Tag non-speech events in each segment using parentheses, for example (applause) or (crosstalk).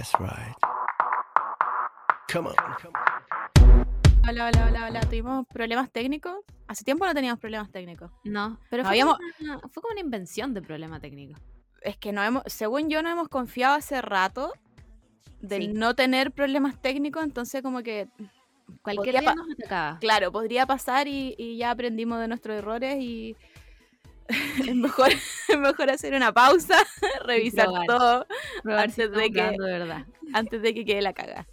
That's right. Come on. Hola, hola, hola, hola. ¿Tuvimos problemas técnicos? Hace tiempo no teníamos problemas técnicos. No, pero fue, Habíamos- como una, fue como una invención de problema técnico. Es que no hemos, según yo, no hemos confiado hace rato del Sí. no tener problemas técnicos, entonces como que, Cualquier día nos atacaba. claro, podría pasar y, y ya aprendimos de nuestros errores y (laughs) es mejor, es mejor hacer una pausa, (laughs) revisar probar. todo Probar si antes de que- grabando de verdad. antes de que quede la caga.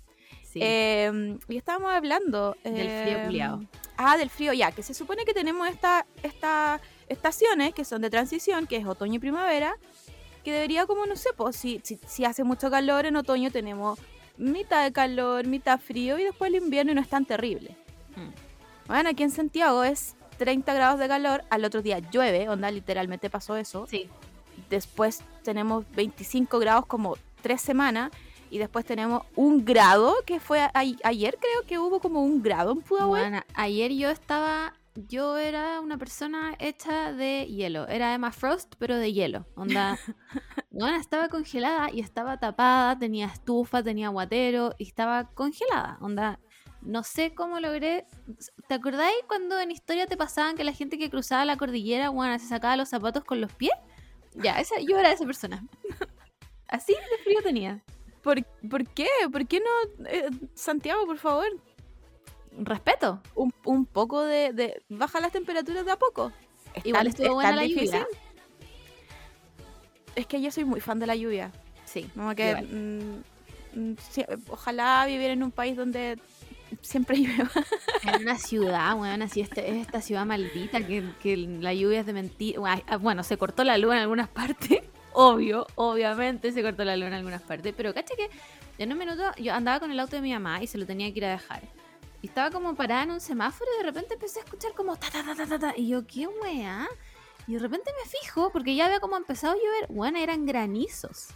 Sí. Eh, y estábamos hablando Del frío eh, culiao. Ah, del frío, ya, que se supone que tenemos esta, esta estaciones que son de transición, que es otoño y primavera, que debería como, no sé, pues si, si, si hace mucho calor en otoño tenemos mitad de calor, mitad frío y después el invierno y no es tan terrible. Mm. Bueno, aquí en Santiago es 30 grados de calor, al otro día llueve, onda, literalmente pasó eso. sí. Después tenemos 25 grados como tres semanas y después tenemos un grado, que fue a- ayer creo que hubo como un grado en Pudahuel. Bueno, ayer yo estaba. Yo era una persona hecha de hielo. Era Emma Frost, pero de hielo. Onda. (laughs) bueno, estaba congelada y estaba tapada. Tenía estufa, tenía guatero y estaba congelada. Onda. No sé cómo logré. ¿Te acordáis cuando en historia te pasaban que la gente que cruzaba la cordillera, bueno, se sacaba los zapatos con los pies? Ya, esa, yo era esa persona. (laughs) Así de frío tenía. ¿Por, por qué? ¿Por qué no? eh, Santiago, por favor, Respeto. un, un poco de, de- Baja las temperaturas de a poco. ¿Es Igual tan- estuvo es buena la difícil? lluvia. Es que yo soy muy fan de la lluvia. Sí. Como que. igual. mm, mm, sí, ojalá viviera en un país donde siempre llueva. En una ciudad, weón, así este, es esta ciudad maldita que, que la lluvia es de mentira. Bueno, se cortó la luz en algunas partes. (laughs) Obvio, obviamente se cortó la luz en algunas partes. Pero caché que en un minuto yo andaba con el auto de mi mamá y se lo tenía que ir a dejar. Y estaba como parada en un semáforo y de repente empecé a escuchar como ta ta ta ta ta, ta, Y yo, ¿qué weá? Y de repente me fijo, porque ya había como empezado a llover. Bueno, eran granizos.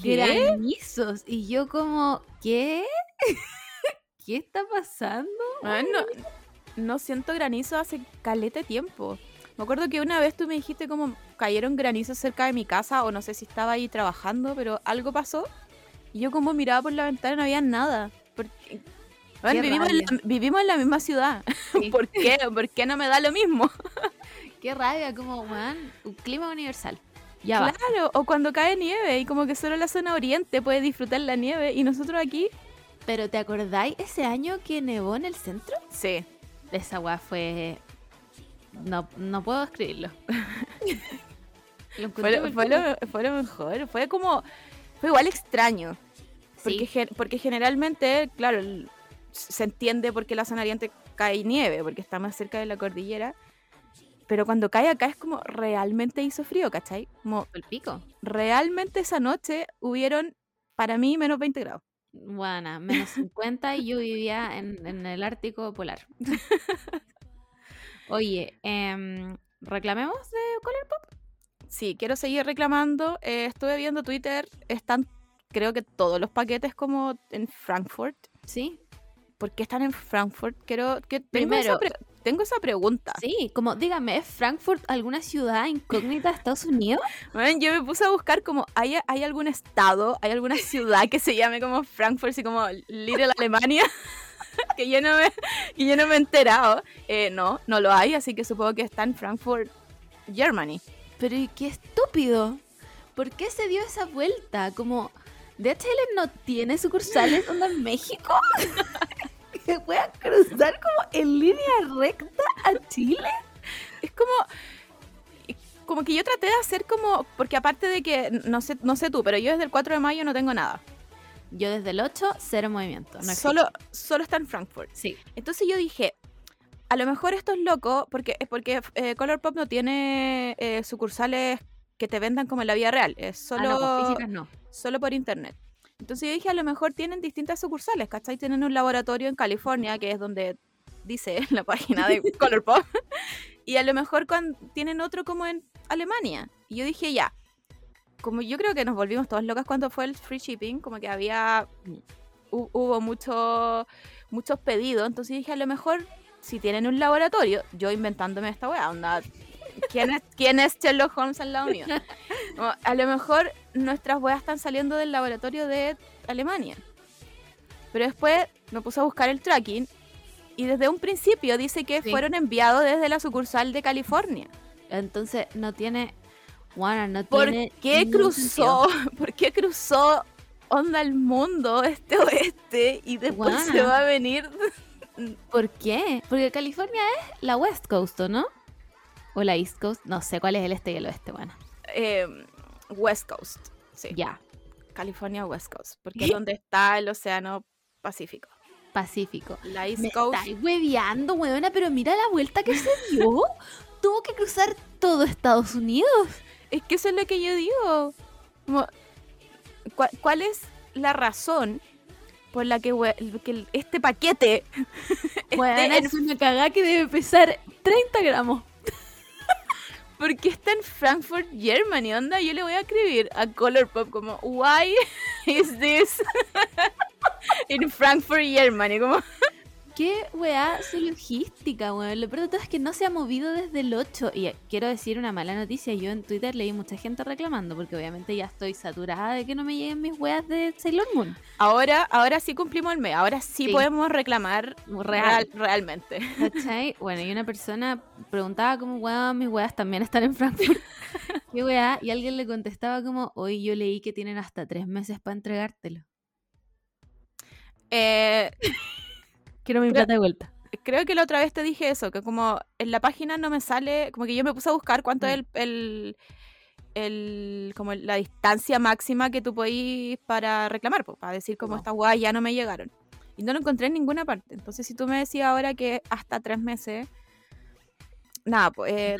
¿Qué? Granizos. Y yo como, ¿qué? (laughs) ¿Qué está pasando? Ay, no, no siento granizo hace calete tiempo. Me acuerdo que una vez tú me dijiste como cayeron granizos cerca de mi casa o no sé si estaba ahí trabajando, pero algo pasó. Y yo como miraba por la ventana y no había nada. Porque, Bueno, vivimos, en la, vivimos en la misma ciudad. Sí. (laughs) ¿Por qué? ¿Por qué no me da lo mismo? (laughs) Qué rabia, como, weón, un clima universal. Ya va. Claro, o cuando cae nieve y como que solo la zona oriente puede disfrutar la nieve y nosotros aquí, Pero ¿te acordáis ese año que nevó en el centro? sí. Esa weá fue... No, no puedo escribirlo. (laughs) Lo Fue, lo- fue, porque- lo, fue lo mejor. Fue como, fue igual extraño. Porque, Sí, gen- porque generalmente, claro, se entiende por qué la zona oriente cae nieve, porque está más cerca de la cordillera. Pero cuando cae acá es como realmente hizo frío, ¿cachai? Como el pico. realmente esa noche hubieron, para mí, menos 20 grados. Buena, menos 50 y yo vivía en, en el Ártico Polar. Oye, em, ¿reclamemos de Color Pop? Sí, quiero seguir reclamando. eh, estuve viendo Twitter, están, creo que todos los paquetes como en Frankfurt. Sí, ¿Por qué están en Frankfurt? Quiero, que Primero- tengo esa pregunta. sí, como dígame, ¿es Frankfurt alguna ciudad incógnita de Estados Unidos? Bueno, yo me puse a buscar como, ¿hay, ¿hay algún estado, hay alguna ciudad que se llame como Frankfurt, así como Little Alemania? (laughs) que, yo no me, que yo no me he enterado. Eh, no, no lo hay, así que supongo que está en Frankfurt, Germany. Pero ¿y qué estúpido? ¿Por qué se dio esa vuelta? Como DHL no tiene sucursales onda en México. (laughs) que puedan cruzar como en línea recta a Chile. Es como... Como que yo traté de hacer como, porque aparte de que, no sé, no sé tú, pero yo desde el 4 de mayo no tengo nada. Yo desde el 8, cero movimiento. No solo, solo está en Frankfurt. Sí. Entonces yo dije, a lo mejor esto es loco, porque, porque eh, Colourpop no tiene eh, sucursales que te vendan como en la vida real, es solo, Ah, no, físicas no. solo por internet. Entonces yo dije, a lo mejor tienen distintas sucursales, ¿cachai? Tienen un laboratorio en California, que es donde dice en (laughs) la página de (laughs) Colourpop, y a lo mejor tienen otro como en Alemania. Y yo dije, ya, como yo creo que nos volvimos todos locas cuando fue el free shipping, como que había, hu- hubo mucho, muchos pedidos, entonces dije, a lo mejor si tienen un laboratorio, yo inventándome esta weá, onda, ¿quién es, quién es Sherlock Holmes al lado mío? Como, a lo mejor nuestras weas están saliendo del laboratorio de Alemania. Pero después me puse a buscar el tracking y desde un principio dice que Sí. fueron enviados desde la sucursal de California. Entonces no tiene. Bueno, no ¿Por tiene. qué cruzó? sentido. (laughs) ¿Por qué cruzó onda el mundo este oeste y después se va a venir? (laughs) ¿Por qué? Porque California es la West Coast, ¿o no? O la East Coast. No sé cuál es el este y el oeste, bueno. Eh, West Coast. Sí. Ya. California West Coast. Porque es (laughs) donde está el océano Pacífico. Pacífico. La East Me Coast. estáis hueveando, weona, pero mira la vuelta que se dio. (laughs) Tuvo que cruzar todo Estados Unidos. Es que eso es lo que yo digo. Como, ¿cuál, cuál es la razón por la que, este paquete (laughs) Weona, en- es una cagada que debe pesar 30 gramos. ¿Por qué está en Frankfurt, Germany? Onda, yo le voy a escribir a Colourpop como, why (laughs) is this (laughs) in Frankfurt, Germany? Como, Qué weá su logística, weón. Lo peor de todo es que no se ha movido desde el 8. Y quiero decir una mala noticia. Yo en Twitter leí mucha gente reclamando, porque obviamente ya estoy saturada de que no me lleguen mis weas de Sailor Moon. ahora, ahora sí cumplimos el mes, ahora sí, Sí. podemos reclamar Real. real, realmente. ¿Cachai? Bueno, y una persona preguntaba como, weón, mis weas también están en Frankfurt. (laughs) ¿Qué weá? Y alguien le contestaba como, hoy yo leí que tienen hasta tres meses para entregártelo. Eh, Quiero mi plata de vuelta. creo que la otra vez te dije eso, que como en la página no me sale, como que yo me puse a buscar cuánto Mm. es el, el, el- como la distancia máxima que tú podís para reclamar, pues, para decir como Wow. estas guay ya no me llegaron. Y no lo encontré en ninguna parte. Entonces, si tú me decías ahora que hasta tres meses, nada, pues, eh,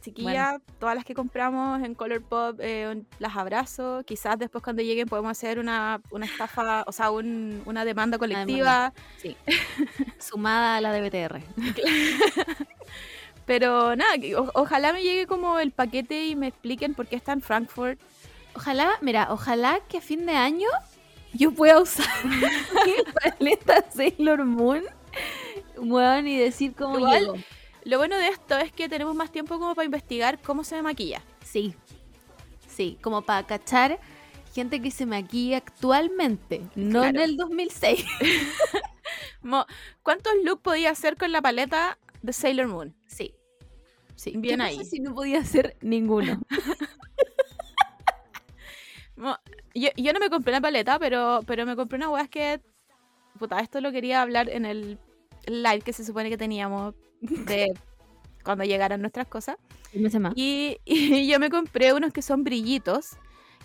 chiquillas, todas las que compramos en Colourpop, eh, las abrazo. Quizás después cuando lleguen podemos hacer una, una estafa, o sea, un- una demanda colectiva. sí. (laughs) Sumada a la de BTR. (laughs) Pero nada, o- ojalá me llegue como el paquete y me expliquen por qué está en Frankfurt. Ojalá, mira, ojalá que a fin de año yo pueda usar (laughs) mi paleta Sailor Moon, weón, y decir cómo Igual- llegó. Lo bueno de esto es que tenemos más tiempo como para investigar cómo se maquilla. Sí, sí, como para cachar gente que se maquilla actualmente, no en el 2006. (laughs) Mo- ¿Cuántos looks podía hacer con la paleta de Sailor Moon? Sí, sí. Bien ¿Qué ahí. pasa si no podía hacer ninguno? (laughs) Yo no me compré una paleta, pero, pero me compré una weá que. Puta, esto lo quería hablar en el live que se supone que teníamos de cuando llegaran nuestras cosas. Más. Y, (laughs) y yo me compré unos que son brillitos.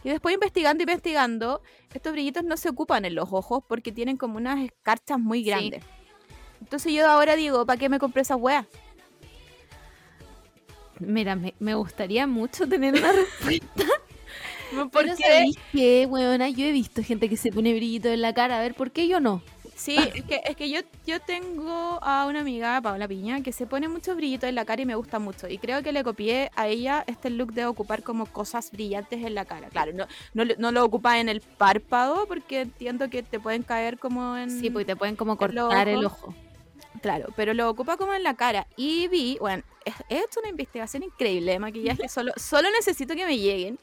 Y después investigando, investigando, estos brillitos no se ocupan en los ojos porque tienen como unas escarchas muy Sí. grandes. Entonces yo ahora digo, ¿para qué me compré esa wea? Mira, me, me gustaría mucho tener una (laughs) respuesta. ¿sabéis qué, weona? Yo he visto gente que se pone brillito en la cara. A ver, ¿por qué yo no? Sí, es que, es que yo, yo tengo a una amiga, Paola Piña, que se pone muchos brillitos en la cara y me gusta mucho. Y creo que le copié a ella este look de ocupar como cosas brillantes en la cara. Claro, no, no, lo- no lo ocupa en el párpado porque entiendo que te pueden caer como en... Sí, porque te pueden como cortar el ojo. Claro, pero lo ocupa como en la cara. Y vi, bueno, he hecho una investigación increíble de maquillaje, solo, (laughs) solo necesito que me lleguen.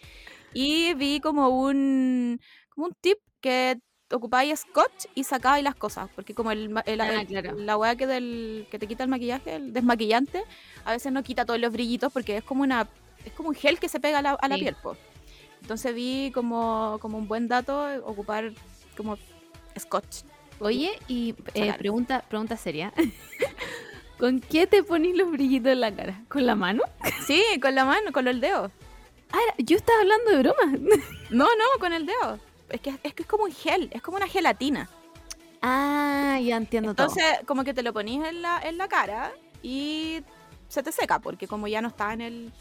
Y vi como un, como un tip que ocupáis scotch y sacabais las cosas. Porque como el, el- Ah, el- claro. la weá que, del, que te quita el maquillaje, el desmaquillante, a veces no quita todos los brillitos porque es como una es como un gel que se pega a la, a la Sí. piel. po. Entonces vi como, como un buen dato ocupar como scotch. Oye, y eh, pregunta, pregunta seria. (laughs) ¿Con qué te pones los brillitos en la cara? ¿Con la mano? (laughs) Sí, con la mano, con el dedo. Ah, yo estaba hablando de broma. (laughs) No, no, con el dedo. Es que, es que es como un gel, es como una gelatina. Ah, ya entiendo Entonces, como que te lo ponís en la, en la cara y se te seca, porque como ya no está en el...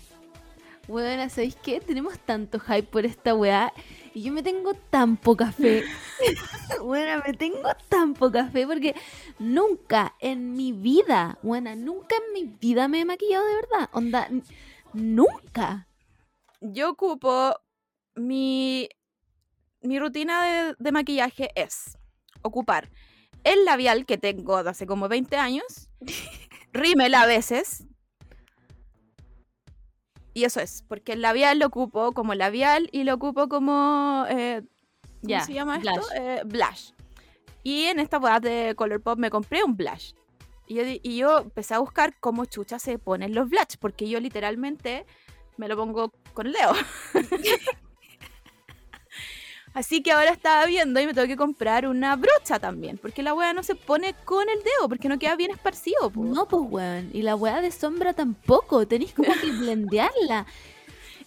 Bueno, ¿sabéis qué? Tenemos tanto hype por esta weá y yo me tengo tan poca fe. (laughs) bueno, me tengo tan poca fe porque nunca en mi vida, bueno, nunca en mi vida me he maquillado de verdad. Onda, nunca. Yo ocupo mi... Mi rutina de, de maquillaje es ocupar el labial que tengo de hace como 20 años, (laughs) rímel a veces, Y eso es, porque el labial lo ocupo como labial y lo ocupo como... eh, ¿Cómo se llama esto? blush. Eh, blush. Y en esta boda de Colourpop me compré un blush. Y yo, y yo empecé a buscar cómo chucha se ponen los blush, porque yo literalmente me lo pongo con el dedo. (laughs) Así que ahora estaba viendo y me tengo que comprar una brocha también, porque la wea no se pone con el dedo, porque no queda bien esparcido. po. No, pues, weón. Y la weá de sombra tampoco. Tenéis como que (laughs) blendearla.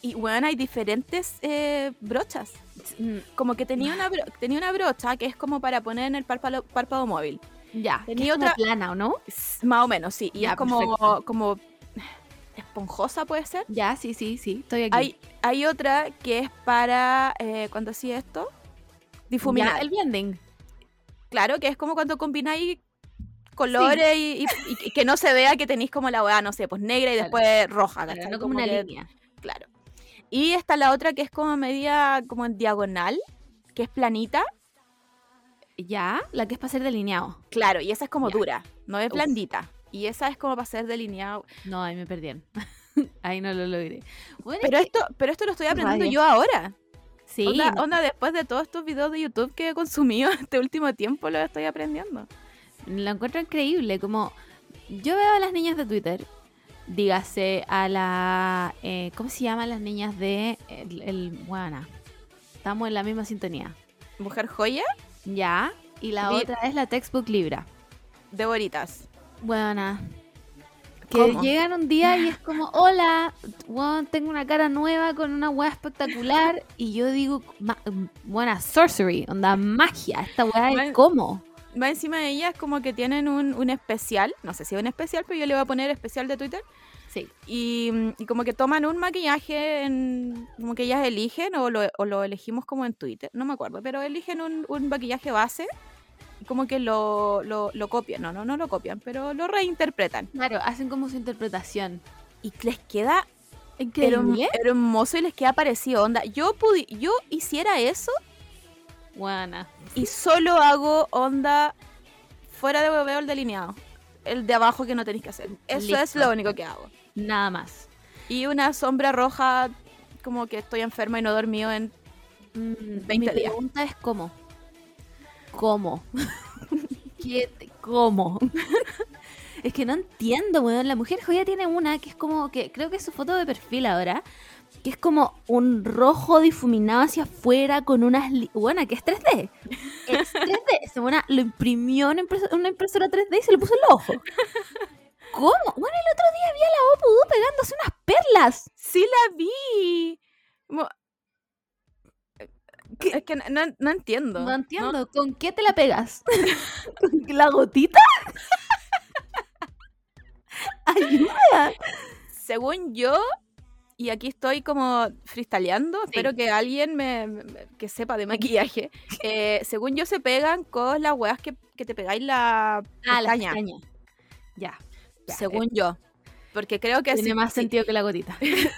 Y bueno, hay diferentes eh, brochas. Mm, Como que tenía una, bro- tenía una brocha que es como para poner en el párpado, párpado móvil. Ya. que Tenía como otra- plana, ¿o no? Más o menos, sí. Y Ya, es como, perfecto. como esponjosa, puede ser. Ya, sí, sí, sí. Estoy aquí. Hay, hay otra que es para, eh, cuando hacía esto, difuminar. Ya, el blending. Claro, que es como cuando combináis colores y, y- y que no se vea que tenéis como la weá, no sé, pues negra y Claro. después roja. Claro, no como una que- línea. Claro. Y está la otra que es como media, como en diagonal, que es planita. Ya, la que es para ser delineado. Claro, y esa es como Ya. dura, no es Uf. blandita. Y esa es como para ser delineado. No, ahí me perdieron. (laughs) ahí no lo logré. Bueno, es Pero que- esto, pero esto lo estoy aprendiendo yo ahora. sí, onda, no- onda, después de todos estos videos de YouTube que he consumido (laughs) este último tiempo, lo estoy aprendiendo. lo encuentro increíble. Como yo veo a las niñas de Twitter, dígase a la. eh, ¿Cómo se llaman las niñas de. El, el- Buena. Estamos en la misma sintonía. Mujer joya Ya. Y la Vi- otra es la Textbook Libra. de boritas. Buena. Que ¿Cómo? llegan un día y es (laughs) como, hola, tengo una cara nueva con una weá espectacular. Y yo digo, ma- buena, sorcery, onda, magia. Esta weá Bueno, es como. Va encima de ellas como que tienen un, un especial, no sé si es un especial, pero yo le voy a poner especial de Twitter. Sí. Y, y como que toman un maquillaje, en, como que ellas eligen, o lo, o lo elegimos como en Twitter, no me acuerdo, pero eligen un, un maquillaje base como que lo, lo, lo copian, no, no, no lo copian, pero lo reinterpretan. Claro, hacen como su interpretación. Y les queda Increíble. hermoso y les queda parecido, onda. Yo, pudi yo hiciera eso Buena. y solo hago onda fuera de veo el delineado. El de abajo que no tenéis que hacer. Eso es lo único que hago. Nada más. Y una sombra roja, como que estoy enferma y no he dormido en. Mm, 20 mi días. pregunta es cómo. ¿Cómo? ¿Qué ¿Cómo? es que no entiendo, weón. La mujer joya tiene una que es como que creo que es su foto de perfil ahora. Que es como un rojo difuminado hacia afuera con unas. Buena, que es 3D. Es 3D. Ese buena lo imprimió en impreso- una impresora 3D y se lo puso en los ojos. ¿Cómo? Bueno, el otro día vi a la Opudu pegándose unas perlas. ¡Sí la vi! Es que no, no- no entiendo. No entiendo. ¿Con qué te la pegas? (laughs) ¿Con la gotita? (laughs) Ayuda. Según yo, y aquí estoy como freestyleando, espero que alguien me, que sepa de maquillaje. (laughs) eh, según yo, se pegan con las weas que, que te pegáis la Ah, la pestaña. Ya. ya, según eh, yo. Porque creo que tiene si, más sentido que la gotita.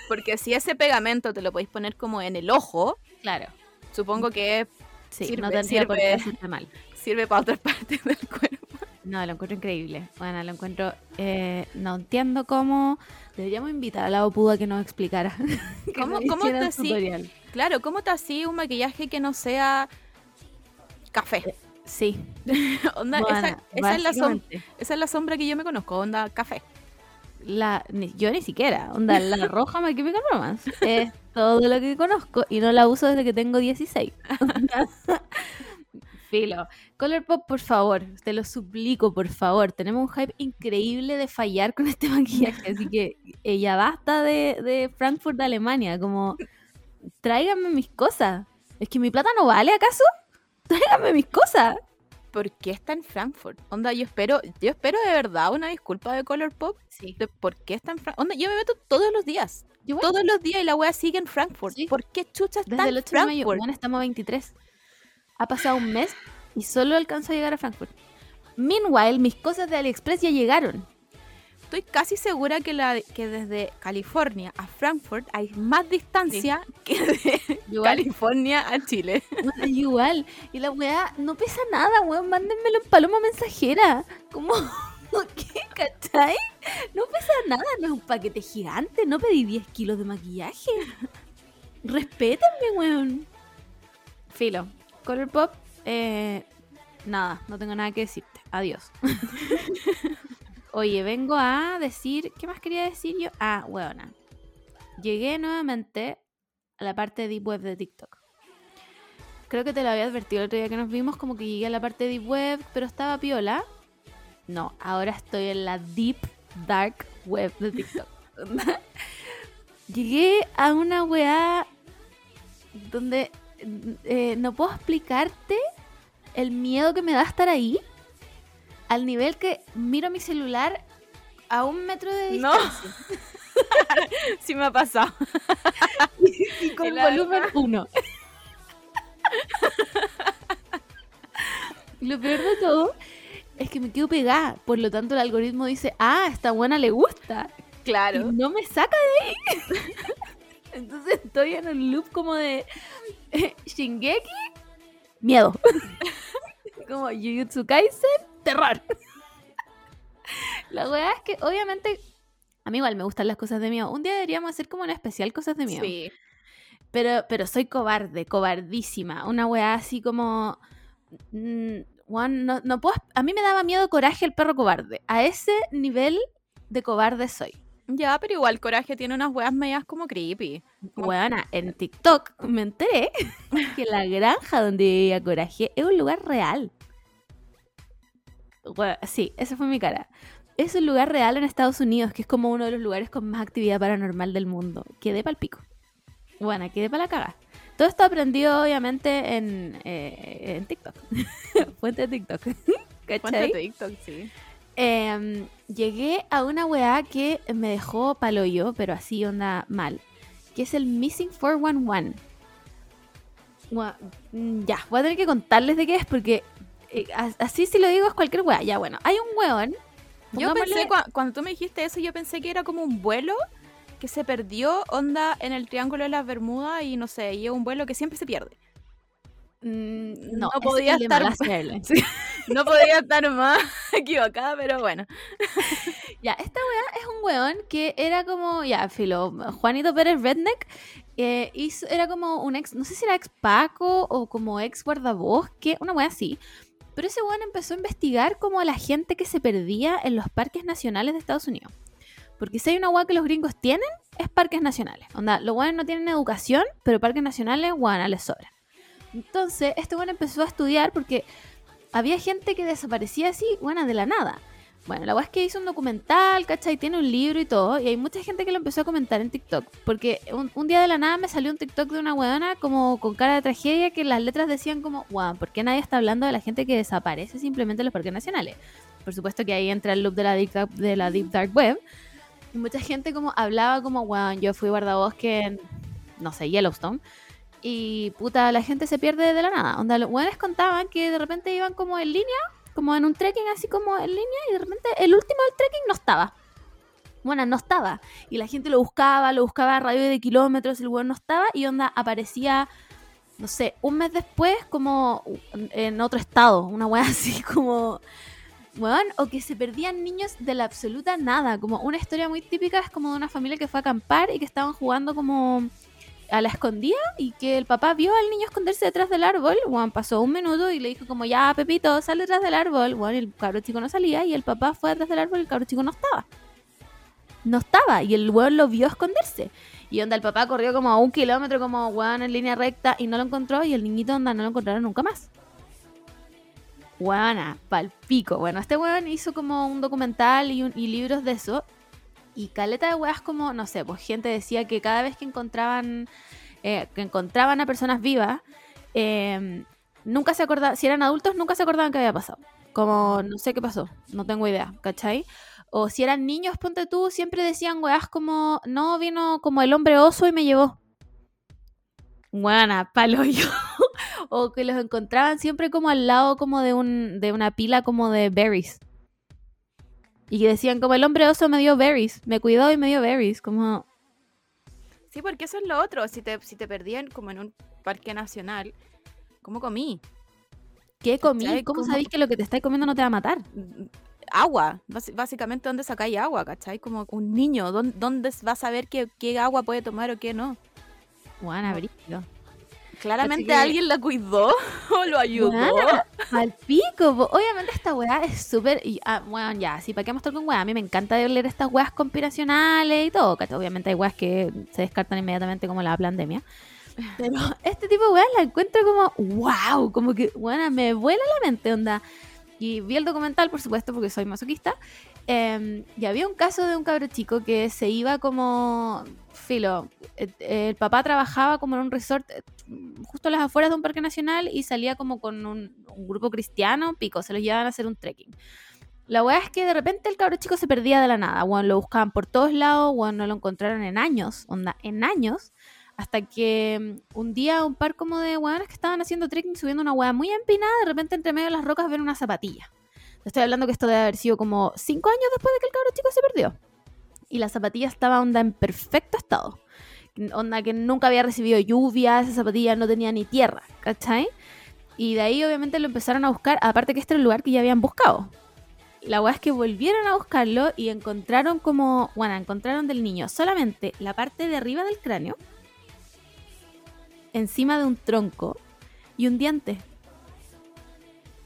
porque si ese pegamento te lo podéis poner como en el ojo, Claro. Supongo que Sí, Sirve, no tendría por qué sirve. mal. sirve para otras (laughs) partes del cuerpo. No, lo encuentro increíble. Bueno, lo encuentro. eh, no entiendo cómo. Deberíamos invitar a la Opudu a que nos explicara. (laughs) que ¿Cómo- nos cómo te tutorial. Claro, ¿cómo te hacía un maquillaje que no sea café? Sí. (laughs) Onda, bueno, esa, esa es la som- básicamente. esa es la sombra que yo me conozco, onda café. La, yo ni siquiera. Onda, la (laughs) roja My Chemical Romance. Es todo lo que conozco y no la uso desde que tengo 16. Onda, (laughs) Filo. Colourpop, por favor. Te lo suplico, por favor. Tenemos un hype increíble de fallar con este (laughs) maquillaje. Así que eh, ya basta de, de Frankfurt, de Alemania. Como, tráiganme mis cosas. ¿Es que mi plata no vale acaso? Tráiganme mis cosas. ¿Por qué está en Frankfurt? Onda, yo espero, yo espero de verdad una disculpa de Colourpop Sí. de por qué está en Frankfurt. Onda, yo me meto todos los días. Yo, Todos los días y la wea sigue en Frankfurt. Sí. ¿Por qué chucha está Desde el en 8 de mayo, bueno, estamos a 23. Ha pasado un mes y solo alcanzo a llegar a Frankfurt. Meanwhile, mis cosas de AliExpress ya llegaron. Estoy casi segura que, la, que desde California a Frankfurt hay más distancia que de (laughs) Igual. California a Chile. Bueno, igual. Y la weá no pesa nada, weón. Mándenmelo en paloma mensajera. Como, (laughs) ¿qué? ¿Cachai? No pesa nada, no es un paquete gigante. No pedí 10 kilos de maquillaje. Respétenme, weón. Filo. Color Pop, eh, nada, no tengo nada que decirte. Adiós. (laughs) Oye, vengo a decir. ¿Qué más quería decir yo? Ah, weona. Llegué nuevamente a la parte Deep Web de TikTok. Creo que te lo había advertido el otro día que nos vimos, como que llegué a la parte Deep Web, pero estaba piola. No, ahora estoy en la Deep Dark Web de TikTok. (laughs) llegué a una weá donde eh, no puedo explicarte el miedo que me da estar ahí. Al nivel que miro mi celular a un metro de No. distancia. (laughs) Sí me ha pasado. y con (laughs) El volumen 1. Lo peor de todo es que me quedo pegada. Por lo tanto, el algoritmo dice, ah, esta buena le gusta. Y Claro. no me saca de ahí. (laughs) Entonces estoy en un loop como de Shingeki, miedo. como Jujutsu Kaisen, terror. La weá es que obviamente a mí igual me gustan las cosas de miedo. Un día deberíamos hacer como un especial cosas de miedo. Sí. Pero, pero soy cobarde, cobardísima. Una weá así como. mm, no, no puedo. A mí me daba miedo coraje el perro cobarde. A ese nivel de cobarde soy. Ya, pero igual Coraje tiene unas weas medias como creepy. Weona, en TikTok me enteré (laughs) que la granja donde vivía Coraje es un lugar real. Sí, esa fue mi cara. Es un lugar real en Estados Unidos, que es como uno de los lugares con más actividad paranormal del mundo. Quedé pa'l pico. Bueno, quedé para la caga. Todo esto aprendido, obviamente, en, eh, en TikTok. (laughs) Fuente de TikTok. Ponte (laughs) ¿Cachai? TikTok, sí. Em, llegué a una weá que me dejó paloyo, pero así onda mal. Que es el Missing 411. Gua- mm, Ya, voy a tener que contarles de qué es porque así si lo digo es cualquier weá. Ya, bueno, hay un weón. Yo pensé, cua- cuando tú me dijiste eso, yo pensé que era como un vuelo que se perdió, onda, en el Triángulo de las Bermudas y no sé, y es un vuelo que siempre se pierde. Mm, no es podía estar-. (laughs) No podía estar más (laughs) equivocada, pero bueno. (laughs) Ya, esta weá es un weón que era como, ya, filo, Juanito Pérez Redneck, eh, hizo- era como un ex, no sé si era ex Paco o como ex guardabosque, una weá así. Pero ese weón empezó a investigar como la gente que se perdía en los parques nacionales de Estados Unidos. Porque si hay una weá que los gringos tienen, es parques nacionales. Onda, los weones no tienen educación, pero parques nacionales, weón, les sobra. Entonces, este weón empezó a estudiar porque había gente que desaparecía así, buena de la nada. Bueno, la weá es que hizo un documental, ¿cachai? Tiene un libro y todo. Y hay mucha gente que lo empezó a comentar en TikTok. Porque un, día de la nada me salió un TikTok de una weona como con cara de tragedia que las letras decían como, weón, ¿por qué nadie está hablando de la gente que desaparece simplemente en los parques nacionales? Por supuesto que ahí entra el loop de la Deep, Dark- Web. Y mucha gente como hablaba como, weón, yo fui guardabosque en, no sé, Yellowstone. Y puta, la gente se pierde de la nada. Onda, los weones contaban que de repente iban como en línea como en un trekking así como en línea y de repente el último del trekking no estaba. Bueno, no estaba. Y la gente lo buscaba, lo buscaba a radio de kilómetros, el weón no estaba y onda aparecía, no sé, un mes después como en otro estado, una weá así (laughs) como... Weón, o que se perdían niños de la absoluta nada. Como una historia muy típica es como de una familia que fue a acampar y que estaban jugando como a la escondida y que el papá vio al niño esconderse detrás del árbol, Juan pasó un minuto y le dijo como ya Pepito, sal detrás del árbol, Juan, el cabro chico no salía y el papá fue detrás del árbol y el cabro chico no estaba. No estaba y el weón lo vio esconderse. Y onda el papá corrió como a un kilómetro como weón en línea recta y no lo encontró y el niñito onda no lo encontraron nunca más. Weona, palpico. Bueno, este weón hizo como un documental y libros de eso. Y caleta de weas como, no sé, pues gente decía que cada vez que encontraban, eh, que encontraban a personas vivas, eh, nunca se acordaban, si eran adultos, nunca se acordaban qué había pasado. Como, no sé qué pasó, no tengo idea, ¿cachai? O si eran niños, ponte tú, siempre decían weas como, no, vino como el hombre oso y me llevó. Buena, palo (laughs) yo. o que los encontraban siempre como al lado como de, un, de una pila como de berries. Y decían como el hombre oso me dio berries, me cuidó y me dio berries, como... Sí, porque eso es lo otro. Si te, si te perdían como en un parque nacional, ¿cómo comí? ¿Qué comí? ¿Cómo Como- sabéis que lo que te estáis comiendo no te va a matar? Mm, agua. Bás- básicamente, ¿dónde sacáis agua? ¿Cachai? Como un niño, ¿dónde, dónde va a saber qué, qué agua puede tomar o qué no? Buena, brígido. Claramente que- alguien la cuidó (laughs) o lo ayudó. Buena, Al pico, po. obviamente esta weá es súper. y, Ah, bueno, ya, sí, ¿para qué mostrar con weá? A mí me encanta leer estas weas conspiracionales y todo. ¿cachai? Obviamente hay weas que se descartan inmediatamente como la pandemia. Pero (laughs) este tipo de weas la encuentro como, wow, como que, bueno, me vuela la mente, onda. Y vi el documental, por supuesto, porque soy masoquista. Em, y había un caso de un cabro chico que se iba como, filo, eh, el papá trabajaba como en un resort eh, justo a las afueras de un parque nacional y salía como con un, grupo cristiano, pico, se los llevaban a hacer un trekking. La weá es que de repente el cabro chico se perdía de la nada, bueno, lo buscaban por todos lados, bueno, no lo encontraron en años, onda, en años, hasta que mm, un día un par como de weones que estaban haciendo trekking subiendo una weá muy empinada, de repente entre medio de las rocas ven una zapatilla. Estoy hablando que esto debe haber sido como cinco años después de que el cabro chico se perdió. Y la zapatilla estaba onda en perfecto estado. Onda que nunca había recibido lluvia, esa zapatilla no tenía ni tierra, ¿cachai? Y de ahí obviamente lo empezaron a buscar, aparte que este era el lugar que ya habían buscado. La weá es que volvieron a buscarlo y encontraron como, bueno, encontraron del niño solamente la parte de arriba del cráneo, encima de un tronco y un diente.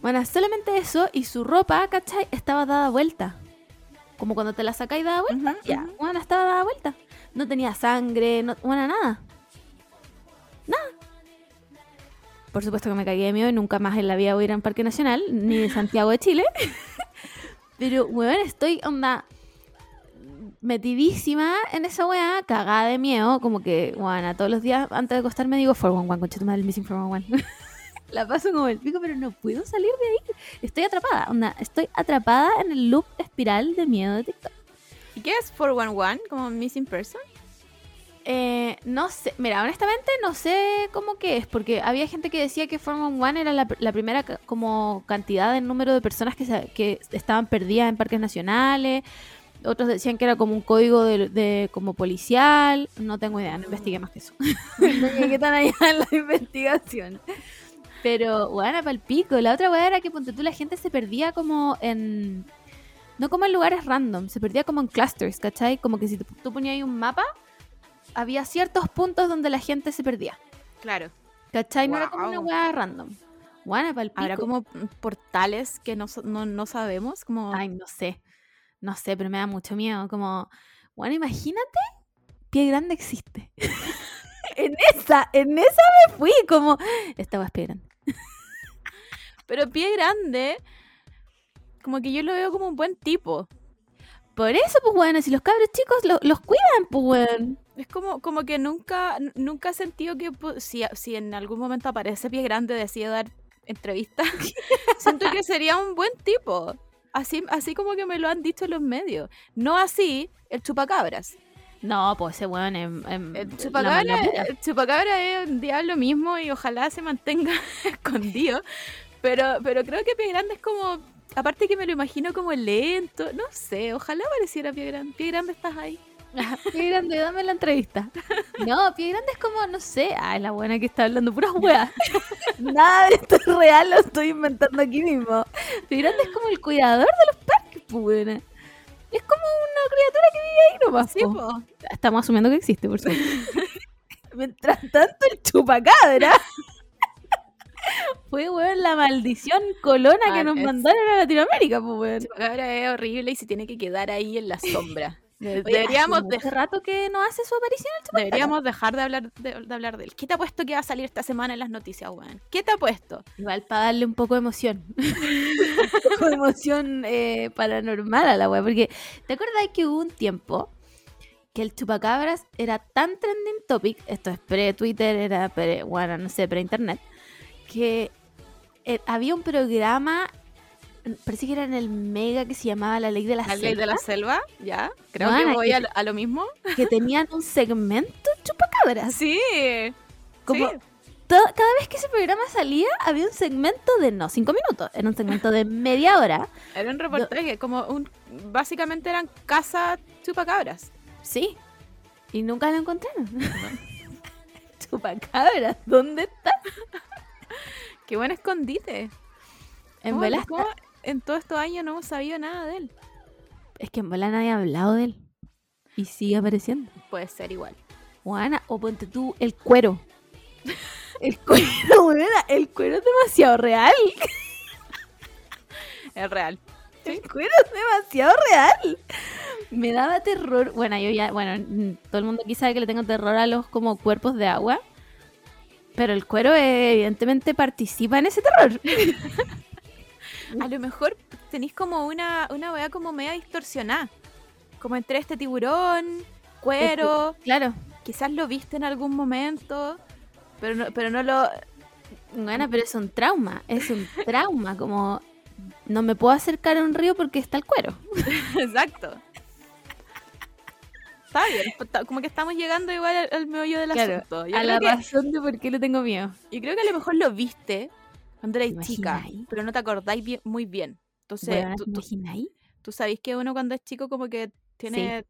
Bueno, solamente eso y su ropa, ¿cachai? Estaba dada vuelta. Como cuando te la sacáis dada vuelta. Ya, ujú. bueno, estaba dada vuelta. No tenía sangre, no, bueno, nada. Nada. Por supuesto que me cagué de miedo y nunca más en la vida voy a ir a un parque nacional, ni de Santiago de Chile. (laughs) Pero, weón, estoy onda metidísima en esa weá, cagada de miedo, como que, bueno, todos los días antes de acostarme digo 411, concha tu madre, el missing (laughs) 411. La paso como el pico, pero no puedo salir de ahí. Estoy atrapada, onda, estoy atrapada en el loop espiral de miedo de TikTok. ¿Y qué es 411? ¿Como missing person? Eh, no sé, mira, honestamente no sé cómo que es, porque había gente que decía que 411 era la, la primera como cantidad de número de personas que, se- que estaban perdidas en parques nacionales, otros decían que era como un código de, de- como policial, no tengo idea, no investigué más que eso. (laughs) (laughs) no llegué tan allá en la investigación. Pero, bueno, para el pico. La otra weá era que, ponte tú, la gente se perdía como en... No como en lugares random, se perdía como en clusters, ¿cachai? Como que si tú, ponías ahí un mapa, había ciertos puntos donde la gente se perdía. Claro. ¿Cachai? No era como una weá random. Bueno, para el pico. Habrá como portales que no, so- no, no sabemos. Como... Ay, no sé. No sé, pero me da mucho miedo. Como, bueno, imagínate, Pie Grande existe. (laughs) en esa, en esa me fui, como, esta weá es Pie Grande. (laughs) Pero pie grande, como que yo lo veo como un buen tipo. Por eso, pues, bueno, si los cabros chicos lo- los cuidan, pues, weón. Es como, como que nunca, nunca he sentido que si, si en algún momento aparece pie grande decide dar entrevistas, (laughs) siento que sería un buen tipo. Así, así como que me lo han dicho los medios. No así el chupacabras. No, pues ese weón El la chupacabra, chupacabra es un diablo mismo y ojalá se mantenga (laughs) escondido. Pero, pero creo que Pie Grande es como. Aparte que me lo imagino como lento. No sé, ojalá pareciera Pie Grande. Pie Grande estás ahí. Pie Grande, dame la entrevista. No, Pie Grande es como, no sé, ay, la buena que está hablando puras weas. (laughs) Nada de esto es real, lo estoy inventando aquí mismo. Pie Grande es como el cuidador de los parques, pues, buena. Es como una criatura que vive ahí nomás. Sí, po. Estamos asumiendo que existe, por supuesto. (laughs) Mientras tanto, el chupacabra (laughs) fue, weón, la maldición colona que nos es- mandaron a Latinoamérica, pues, El weón. chupacabra es horrible y se tiene que quedar ahí en la sombra. Oye, deberíamos, hace de- rato que no hace su aparición el chupacabra. deberíamos dejar de hablar de, de hablar de él. ¿Qué te ha puesto que va a salir esta semana en las noticias, weón? ¿Qué te ha puesto? Igual para darle un poco de emoción. (laughs) un poco de emoción eh, paranormal a la wea. Porque, ¿te acuerdas que hubo un tiempo que el chupacabras era tan trending topic? Esto es pre-Twitter, era pre, bueno, no sé, pre-internet. Que eh, había un programa, parece que era en el Mega que se llamaba La Ley de la, La ley de la Selva, selva, ya. Creo Bueno, que voy a, lo- a lo mismo. que tenían un segmento chupacabras. Sí. Como sí. cada vez que ese programa salía, había un segmento de no cinco minutos, era un segmento de media hora. Era un reportaje, como un. Básicamente eran casa chupacabras. Sí. Y nunca lo encontraron. (laughs) Chupacabras, ¿dónde está? (laughs) Qué buen escondite. En ¿Cómo- verdad cómo- en todos estos años no hemos sabido nada de él. Es que en bola nadie ha hablado de él. Y sigue apareciendo. Puede ser igual. Juana, o ponte tú el cuero. (laughs) El cuero, weona, el cuero es demasiado real. (laughs) Es real. El cuero es demasiado real. Me daba terror. Bueno, yo ya, bueno, todo el mundo aquí sabe que le tengo terror a los como cuerpos de agua. Pero el cuero eh, evidentemente participa en ese terror. (laughs) A lo mejor tenéis como una, una weá como media distorsionada. Como entre este tiburón, cuero. Claro. Quizás lo viste en algún momento, pero no, pero no lo. Bueno, pero es un trauma. Es un trauma. Como no me puedo acercar a un río porque está el cuero. (laughs) Exacto. Está bien, está- como que estamos llegando igual al, al meollo del Claro, asunto. Yo a la que- razón de por qué le tengo miedo. Y creo que a lo mejor lo viste cuando erais ¿Te chica, pero no te acordáis bien- muy bien. Entonces, Weona, tú, ¿te tú- sabéis que uno cuando es chico como que tiene...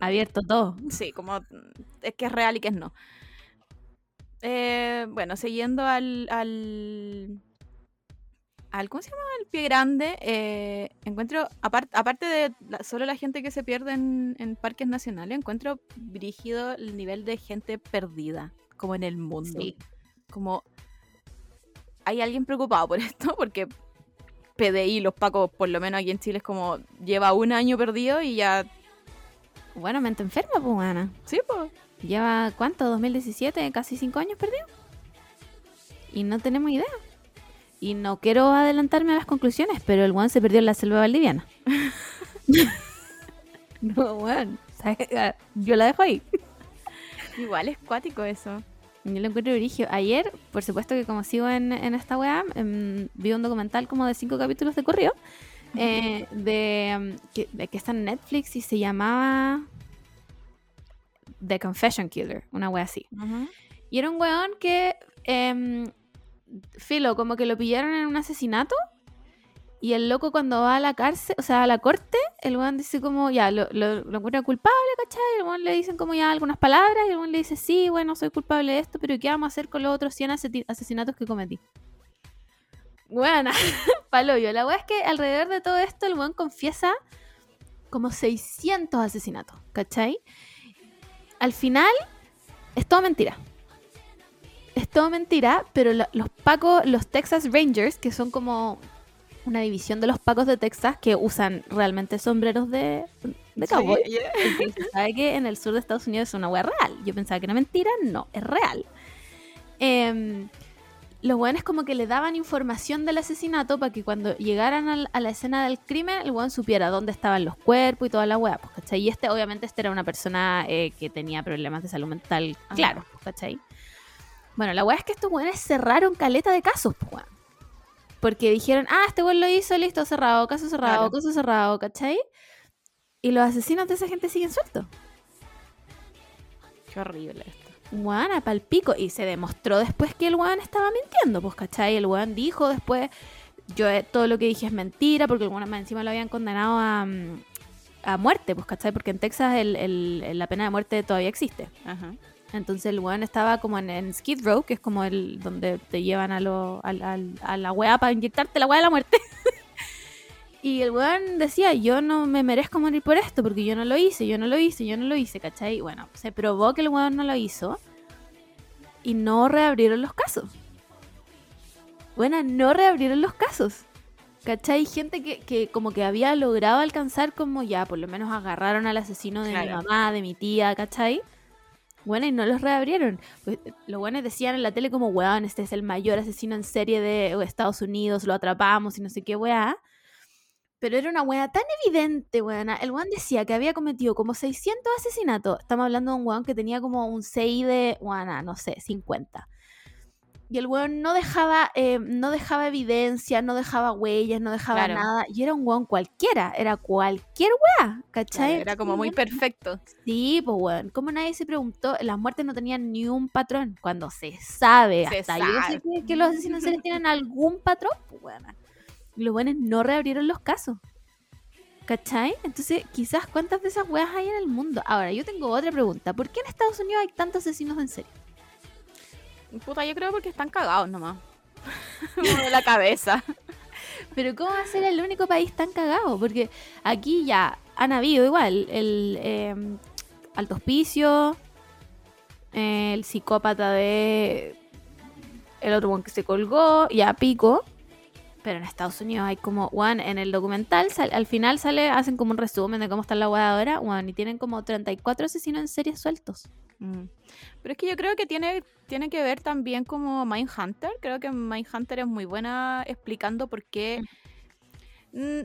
Abierto todo. Sí, como es que es real y que es no. Eh, bueno, siguiendo al, al, al- ¿Cómo se llama? El pie grande. eh, encuentro, apar- aparte de la- solo la gente que se pierde en, en parques nacionales, encuentro brígido el nivel de gente perdida, como en el mundo. Sí. Como hay alguien preocupado por (laughs) esto, porque PDI, los pacos, por lo menos aquí en Chile, es como lleva un año perdido y ya. Bueno, mente enferma, pues, Ana. Sí, pues. Lleva, ¿cuánto? 2017, casi cinco años perdido. Y no tenemos idea. Y no quiero adelantarme a las conclusiones, pero el one se perdió en la selva valdiviana. (laughs) no, weón. ¿sabes? Yo la dejo ahí. Igual es cuático eso. Yo lo encuentro origio. Ayer, por supuesto que como sigo en, en esta weá, em, vi un documental como de cinco capítulos de corrido. eh, de, em, que, de que está en Netflix y se llamaba The Confession Killer, una wea así. Y era un weón que, em, filo, como que lo pillaron en un asesinato. Y el loco cuando va a la cárcel, o sea, a la corte, el weón dice como, ya, lo, lo, encuentra culpable, ¿cachai? El weón le dicen como ya algunas palabras y el weón le dice, sí, bueno, soy culpable de esto, pero ¿qué vamos a hacer con los otros 100 aseti- asesinatos que cometí? Bueno, palo yo. La weá es que alrededor de todo esto el weón confiesa como 600 asesinatos, ¿cachai? Al final es todo mentira. Es todo mentira, pero lo- los pacos, los Texas Rangers, que son como una división de los pacos de Texas que usan realmente sombreros de, de cowboy. porque se sabe que en el sur de Estados Unidos es una wea real. Yo pensaba que era mentira, no, es real. Em, los weones como que le daban información del asesinato para que cuando llegaran al- a la escena del crimen, el weón supiera dónde estaban los cuerpos y toda la wea, pues, ¿cachai? Y este, obviamente, este era una persona eh, que tenía problemas de salud mental, claro, ¿cachai? Bueno, la wea es que estos weones cerraron caleta de casos, pues, weón. Porque dijeron, ah, este weón lo hizo, listo, cerrado, caso cerrado, Claro. caso cerrado, ¿cachai? Y los asesinos de esa gente siguen sueltos. Qué horrible esto. Weón, pal pico. Y se demostró después que el weón estaba mintiendo, pues, ¿cachai? El weón dijo después, yo eh, todo lo que dije es mentira, porque el más encima lo habían condenado a, mm, a muerte, pues, ¿cachai? Porque en Texas el- la pena de muerte todavía existe. Ajá. Entonces el weón estaba como en, en Skid Row, que es como el donde te llevan a, lo, a la weá para inyectarte la weá de la muerte. (laughs) y el weón decía, yo no me merezco morir por esto, porque yo no lo hice, yo no lo hice, yo no lo hice, ¿cachai? Bueno, se probó que el weón no lo hizo y no reabrieron los casos. Bueno, no reabrieron los casos. ¿Cachai? Gente que, que como que había logrado alcanzar como ya, por lo menos agarraron al asesino de mi mamá, de mi tía, ¿cachai? Bueno, y no los reabrieron. Pues, los buenos decían en la tele como, weón, este es el mayor asesino en serie de Estados Unidos, lo atrapamos y no sé qué weá. Pero era una weá tan evidente, weón. El weón decía que había cometido como 600 asesinatos. Estamos hablando de un weón que tenía como un CI de, weón, no sé, 50. Y el weón no dejaba, eh, no dejaba evidencia, no dejaba huellas, no dejaba Claro. nada. Y era un weón cualquiera, era cualquier weá, ¿cachai? Claro, era como muy perfecto. Sí, pues weón. ¿Cómo nadie se preguntó? Las muertes no tenían ni un patrón. Cuando se sabe, Se hasta yo sé que, que los asesinos en serie tienen (laughs) algún patrón, pues weón. Los buenos no reabrieron los casos. ¿Cachai? Entonces, quizás cuántas de esas weas hay en el mundo. Ahora, yo tengo otra pregunta. ¿Por qué en Estados Unidos hay tantos asesinos en serie? Puta, yo creo porque están cagados nomás. (laughs) De la cabeza. (laughs) Pero ¿cómo va a ser el único país tan cagado? Porque aquí ya han habido igual el eh, alto hospicio, el psicópata de el otro que se colgó, ya pico. Pero en Estados Unidos hay como, one, en el documental, sal- al final sale, hacen como un resumen de cómo está la weá ahora, one, y tienen como 34 asesinos en serie sueltos. Mm. Pero es que yo creo que tiene, tiene que ver también como Mindhunter. Creo que Mindhunter es muy buena explicando por qué. mm,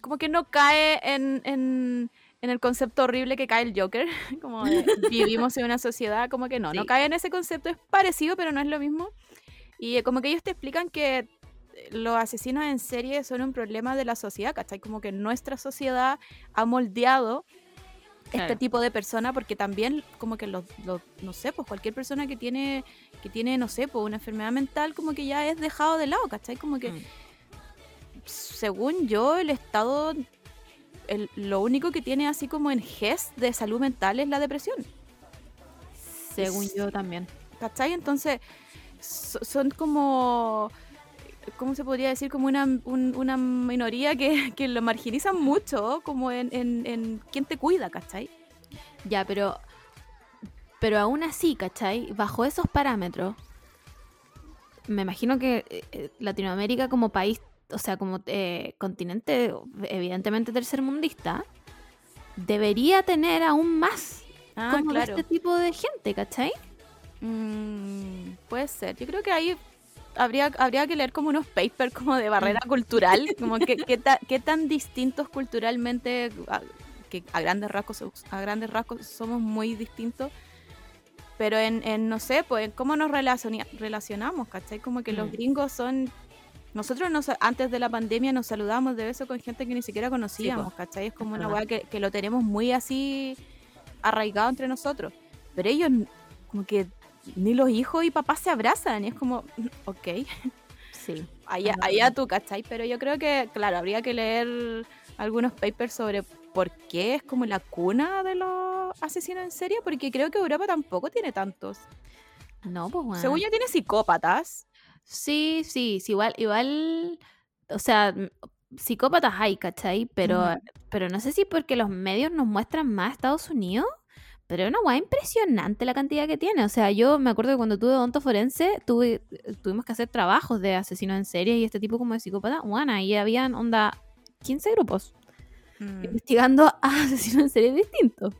como que no cae en, en, en el concepto horrible que cae el Joker. (laughs) Como de (laughs) vivimos en una sociedad, como que no, no Sí. cae en ese concepto. Es parecido, pero no es lo mismo. Y como que ellos te explican que los asesinos en serie son un problema de la sociedad, ¿cachai? Como que nuestra sociedad ha moldeado este Claro. tipo de persona porque también como que los, los- no sé pues cualquier persona que tiene que tiene no sé pues una enfermedad mental como que ya es dejado de lado ¿cachai? como que Mm. según yo el estado el- lo único que tiene así como en GES de salud mental es la depresión Según yo también. ¿cachai? entonces so- son como ¿Cómo se podría decir? Como una, un- una minoría que, (laughs) que lo marginizan mucho, como en, en, en quién te cuida, ¿cachai? Ya, pero. Pero aún así, ¿cachai? Bajo esos parámetros, me imagino que eh, eh, Latinoamérica como país, o sea, como eh, continente evidentemente tercermundista, debería tener aún más Ah, como claro. este tipo de gente, ¿cachai? Mm, puede ser. Yo creo que ahí habría, habría que leer como unos papers como de barrera cultural, como que qué, ta- qué tan distintos culturalmente, a, que a grandes rasgos a grandes rasgos somos muy distintos. Pero en, en, no sé, pues en cómo nos relacionamos, ¿cachai? Como que los Mm. gringos son... Nosotros nos, antes de la pandemia nos saludamos de beso con gente que ni siquiera conocíamos, ¿cachai? Es como una weá que, que lo tenemos muy así arraigado entre nosotros. Pero ellos como que ni los hijos y papás se abrazan y es como, ok, Sí. allá, allá tú, ¿cachai? Pero yo creo que, claro, habría que leer algunos papers sobre por qué es como la cuna de los asesinos en serie, porque creo que Europa tampoco tiene tantos. No, pues bueno. Según yo tiene psicópatas. Sí, sí, sí, igual, igual, o sea, psicópatas hay, ¿cachai? Pero, pero no sé si porque los medios nos muestran más Estados Unidos, pero es una guay impresionante la cantidad que tiene. O sea, yo me acuerdo que cuando tuve odonto forense, tuve, tuvimos que hacer trabajos de asesinos en serie y este tipo como de psicópata. Bueno, ahí habían, onda, 15 grupos Mm. investigando a (laughs) asesinos en serie distintos.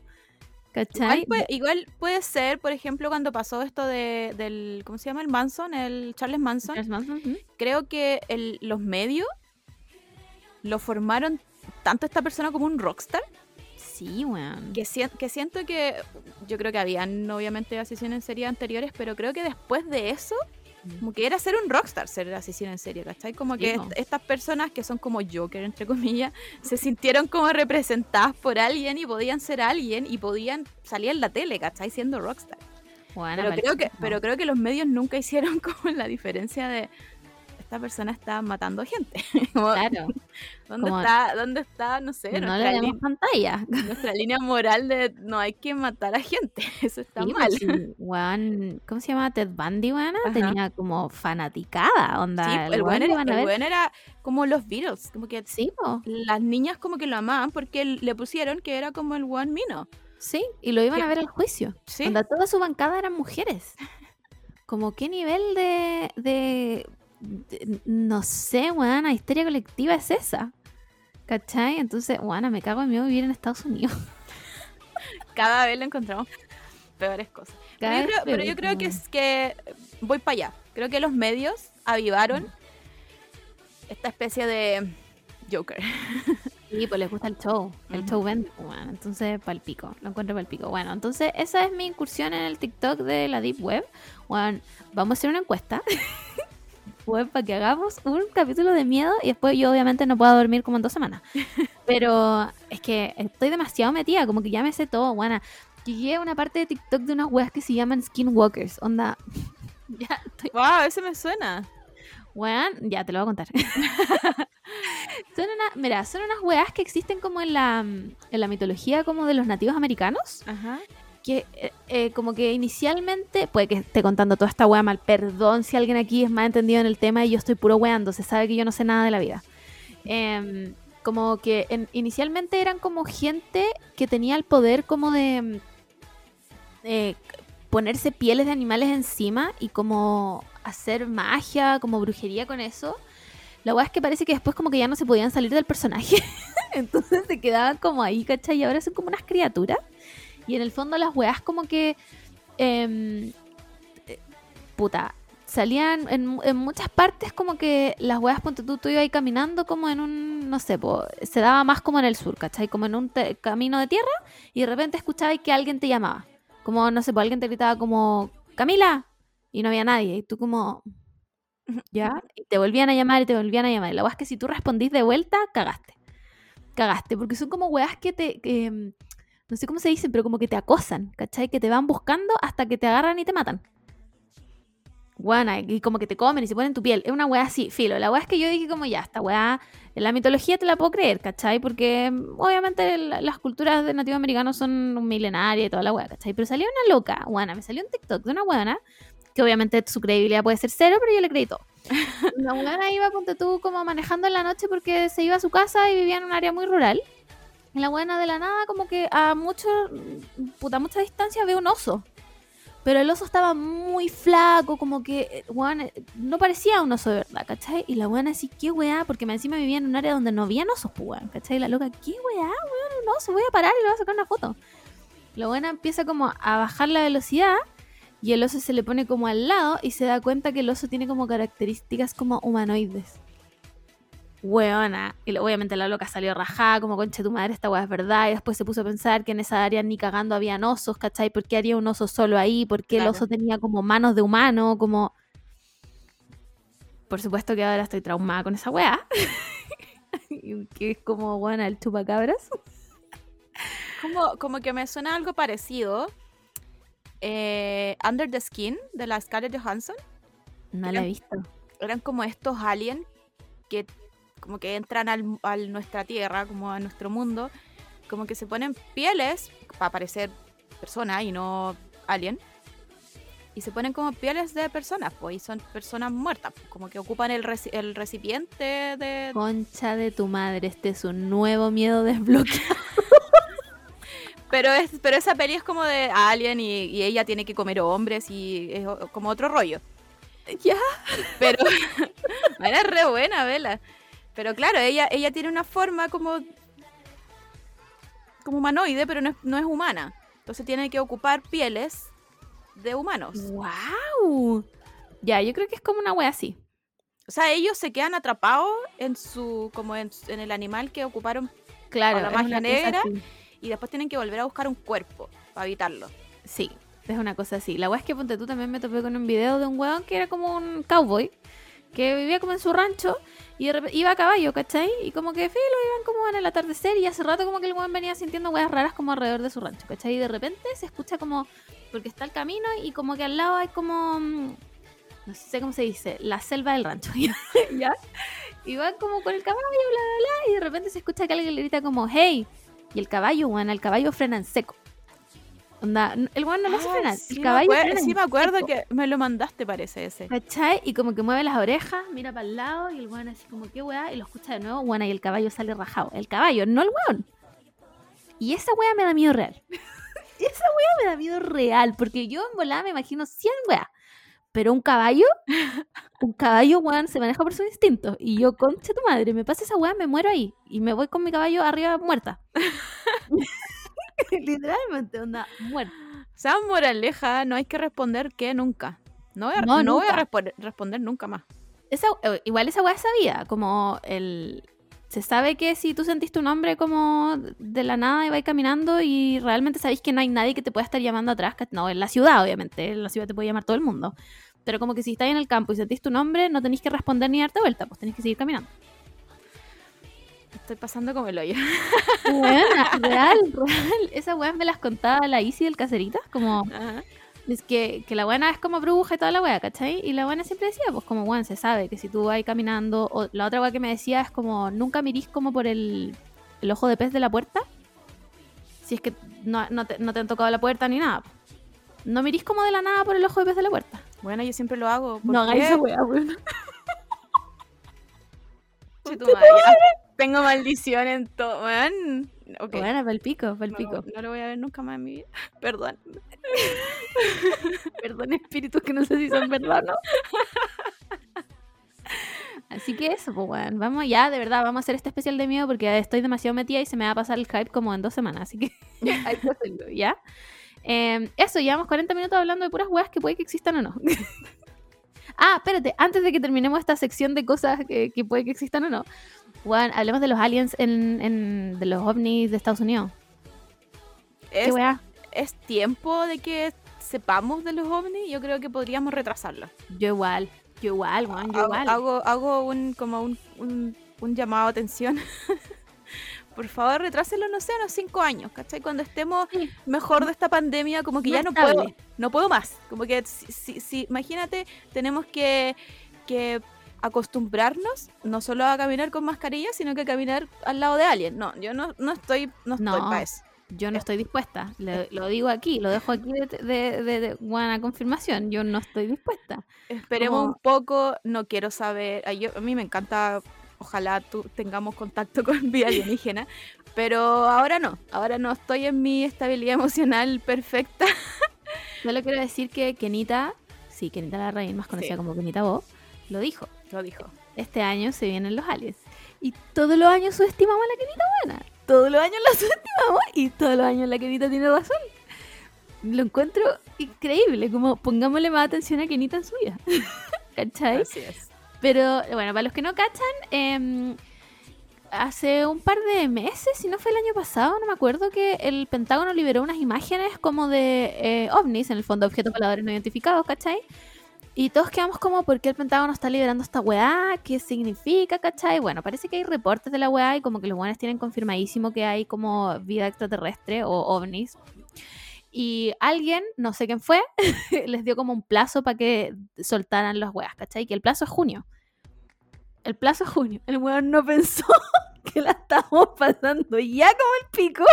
¿Cachai? Igual puede, igual puede ser, por ejemplo, cuando pasó esto de, del, ¿cómo se llama? El Manson, el Charles Manson. Charles Manson, creo que el- los medios lo formaron tanto esta persona como un rockstar Sí, weón. que, sien- que siento que yo creo que habían obviamente asesinos en serie anteriores pero creo que después de eso como que era ser un rockstar ser asesino en serie ¿cachai? como que est- estas personas que son como Joker entre comillas se sintieron como representadas por alguien y podían ser alguien y podían salir en la tele ¿cachai? siendo rockstar Weona, pero creo que pero creo que los medios nunca hicieron (laughs) como la diferencia de esta persona está matando gente (laughs) Como, Claro, (laughs) ¿Dónde Como- está, dónde está, no sé, no le nuestra, lin- pantalla. (laughs) nuestra línea moral de no hay que matar a gente? Eso está Sí, mal. pues, sí, weón, ¿cómo se llama? Ted Bundy, weón, tenía como fanaticada, onda. Sí, el weón era, el weón era como los Beatles, como que Sí, po, las niñas como que lo amaban porque le pusieron que era como el One Mino. sí, y lo iban a ver al juicio. Sí, Onda, toda su bancada eran mujeres. Como qué nivel de- no sé, weón, la histeria colectiva es esa. ¿Cachai? Entonces, weón, me cago en miedo vivir en Estados Unidos. (laughs) cada vez le encontramos peores cosas. Pero yo, creo, pero yo creo que es que voy para allá. Creo que los medios avivaron esta especie de Joker. (laughs) Sí, pues les gusta el show. El show vende, bueno, entonces palpico. Lo encuentro palpico. Bueno, entonces esa es mi incursión en el TikTok de la Deep Web. Bueno, vamos a hacer una encuesta. (laughs) Para que hagamos un capítulo de miedo y después yo obviamente no puedo dormir como en dos semanas. (laughs) Pero es que estoy demasiado metida, como que ya me sé todo, buena. Llegué a una parte de TikTok de unas weas que se llaman skinwalkers. Onda, (laughs) ya estoy (laughs) wow, ese me suena. Weón, ya te lo voy a contar. son una, mira, son unas weas que existen como en la, en la mitología como de los nativos americanos, Ajá. Que eh, eh, como que inicialmente, puede que esté contando toda esta wea mal, perdón si alguien aquí es más entendido en el tema y yo estoy puro weando, se sabe que yo no sé nada de la vida. Em, como que en- inicialmente eran como gente que tenía el poder como de mm, eh, ponerse pieles de animales encima y como hacer magia, como brujería con eso. La weá es que parece que después como que ya no se podían salir del personaje. (laughs) Entonces se quedaban como ahí, ¿cachai? Y ahora son como unas criaturas. Y en el fondo las weas como que... em, eh, puta, salían en, en muchas partes como que las weas, ponte tú, tú ibas ahí caminando como en un, no sé, po, se daba más como en el sur, ¿cachai? Como en un te- camino de tierra y de repente escuchabas que alguien te llamaba. Como, no sé, pues alguien te gritaba como, Camila, y no había nadie. Y tú como, (laughs) ¿ya? Y te volvían a llamar y te volvían a llamar. Y la weá es que si tú respondís de vuelta, cagaste. Cagaste, porque son como weas que te... que, mm, no sé cómo se dicen, pero como que te acosan, ¿cachai? Que te van buscando hasta que te agarran y te matan. Buena, y como que te comen y se ponen tu piel. Es una weá así, filo. La weá es que yo dije como ya, esta weá, en la mitología te la puedo creer, ¿cachai? Porque mm, obviamente la- las culturas de nativos americanos son milenarias y toda la weá, ¿cachai? Pero salió una loca, buena, me salió un TikTok de una weona, que obviamente su credibilidad puede ser cero, pero yo le creí todo. (laughs) La weona iba, ponte tú, como manejando en la noche porque se iba a su casa y vivía en un área muy rural. Y la buena de la nada, como que a mucho, puta, mucha distancia ve un oso. Pero el oso estaba muy flaco, como que, eh, eh, no parecía un oso de verdad, ¿cachai? Y la buena así, ¿qué weá? Porque encima vivía en un área donde no había osos, pues, weón, ¿cachai? La loca, ¿qué weá, weón? Un oso, voy a parar y le voy a sacar una foto. La buena empieza como a bajar la velocidad y el oso se le pone como al lado y se da cuenta que el oso tiene como características como humanoides. Weona. Y obviamente la loca salió rajada, como concha de tu madre, esta weá es verdad. Y después se puso a pensar que en esa área ni cagando habían osos, ¿cachai? ¿Por qué haría un oso solo ahí? ¿Por qué Claro. el oso tenía como manos de humano? Como. Por supuesto que ahora estoy traumada con esa weá. (laughs) que es como, bueno, el chupacabras. Como, como que me suena algo parecido. Eh, Under the Skin de la Scarlett Johansson. No la he visto. Eran como estos aliens que como que entran al, a nuestra tierra, como a nuestro mundo. Como que se ponen pieles para parecer persona y no alien. Y se ponen como pieles de personas, pues, y son personas muertas, pues, como que ocupan el, reci- el recipiente de... Concha de tu madre, este es un nuevo miedo desbloqueado. (laughs) Pero, es, pero esa peli es como de alien y, y ella tiene que comer hombres y es como otro rollo. Ya. Pero (laughs) era re buena, vela. Pero claro, ella, ella tiene una forma como como humanoide, pero no es, no es humana. Entonces tiene que ocupar pieles de humanos. ¡Wow! Ya, yo creo que es como una wea así. O sea, ellos se quedan atrapados en su como en, en el animal que ocuparon Claro, la magia negra. y después tienen que volver a buscar un cuerpo para evitarlo. Sí, es una cosa así. La weá es que ponte tú también me topé con un video de un weón que era como un cowboy que vivía como en su rancho y iba a caballo, ¿cachai? Y como que filo, iban como en el atardecer y hace rato como que el weón venía sintiendo weas raras como alrededor de su rancho, ¿cachai? Y de repente se escucha como, porque está el camino y como que al lado hay como, mm, no sé cómo se dice, la selva del rancho, (laughs) ¿ya? Y van como con el caballo, bla, bla, bla, y de repente se escucha que alguien le grita como, hey, y el caballo, weón, el caballo frena en seco. Onda, el weón no lo hace Ah, frenar, sí el caballo frena sí me acuerdo seco. que me lo mandaste, parece ese. ¿Cachai? Y como que mueve las orejas, mira para el lado y el weón así como, ¿qué weá? Y lo escucha de nuevo, bueno, y el caballo sale rajado. El caballo, no el weón. Y esa weá me da miedo real. (laughs) esa weá me da miedo real, porque yo en volada me imagino 100 weá. Pero un caballo, un caballo, weón, se maneja por su instinto. Y yo, concha tu madre, me pasa esa weá, me muero ahí. Y me voy con mi caballo arriba muerta. (laughs) (laughs) Literalmente, onda, muerta. O sea, moraleja, no hay que responder que nunca. No voy a, No, no voy a nunca. responder, nunca más. Esa, eh, igual esa weá es sabida, como el... Se sabe que si tú sentiste un nombre como de la nada y vais caminando y realmente sabéis que no hay nadie que te pueda estar llamando atrás, que- no, en la ciudad obviamente, en la ciudad te puede llamar todo el mundo, pero como que si estáis en el campo y sentís tu nombre, no tenéis que responder ni darte vuelta, pues tenéis que seguir caminando. Estoy pasando como el hoyo. Buena, (laughs) real, real. Esas weas me las contaba la Isi del Caceritas, como... Ajá. Es que, que la buena es como bruja y toda la wea, ¿cachai? Y la buena siempre decía, pues como, bueno, se sabe que si tú vas caminando, o la otra wea que me decía es como, nunca mirís como por el, el ojo de pez de la puerta. Si es que no, no te, no te han tocado la puerta ni nada. No mirís como de la nada por el ojo de pez de la puerta. Bueno, yo siempre lo hago. ¿por No hagáis esa weá, weón. Tengo maldición en todo. weón. Ok. Bueno, pa'l pico, pa'l No, pico. no lo voy a ver nunca más en mi vida. (laughs) Perdón. (laughs) Perdón, espíritus que no sé si son verdad o no. (laughs) Así que eso, pues, weón. Vamos ya, de verdad, vamos a hacer este especial de miedo porque estoy demasiado metida y se me va a pasar el hype como en dos semanas. Así que hay que hacerlo, ¿ya? Eh, eso, llevamos 40 minutos hablando de puras weas que puede que existan o no. ah, espérate, antes de que terminemos esta sección de cosas que, que puede que existan o no, weón, hablemos de los aliens en, en- de los ovnis de Estados Unidos. ¿Qué Es, wea? es tiempo de que sepamos de los ovnis. Yo creo que podríamos retrasarlo. Yo igual, yo igual, weón, yo hago, igual. hago, hago un, como un, un, un llamado a atención. (laughs) Por favor, retrásenlo, no sé, unos cinco años, ¿cachai? Cuando estemos mejor de esta pandemia, como que Más ya no puedo, no puedo más. Como que, si, si- si- imagínate, tenemos que, que acostumbrarnos no solo a caminar con mascarilla, sino que a caminar al lado de alguien. No, yo no, no estoy, no estoy para eso. Yo no estoy dispuesta. Lo, lo digo aquí, lo dejo aquí de, de, de- de buena confirmación. Yo no estoy dispuesta. Esperemos Como- un poco, no quiero saber, ay, yo- a mí me encanta, ojalá tú tengamos contacto (laughs) con vida alienígena, pero ahora no, ahora no estoy en mi estabilidad emocional perfecta. (laughs) Solo quiero decir que Kenita, sí, Kenita la reina, más conocida Sí. como Kenita Bo, lo dijo. Lo dijo. Este año se vienen los aliens. Y todos los años subestimamos a la Kenita buena. Todos los años la (laughs) subestimamos y todos los años la Kenita tiene razón. Lo encuentro increíble, como pongámosle más atención a Kenita en su vida. (laughs) ¿Cachai? Así es. Pero bueno, para los que no cachan, em, hace un par de meses, si no fue el año pasado, no me acuerdo, que el Pentágono liberó unas imágenes como de eh, ovnis, en el fondo objetos voladores no identificados, ¿cachai? Y todos quedamos como, ¿por qué el Pentágono está liberando esta weá? ¿Qué significa, cachai? Bueno, parece que hay reportes de la weá y como que los weones tienen confirmadísimo que hay como vida extraterrestre o ovnis. Y alguien, no sé quién fue, (laughs) les dio como un plazo para que soltaran las weas, ¿cachai? Que el plazo es junio. El plazo es junio. El weón no pensó (laughs) que la estábamos pasando ya como el pico.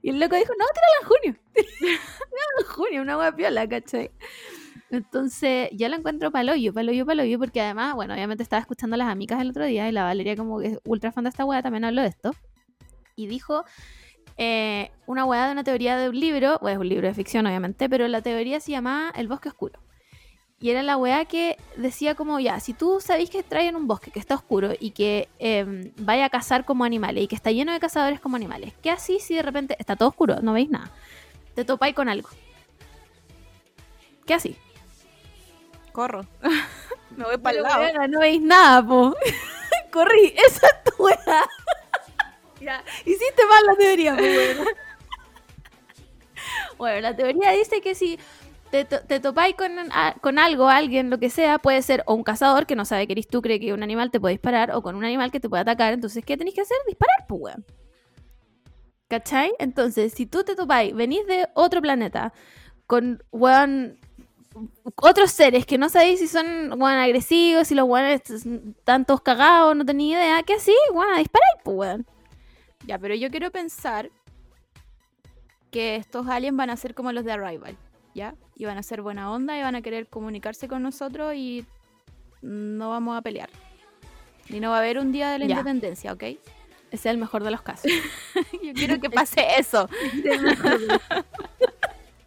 Y el loco dijo, no, tírala en junio. (laughs) Tírala en junio, una wea piola, ¿cachai? Entonces, ya lo encuentro paloyo, paloyo, paloyo, porque además, bueno, obviamente estaba escuchando a las amigas el otro día y la Valeria, como que es ultra fan de esta wea, también habló de esto. Y dijo eh, una weá de una teoría de un libro, pues es un libro de ficción, obviamente, pero la teoría se llamaba El bosque oscuro. Y era la weá que decía como, ya, si tú sabéis que traen un bosque que está oscuro y que eh, vaya a cazar como animales y que está lleno de cazadores como animales, ¿qué así si de repente está todo oscuro, no veis nada? Te topáis con algo. ¿Qué así? Corro. (laughs) Me voy para el Pero, lado. weona, no veis nada, po. (laughs) Corrí, esa es tu weá. (laughs) ya, hiciste mal la teoría, po. Bueno, la teoría dice que si te, to- te topáis con, con algo, alguien, lo que sea, puede ser o un cazador que no sabe que eres tú, cree que un animal te puede disparar, o con un animal que te puede atacar. Entonces, ¿qué tenéis que hacer? Disparar, pues, weón. ¿Cachai? Entonces, si tú te topáis, venís de otro planeta con, weón, otros seres que no sabéis si son, weón, agresivos, si los weones están todos cagados, no tenéis idea, ¿qué así? Weón, a disparar, pues, weón. Ya, pero yo quiero pensar que estos aliens van a ser como los de Arrival, ¿ya? Y van a ser buena onda y van a querer comunicarse con nosotros y no vamos a pelear. Y no va a haber un día de la Ya. independencia, ¿ok? Ese es el mejor de los casos. (laughs) Yo quiero que pase (laughs) eso.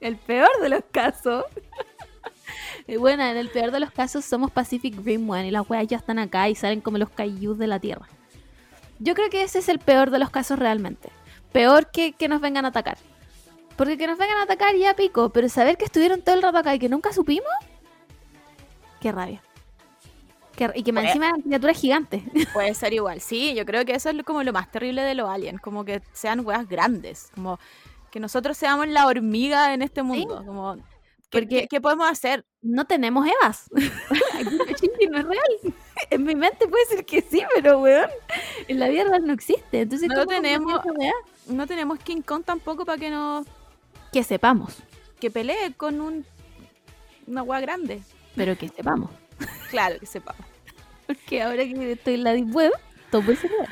el peor de los casos. (laughs) Y bueno, en el peor de los casos somos Pacific Rim, weón, y las weas ya están acá y salen como los kaijus de la Tierra. Yo creo que ese es el peor de los casos realmente. Peor que que nos vengan a atacar. Porque que nos vengan a atacar ya pico, pero saber que estuvieron todo el rato acá y que nunca supimos, qué rabia. Qué- y que más Pues- encima eran criaturas gigantes. (laughs) Puede ser igual. Sí, yo creo que eso es como lo más terrible de los aliens. Como que sean weas grandes. Como que nosotros seamos la hormiga en este mundo. Como, ¿qué, Porque- qué- podemos hacer? no tenemos Evas. (laughs) Aquí no es real. (laughs) En mi mente puede ser que sí, pero weón, en la vida real no existe. Entonces, No ¿cómo tenemos-? No tenemos King Kong tampoco para que nos que sepamos, que pelee con un, una wea grande. pero que sepamos. (laughs) Claro que sepamos. Porque ahora que estoy en la web, todo puede ser real.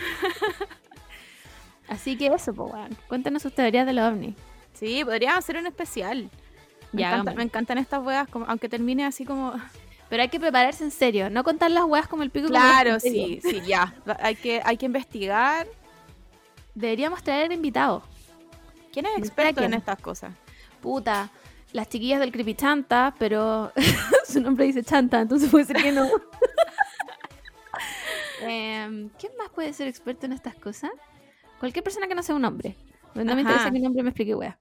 Así que eso, pues weón. Cuéntanos sus teorías de los ovnis. Sí, podríamos hacer un especial. Me, Ya, encanta- me encantan estas weas, como, aunque termine así como... (laughs) Pero hay que prepararse en serio, no contar las weas como el pico. Claro, sí, sí, ya. (laughs) Hay que, hay que investigar. Deberíamos traer invitados. ¿Quién es ¿Para experto en estas cosas? Puta, las chiquillas del Creepy Chanta, pero (laughs) su nombre dice Chanta, entonces puede ser que no. Em, ¿Quién más puede ser experto en estas cosas? Cualquier persona que no sea un hombre. No me interesa que un hombre me explique wea.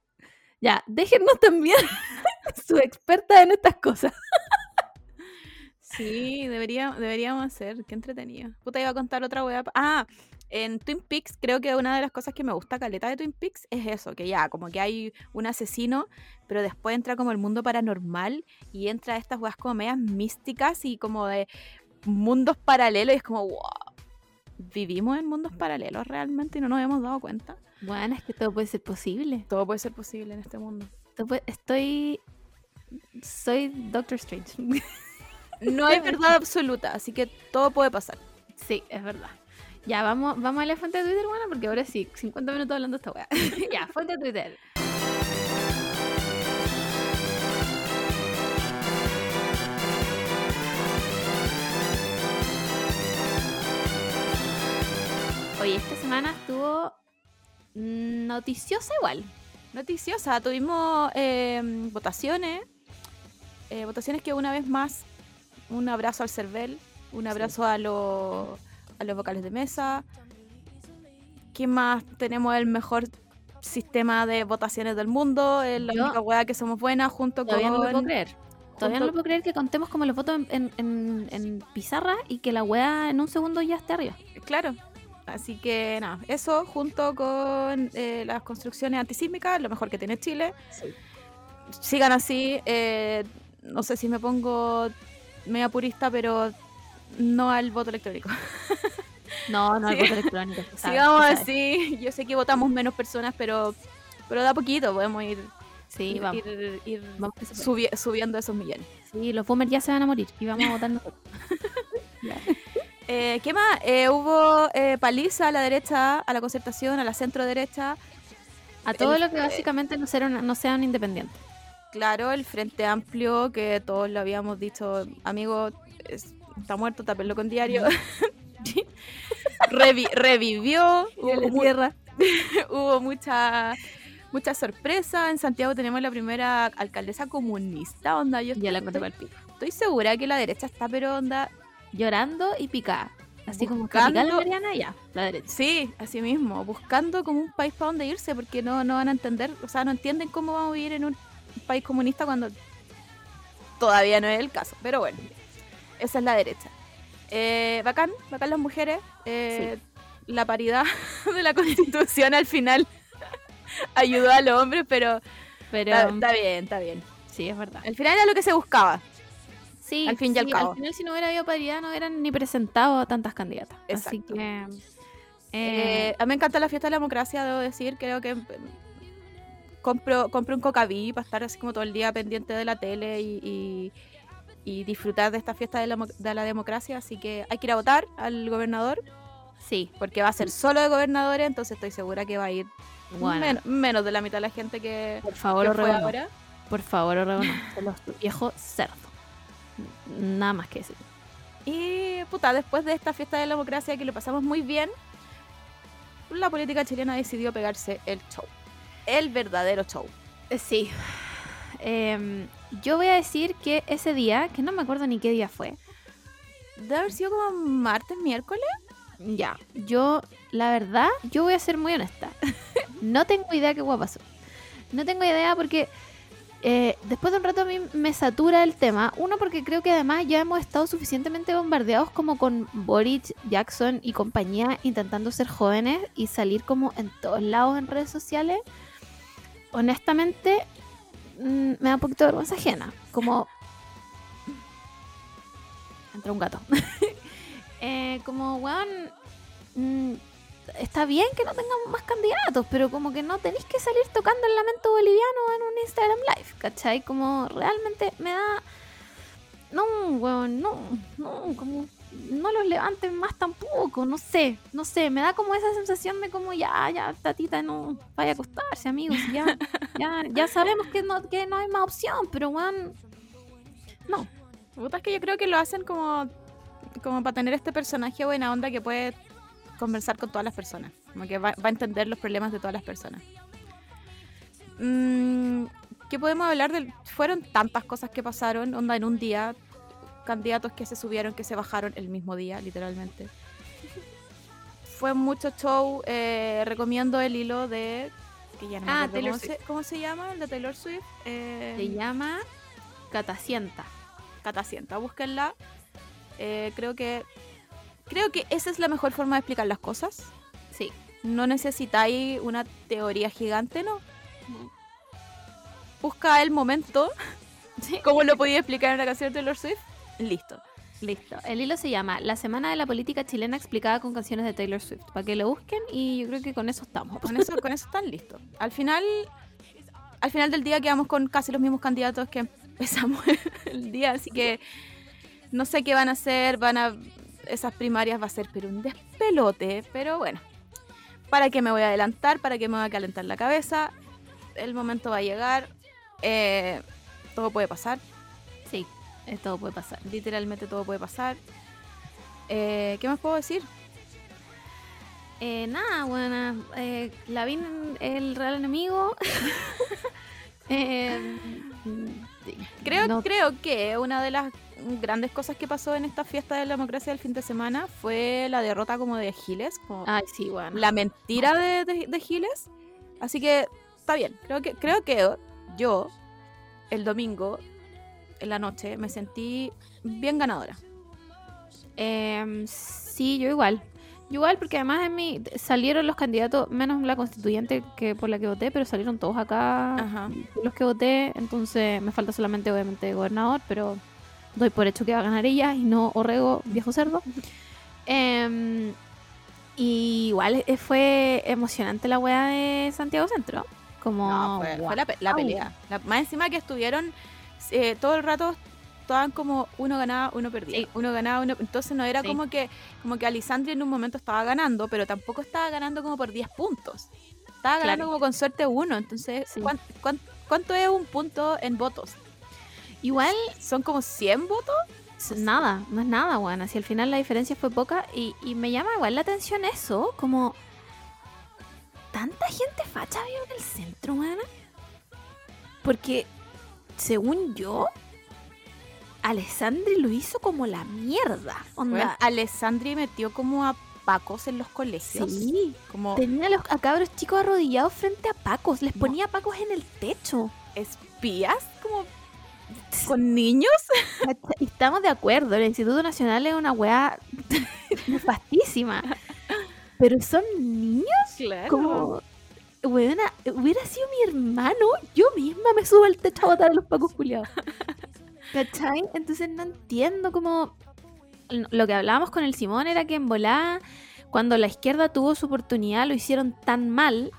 Ya, déjennos también (laughs) su experta en estas cosas. Sí, debería, deberíamos hacer. Qué entretenido. Puta, iba a contar otra wea. Ah, en Twin Peaks, creo que una de las cosas que me gusta caleta de Twin Peaks es eso, que ya, como que hay un asesino, pero después entra como el mundo paranormal y entra estas weas como medias místicas y como de mundos paralelos y es como, wow, vivimos en mundos paralelos realmente y no nos hemos dado cuenta. Bueno, es que todo puede ser posible. Todo puede ser posible en este mundo. Estoy. Soy Doctor Strange. (laughs) No hay verdad absoluta, así que todo puede pasar. Sí, es verdad. Ya, vamos, vamos a la fuente de Twitter, bueno, porque ahora sí, 50 minutos hablando de esta weá. (laughs) ya, fuente de Twitter. Oye, esta semana estuvo noticiosa igual. Noticiosa, tuvimos eh, votaciones, eh, votaciones que una vez más, un abrazo al CERVEL, un abrazo a, los a los vocales de mesa. ¿Quién más? Tenemos el mejor sistema de votaciones del mundo, es la Yo- única weá que somos buenas junto Todavía no con... lo puedo creer. Todavía no junto- lo puedo creer que contemos como los votos en, en- en- en pizarra y que la weá en un segundo ya esté arriba. Claro. Así que nada, eso junto con eh, las construcciones antisísmicas, lo mejor que tiene Chile. Sigan así. eh, no sé si me pongo media purista, pero no al voto electrónico. (laughs) No, no, Sí. voto electrónico. se sabe, Sigamos así. Yo sé que votamos menos personas, pero pero da poquito podemos ir, Sí, ir, vamos. ir- ir Vamos subi- subiendo esos millones. Sí, los boomers ya se van a morir y vamos a votar nosotros. (laughs) Eh, ¿Qué más? Eh, hubo eh, paliza a la derecha, a la concertación, a la centro derecha. A todo El- lo que básicamente no sean, no sean independientes. Claro, el Frente Amplio, que todos lo habíamos dicho, amigo, es- está muerto, tápenlo con diario. (laughs) Revi- revivió, (laughs) hubo, tierra. (laughs) hubo mucha, mucha sorpresa. En Santiago tenemos la primera alcaldesa comunista, onda. Yo Ya la estoy, el pico. estoy segura que la derecha está, pero onda. Llorando y picada. Así como Buscando- picada la Mariana, ya, la derecha. Sí, así mismo, buscando como un país para donde irse, porque no, no van a entender, o sea, no entienden cómo vamos a vivir en un país comunista cuando todavía no es el caso. Pero bueno, esa es la derecha. Eh, bacán, bacán las mujeres. eh, La paridad (laughs) de la constitución al final (laughs) ayudó a los hombres, pero Pero está, está bien, está bien. sí, es verdad. Al final era lo que se buscaba. Sí, al fin y al sí, cabo. final, si no hubiera habido paridad, no hubieran ni presentado a tantas candidatas. Así Exacto. que. Eh, eh, a mí me encanta la fiesta de la democracia, debo decir. Creo que compro, compro un cocaví para estar así como todo el día pendiente de la tele y, y- y disfrutar de esta fiesta de la, de la democracia. Así que hay que ir a votar al gobernador, sí, porque va a ser solo de gobernadores, entonces estoy segura que va a ir bueno. men- menos de la mitad de la gente que, Por favor, que fue ahora. Por favor, Orrego, los viejos cerdos. Nada más que decir. Y puta, después de esta fiesta de la democracia que lo pasamos muy bien, la política chilena decidió pegarse el show. El verdadero show. Eh, Sí. Em, yo voy a decir que ese día, que no me acuerdo ni qué día fue, Debe haber sido como martes, miércoles. ya, yo, la verdad, yo voy a ser muy honesta. (laughs) no tengo idea qué guapa pasó. No tengo idea porque eh, después de un rato a mí me satura el tema. Uno, porque creo que además ya hemos estado suficientemente bombardeados como con Boric, Jackson y compañía intentando ser jóvenes y salir como en todos lados en redes sociales. Honestamente, mm, me da un poquito de vergüenza ajena. Como... Entra un gato. (laughs) Eh, como, weón, mm, está bien que no tengamos más candidatos, pero como que no tenéis que salir tocando el lamento boliviano en un Instagram Live, ¿cachai? Como realmente me da... No, weón, no, no, como... No los levanten más tampoco, no sé, no sé, me da como esa sensación de como ya, ya, tatita, no vaya a acostarse, amigos, ya, (laughs) ya, ya sabemos que no, que no hay más opción, pero bueno, no. Puta, es que yo creo que lo hacen como, como para tener este personaje buena onda que puede conversar con todas las personas. Como que va, va a entender los problemas de todas las personas. Mm, ¿Qué podemos hablar de? Fueron tantas cosas que pasaron, onda en un día. Candidatos que se subieron, que se bajaron el mismo día, literalmente. Fue mucho show. eh, recomiendo el hilo de. Que ya no Ah, Taylor ¿cómo, se, cómo se llama? El de Taylor Swift. Eh, Se llama Catacienta. Catacienta, búsquenla. Eh, creo que creo que esa es la mejor forma de explicar las cosas. Sí. No necesitáis una teoría gigante, ¿no? Busca el momento, (laughs) Sí. cómo lo podía explicar en la canción de Taylor Swift. Listo. Listo. El hilo se llama La Semana de la Política Chilena explicada con canciones de Taylor Swift. Para que lo busquen y yo creo que con eso estamos. Con eso, con eso están listos. Al final, al final del día quedamos con casi los mismos candidatos que empezamos (laughs) el día, así que no sé qué van a hacer, van a esas primarias va a ser pero un despelote, pero bueno. ¿Para qué me voy a adelantar? ¿Para qué me voy a calentar la cabeza? El momento va a llegar. eh, todo puede pasar. Sí, todo puede pasar. Literalmente todo puede pasar. Eh, ¿Qué más puedo decir? Eh, nada, bueno, eh, Lavín, el real enemigo. (laughs) (laughs) Eh, Creo, no- creo que una de las grandes cosas que pasó en esta fiesta de la democracia del fin de semana fue la derrota como de Giles, como Ay, sí, bueno. la mentira de, de- de Giles. Así que está bien. Creo que, creo que yo, el domingo, en la noche, me sentí bien ganadora. Em, sí, yo igual. Yo igual, porque además en mi salieron los candidatos, menos la constituyente que por la que voté, pero salieron todos acá Ajá. los que voté. Entonces me falta solamente, obviamente, gobernador, pero doy por hecho que va a ganar ella y no Orrego, viejo cerdo. Em, y igual eh, fue emocionante la wea de Santiago Centro. Como, No, fue, fue la, pe- la pelea. La- más encima que estuvieron eh, todo el rato estaban como uno ganaba, uno perdía. Sí. Uno ganaba, uno. Entonces no era Sí. como que como que Alisandri en un momento estaba ganando, pero tampoco estaba ganando como por 10 puntos. Estaba ganando Claro. como con suerte uno. Entonces, Sí. ¿cuán- cuán- cuánto es un punto en votos? Igual ¿Son como 100 votos? Nada, no es nada, weón. Así al final la diferencia fue poca y, y me llama igual la atención eso, como tanta gente facha vive en el centro, weón. Porque, según yo, Alessandri lo hizo como la mierda. Onda, Bueno, Alessandri metió como a Pacos en los colegios. sí. Como Tenía a los a cabros chicos arrodillados frente a Pacos, les No. ponía Pacos en el techo. espías, con niños. (laughs) Estamos de acuerdo, el Instituto Nacional es una weá (laughs) nefastísima. Pero son niños Claro. como. Weona, hubiera sido mi hermano, yo misma me subo al techo a botar a los pacos culiados. ¿Cachai? Entonces no entiendo cómo. Lo que hablábamos con el Simón era que en volá, cuando la izquierda tuvo su oportunidad, lo hicieron tan mal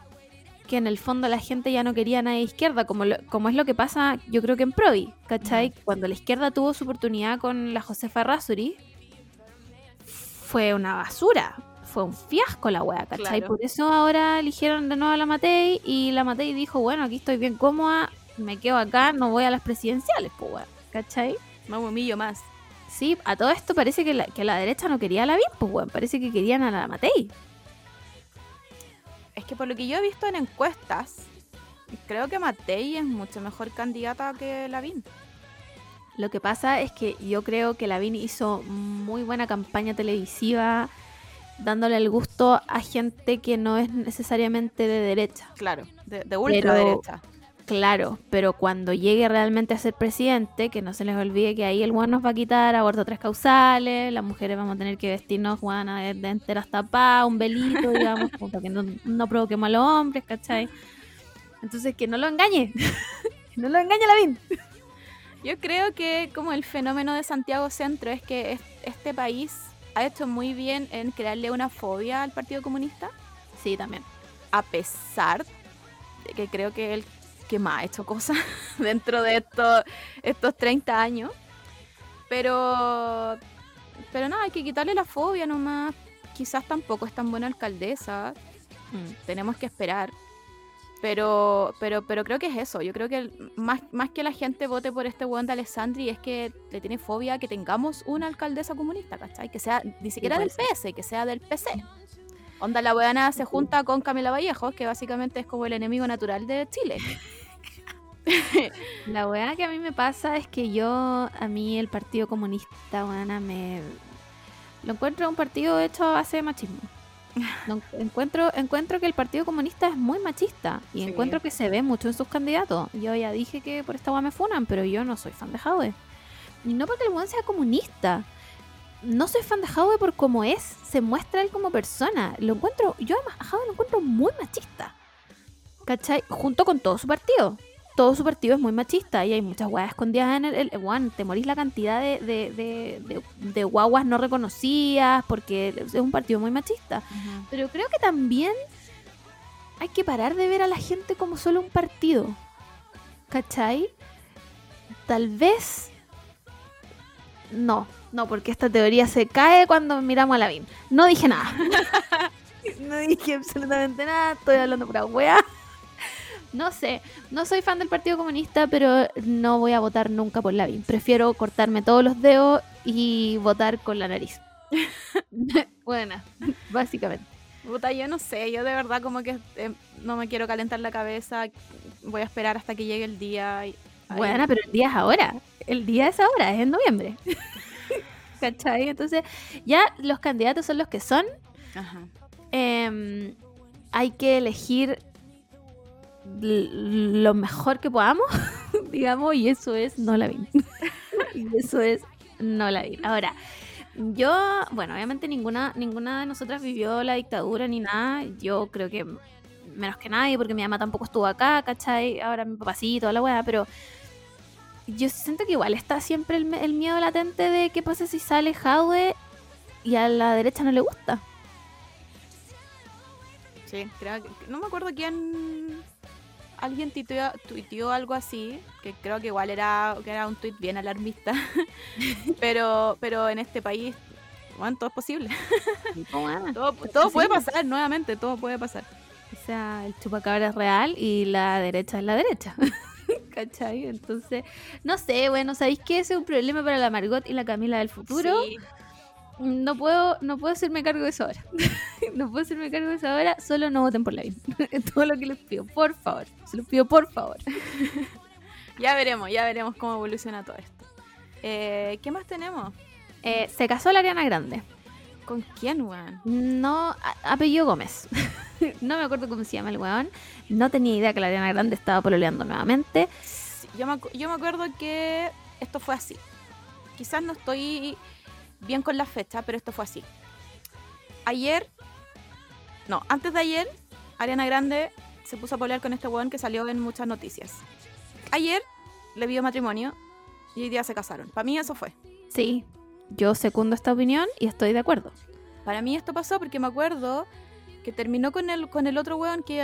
que en el fondo la gente ya no quería a nadie de izquierda, como, lo- como es lo que pasa, yo creo que en Provi, ¿cachai? Cuando la izquierda tuvo su oportunidad con la Josefa Razuri, fue una basura, fue un fiasco la wea, ¿cachai? Claro. Por eso ahora eligieron de nuevo a la Matei y la Matei dijo, bueno, aquí estoy bien cómoda, me quedo acá, no voy a las presidenciales, pues wea, ¿cachai? Más humillo más. Sí, a todo esto parece que la, que la derecha no quería a la VIP, pues weón, parece que querían a la Matei. Que por lo que yo he visto en encuestas, creo que Matei es mucho mejor candidata que Lavín. Lo que pasa es que yo creo que Lavín hizo muy buena campaña televisiva, dándole el gusto a gente que no es necesariamente de derecha. Claro, de, de ultraderecha. Claro, pero cuando llegue realmente a ser presidente, que no se les olvide que ahí el weón nos va a quitar aborto tres causales, las mujeres vamos a tener que vestirnos weón, de, de enteras tapadas, un velito, (laughs) digamos, para que no, no provoquemos a los hombres, ¿cachai? Entonces que no lo engañe, (laughs) que no lo engañe Lavín. Yo creo que como el fenómeno de Santiago Centro es que es- este país ha hecho muy bien en crearle una fobia al Partido Comunista, Sí, también. a pesar de que creo que él que más ha hecho cosas (laughs) dentro de estos, estos 30 años. Pero pero nada, hay que quitarle la fobia nomás. Quizás tampoco es tan buena alcaldesa. Mm, tenemos que esperar. Pero, pero, pero creo que es eso. Yo creo que el- más, más que la gente vote por este weón de Alessandri es que le tiene fobia a que tengamos una alcaldesa comunista, ¿cachai? Que sea ni siquiera del PS, que sea del PC. Onda, la weona se junta con Camila Vallejo, que básicamente es como el enemigo natural de Chile. (laughs) (laughs) La weá que a mí me pasa es que yo, a mí el Partido Comunista, weona, me... Lo encuentro un partido hecho a base de machismo. Lo encuentro, encuentro que el Partido Comunista es muy machista y Sí. encuentro que se ve mucho en sus candidatos. Yo ya dije que por esta weá me funan, pero yo no soy fan de Jadwe. Y no porque el weón sea comunista. No soy fan de Jadwe por cómo es, se muestra él como persona. Lo encuentro, yo además a Jadwe lo encuentro muy machista. ¿Cachai? Junto con todo su partido. Todo su partido es muy machista y hay muchas guaguas escondidas en el... el- Juan, te morís la cantidad de, de, de, guaguas no reconocidas porque es un partido muy machista. Pero creo que también hay que parar de ver a la gente como solo un partido. ¿Cachai? Tal vez... No, no, porque esta teoría se cae cuando miramos a Lavín. No dije nada. (laughs) (laughs) no dije absolutamente nada, estoy hablando pura wea. No sé, no soy fan del Partido Comunista, pero no voy a votar nunca por Lavín. Prefiero cortarme todos los dedos y votar con la nariz. (laughs) Buena, básicamente. Puta, yo no sé, yo de verdad como que eh, no me quiero calentar la cabeza. Voy a esperar hasta que llegue el día. Y, Buena, pero el día es ahora. El día es ahora, es en noviembre. (laughs) ¿Cachai? Entonces, ya los candidatos son los que son. Ajá. Em, hay que elegir lo mejor que podamos, (laughs) digamos, y eso es no la vi. (laughs) eso es no la vi. Ahora, yo, bueno, obviamente ninguna, ninguna de nosotras vivió la dictadura ni nada. Yo creo que menos que nadie, porque mi mamá tampoco estuvo acá, ¿cachai? Ahora mi papá sí, toda la weá, pero yo siento que igual está siempre el miedo latente de qué pasa si sale Jadwe y a la derecha no le gusta. Sí, creo que. No me acuerdo quién. Alguien tuiteó, tuiteó algo así, que creo que igual era, que era un tuit bien alarmista. (laughs) pero, pero en este país, bueno, todo es posible. Todo, (laughs) todo puede pasar, nuevamente, todo puede pasar. O sea, el chupacabra es real y la derecha es la derecha. (laughs) ¿Cachai? Entonces, no sé, bueno, ¿sabéis que ese es un problema para la Margot y la Camila del futuro? Sí. No puedo, no puedo hacerme cargo de eso ahora. (laughs) no puedo hacerme cargo de eso ahora, solo no voten por la (laughs) Es todo lo que les pido, por favor. Se los pido, por favor. (laughs) Ya veremos, ya veremos cómo evoluciona todo esto. Eh, ¿Qué más tenemos? Eh, se casó la Ariana Grande. ¿Con quién, weón? No, a- apellido Gómez. no me acuerdo cómo se llama el weón. No tenía idea que la Ariana Grande estaba pololeando nuevamente. Sí, Yo me, yo me acuerdo que esto fue así. Quizás no estoy bien con la fecha, pero esto fue así. Ayer, no, antes de ayer, Ariana Grande se puso a pelear con este weón que salió en muchas noticias. Ayer le vio matrimonio y hoy día se casaron. Para mí eso fue. Sí, yo secundo esta opinión y estoy de acuerdo. Para mí esto pasó porque me acuerdo que terminó con el, con el otro weón que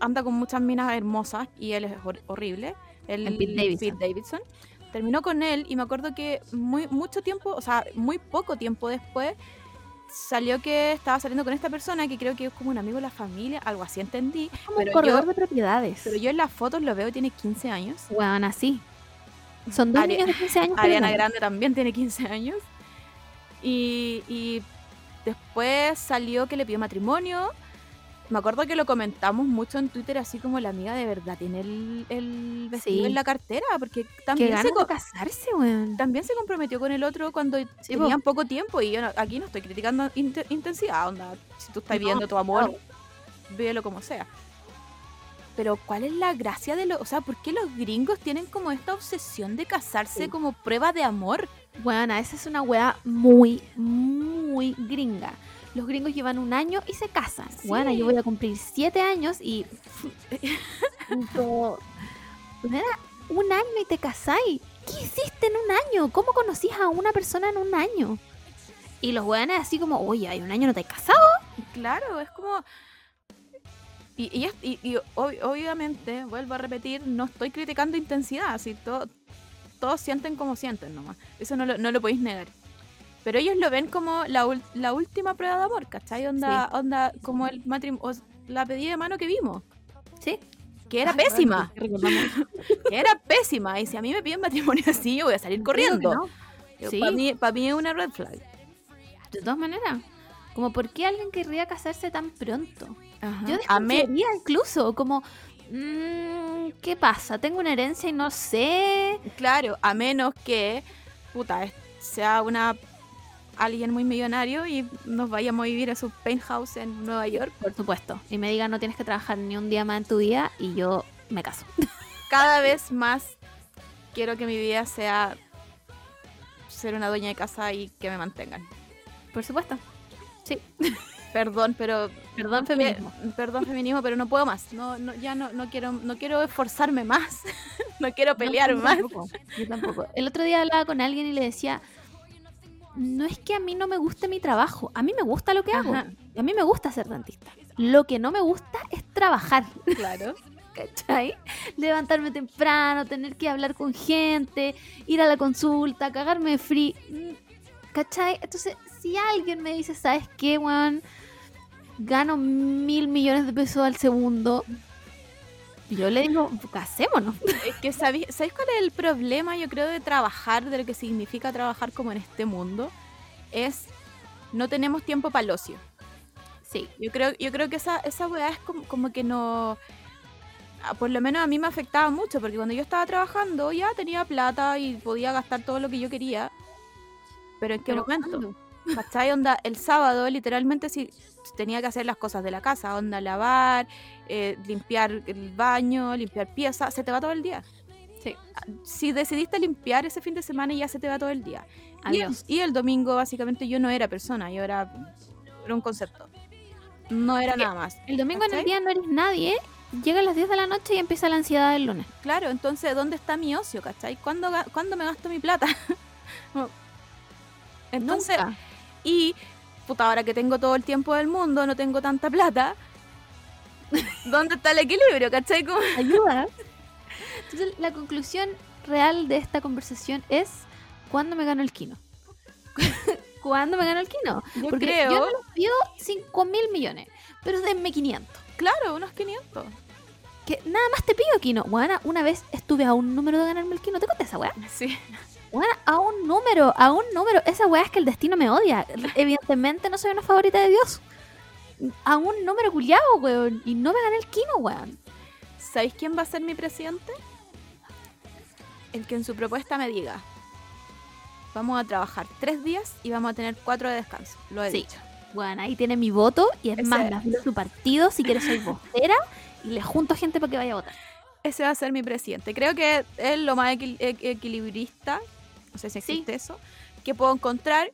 anda con muchas minas hermosas y él es hor- horrible. El, El Pete Davidson. Pete Davidson. Terminó con él y me acuerdo que muy mucho tiempo, o sea, muy poco tiempo después, salió que estaba saliendo con esta persona que creo que es como un amigo de la familia, algo así entendí. Como Pero un corredor yo- de propiedades. Pero yo en las fotos lo veo, tiene 15 años. Weón, así. Son dos Ari- niños de 15 años. Ariana. Grande también tiene 15 años. Y, y después salió que le pidió matrimonio. Me acuerdo que lo comentamos mucho en Twitter, así como la amiga de verdad tiene el, el vestido Sí. en la cartera, porque Que también se, de casarse, weón. también se comprometió con el otro cuando tenían poco tiempo. Y yo no- aquí no estoy criticando inte- intensidad, onda. Si tú estás No, viendo tu amor, no. vívelo como sea. Pero ¿cuál es la gracia de lo, o sea, por qué los gringos tienen como esta obsesión de casarse Sí. como prueba de amor? Weón, esa es una weá muy, muy gringa. Los gringos llevan un año y se casan. Sí. Weón, yo voy a cumplir siete años y. (laughs) Como, un año y te casáis. ¿Qué hiciste en un año? ¿Cómo conocís a una persona en un año? Y los weones así como, oye, hay un año no te has casado. Claro, es como... Y, y, es- y- y ob- obviamente, vuelvo a repetir, no estoy criticando intensidad, así todo, todos sienten como sienten nomás. Eso no lo, no lo podéis negar. Pero ellos lo ven como la, la última prueba de amor, ¿cachai? Onda, onda como el matrimonio, la pedida de mano que vimos, Sí. que era (laughs) Ay, pésima, bueno, que (laughs) era pésima. Y si a mí me piden matrimonio así, yo voy a salir corriendo. No. Sí. Para mí, pa' mí es una red flag. De todas maneras. Como, ¿por qué alguien querría casarse tan pronto? Yo a me- desconfiaría incluso, como, mm, ¿qué pasa? Tengo una herencia y no sé. Claro, a menos que, puta, sea una alguien muy millonario y nos vayamos a vivir a su penthouse en Nueva York. Por supuesto. Y me digan, no tienes que trabajar ni un día más en tu vida y yo me caso. (laughs) Cada vez más quiero que mi vida sea ser una dueña de casa y que me mantengan. Por supuesto. Sí. (laughs) Perdón, pero Perdón, feminismo. Perdón feminismo, pero no puedo más. No, no, ya no, no quiero, no quiero esforzarme más. (laughs) no quiero pelear No, yo más. tampoco, Yo tampoco. El otro día hablaba con alguien y le decía, no es que a mí no me guste mi trabajo, a mí me gusta lo que hago. A mí me gusta ser dentista. Lo que no me gusta es trabajar, (laughs) Claro. ¿cachai? Levantarme temprano, tener que hablar con gente, ir a la consulta, cagarme de free. mm, ¿Cachai? Entonces, si alguien me dice, ¿sabes qué, weón? Gano mil millones de pesos al segundo. Yo le digo, casémonos. (laughs) Es que ¿sabí- ¿sabéis cuál es el problema, yo creo, de trabajar, de lo que significa trabajar como en este mundo? Es no tenemos tiempo para el ocio. Sí. Yo creo, yo creo que esa, esa weá es como, como que no. ah, Por lo menos a mí me afectaba mucho, porque cuando yo estaba trabajando ya tenía plata y podía gastar todo lo que yo quería. Pero ¿en qué momento? ¿Cachai? Onda, el sábado literalmente si tenía que hacer las cosas de la casa, onda, lavar, eh, limpiar el baño, limpiar piezas, se te va todo el día. Sí. Si decidiste limpiar ese fin de semana ya se te va todo el día. Y el, Adiós. y el domingo básicamente yo no era persona, yo era, era un concepto. No era Porque nada más. El domingo en el día no eres nadie, llega a las 10 de la noche y empieza la ansiedad del lunes. Claro, entonces, ¿dónde está mi ocio, cachai? ¿Cuándo, ¿cuándo me gasto mi plata? (laughs) Entonces, Nunca. y puta, ahora que tengo todo el tiempo del mundo, no tengo tanta plata. (laughs) ¿Dónde está el equilibrio, cachai? Como- ayuda. (laughs) Entonces, la conclusión real de esta conversación es ¿cuándo me gano el kino? (laughs) ¿Cuándo me gano el kino? Yo Porque creo, yo no les pido 5 mil millones, pero denme 500. claro, unos 500. Que nada más te pido kino. Bueno, una vez estuve a un número de ganarme el kino. ¿Te conté esa weá? Sí. Bueno, a un número, a un número. Esa weá es que el destino me odia. Evidentemente no soy una favorita de Dios. A un número culiado, weón. Y no me gané el kino, weón. ¿Sabéis quién va a ser mi presidente? El que en su propuesta me diga, vamos a trabajar tres días y vamos a tener cuatro de descanso. Lo he Sí. dicho. Bueno, ahí tiene mi voto. Y es Ese- más, me afilo a su partido. Si quieres, (laughs) soy vocera. Y le junto gente para que vaya a votar. Ese va a ser mi presidente. Creo que es lo más equil- equilibrista, no sé si Sí. existe eso, que puedo encontrar.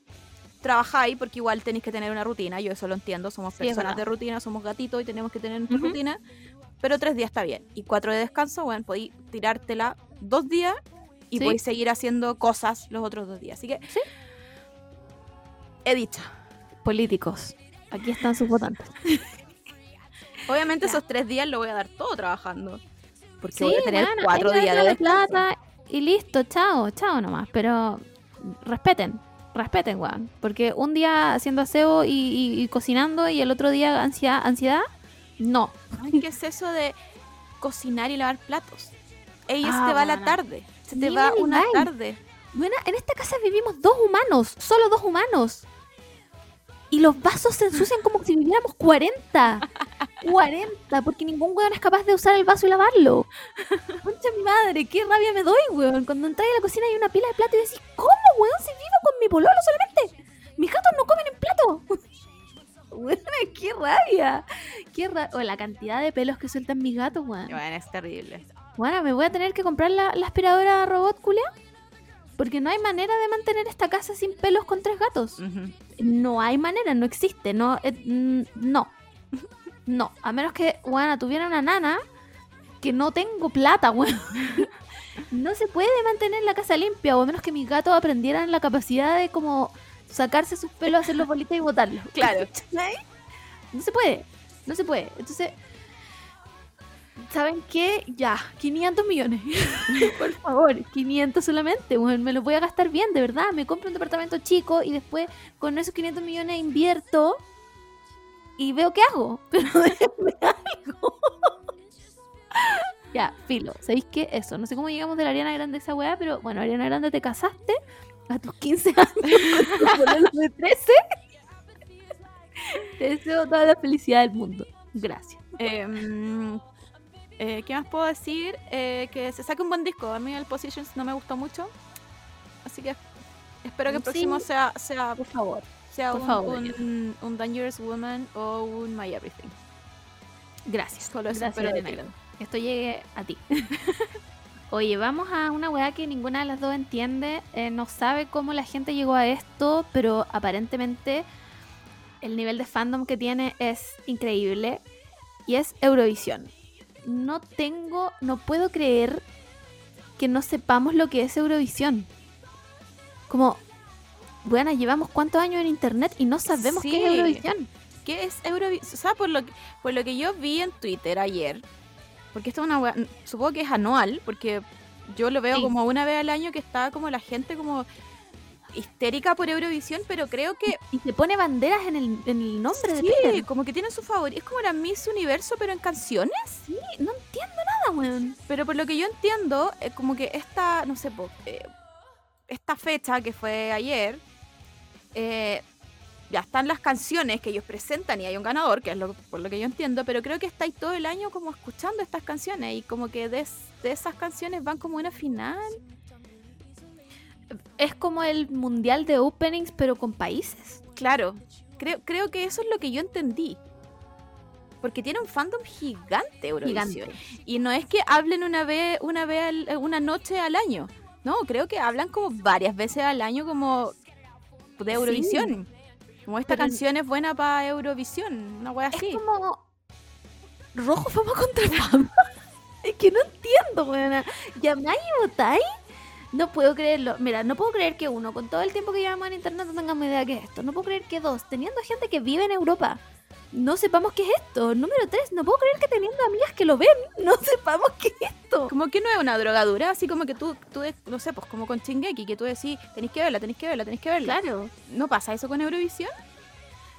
Trabajáis porque igual tenéis que tener una rutina, yo eso lo entiendo, somos personas de rutina, somos gatitos y tenemos que tener nuestra rutina, pero tres días está bien. Y cuatro de descanso, bueno, podéis tirártela dos días y Sí. podéis seguir haciendo cosas los otros dos días. Así que, Sí. he dicho. Políticos. Aquí están sus votantes. (laughs) Obviamente Ya. esos tres días lo voy a dar todo trabajando. Porque Sí, voy a tener cuatro días de plata y listo, chao, chao nomás. Pero respeten, respeten, weón. Porque un día haciendo aseo y, y- y cocinando y el otro día ansiedad, ansiedad no. ¿Qué es eso de cocinar y lavar platos? Ey, se Ah, te va la bueno. tarde. Se te Ni va una tarde. Bueno, en esta casa vivimos dos humanos, solo dos humanos. Y los vasos se ensucian como si viviéramos 40. 40, porque ningún weón es capaz de usar el vaso y lavarlo. Concha mi madre, qué rabia me doy, weón. Cuando entras a la cocina hay una pila de plato y decís, ¿cómo, weón? Si vivo con mi pololo solamente. Mis gatos no comen en plato. Weón, (laughs) qué rabia. Qué rabia. O la cantidad de pelos que sueltan mis gatos, weón. Bueno, es terrible. Bueno, me voy a tener que comprar la, la aspiradora robot, culia. Porque no hay manera de mantener esta casa sin pelos con tres gatos. Ujú. No hay manera, no existe. No, eh, mm, no. (laughs) No. A menos que, bueno, tuviera una nana que no tengo plata, weón. (laughs) No se puede mantener la casa limpia, o a menos que mis gatos aprendieran la capacidad de como sacarse sus pelos, hacerlos bolitas y botarlos. Claro. (laughs) No se puede. No se puede. Entonces, ¿Saben qué? Ya, 500 millones. (laughs) Por favor, 500 solamente. Bueno, me lo voy a gastar bien, de verdad. Me compro un departamento chico y después con esos 500 millones invierto y veo qué hago. (laughs) Pero déjenme algo. ya, filo. ¿Sabéis qué? Eso. No sé cómo llegamos de la Ariana Grande esa weá, pero bueno, Ariana Grande, te casaste a tus 15 años (laughs) de 13. Te deseo toda la felicidad del mundo. Gracias. Em, eh, ¿Qué más puedo decir? Eh, que se saque un buen disco. A mí el Positions no me gustó mucho. Así que espero que el Sí. próximo sea, sea, Por favor. sea por un, favor, un, un Dangerous Woman o un My Everything. Gracias. Solo eso Gracias, espero de esto llegue a ti. (laughs) Oye, vamos a una weá que ninguna de las dos entiende. Eh, no sabe cómo la gente llegó a esto, pero aparentemente el nivel de fandom que tiene es increíble. Y es Eurovisión. No tengo, no puedo creer que no sepamos lo que es Eurovisión. Como, bueno, llevamos cuántos años en internet y no sabemos qué es. Eurovisión. ¿Qué es Eurovisión? O sea, por lo, que, por lo que yo vi en Twitter ayer, porque esto es una supongo que es anual, porque yo lo veo Sí. como una vez al año que está como la gente como histérica por Eurovisión, pero creo que Y se pone banderas en el, en el nombre de sí, como que tienen su favorito. Es como la Miss Universo, pero en canciones. Sí, no entiendo nada, weón. Pero por lo que yo entiendo, es como que esta, no sé, po, eh, esta fecha que fue ayer, eh, ya están las canciones que ellos presentan y hay un ganador, que es lo, por lo que yo entiendo, pero creo que estáis todo el año como escuchando estas canciones y como que de esas canciones van como una final. Es como el mundial de openings, pero con países. Claro, creo, creo que eso es lo que yo entendí. Porque tiene un fandom gigante Eurovisión. Gigante. Y no es que hablen una vez, una vez al- eh, una noche al año. No, creo que hablan como varias veces al año como de Eurovisión. Como esta Pero- canción es buena para Eurovisión, una wea así. Es como rojo fama contra fama. (laughs) es que no entiendo, weón. ¿Llamáis y votáis? No puedo creerlo. Mira, no puedo creer que uno, con todo el tiempo que llevamos en internet, no tengamos idea qué es esto. No puedo creer que dos, teniendo gente que vive en Europa, no sepamos qué es esto. Número tres, no puedo creer que teniendo amigas que lo ven, no (laughs) sepamos qué es esto. Como que no es una drogadura, así como que tú, tú no sé, pues como con Chingeki, que tú decís, tenéis que verla, tenéis que verla, tenéis que verla. Claro. ¿No pasa eso con Eurovisión?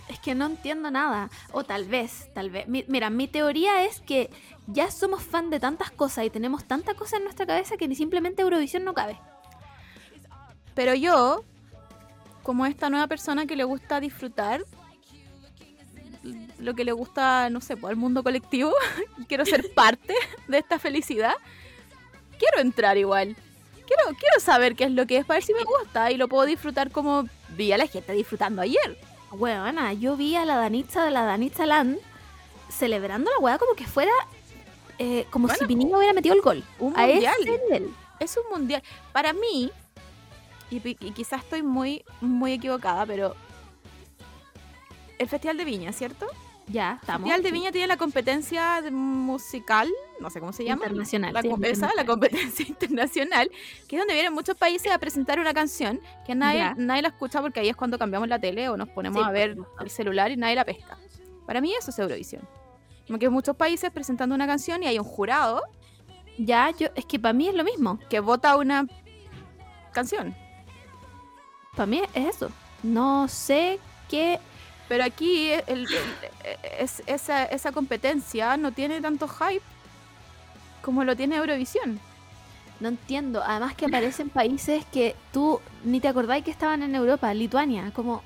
Es que no entiendo nada. O tal vez, tal vez. Mi- mira, mi teoría es que ya somos fan de tantas cosas y tenemos tanta cosa en nuestra cabeza que ni simplemente Eurovisión no cabe. Pero yo, como esta nueva persona que le gusta disfrutar lo que le gusta, no sé, pues, al mundo colectivo, (laughs) y quiero ser (laughs) parte de esta felicidad, quiero entrar igual. Quiero, quiero saber qué es lo que es para ver si me gusta y lo puedo disfrutar como vi a la gente disfrutando ayer. Weona, yo vi a la Danitza de la Danitza Land celebrando la weá como que fuera eh, como Bueno, si Pinillo hubiera metido el gol. un a mundial. ese. Es un mundial. Para mí, y, y quizás estoy muy, muy equivocada, pero el Festival de Viña, ¿cierto? Ya, El estamos. Festival de. Viña tiene la competencia musical, no sé cómo se llama. Internacional. La, sí, esa, la competencia (laughs) internacional, que es donde vienen muchos países a presentar una canción que nadie, nadie la escucha porque ahí es cuando cambiamos la tele o nos ponemos Sí, a ver el celular y nadie la pesca. Para mí eso es Eurovisión. Como que muchos países presentando una canción y hay un jurado Ya, yo, es que para mí es lo mismo. que vota una canción. Para mí es eso. No sé qué. Pero aquí el- el- es- esa, esa competencia no tiene tanto hype como lo tiene Eurovisión. No entiendo. Además que aparecen países que tú ni te acordáis que estaban en Europa, Lituania, como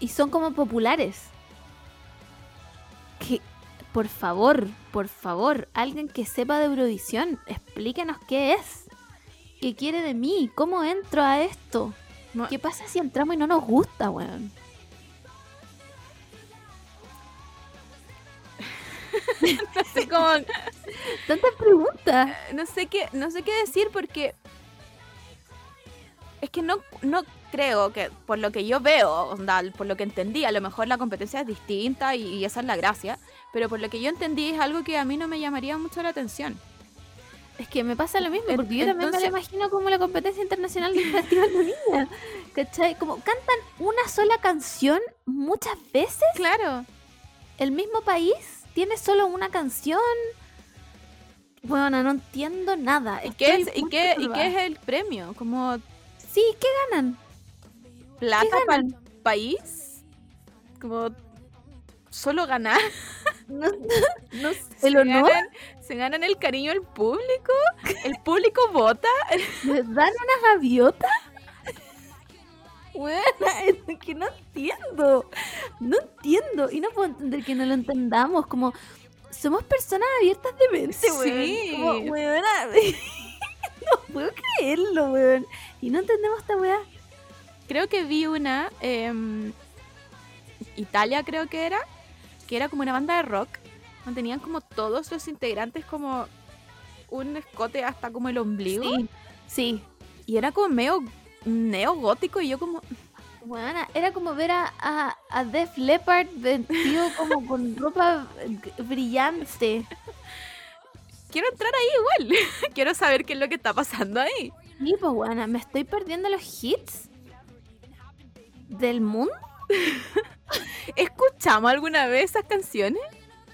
y son como populares. Que por favor, por favor, alguien que sepa de Eurovisión, explíquenos qué es. ¿Qué quiere de mí? ¿Cómo entro a esto? ¿Qué pasa si entramos y no nos gusta, weón? No sé cómo, Tantas preguntas. no sé qué, no sé qué decir porque es que no, no creo que por lo que yo veo, onda, por lo que entendí, a lo mejor la competencia es distinta y, y esa es la gracia, pero por lo que yo entendí es algo que a mí no me llamaría mucho la atención. Es que me pasa lo mismo, porque yo también me lo entonces- imagino como la competencia internacional del (laughs) Festival de Viña. ¿Cachai? Como cantan una sola canción muchas veces. Claro. El mismo país tiene solo una canción. Bueno, no entiendo nada. ¿Y qué, es, y, qué, ¿Y qué es el premio? ¿Como Sí, ¿qué ganan? plata para el país? ¿Como solo ganar? No, (laughs) no sé. ¿Se ¿El honor? ganan, ¿Se ganan el cariño del público? ¿El público vota? ¿Les dan una gaviota? Bueno, (laughs) es que no entiendo. No entiendo. Y no puedo entender que no lo entendamos. Como, somos personas abiertas de mente, weón. Sí. Como, weona, (laughs) no puedo creerlo, weón. Y no entendemos esta weá. Creo que vi una, em, Italia creo que era, que era como una banda de rock, donde tenían como todos los integrantes como un escote hasta como el ombligo. Sí, sí. Y era como medio neogótico y yo como, Weona, era como ver a, a, a Def Leppard vestido como con ropa brillante. quiero entrar ahí igual. (laughs) quiero saber qué es lo que está pasando ahí. Sí, pues weona, me estoy perdiendo los hits del mundo. (laughs) ¿Escuchamos alguna vez esas canciones?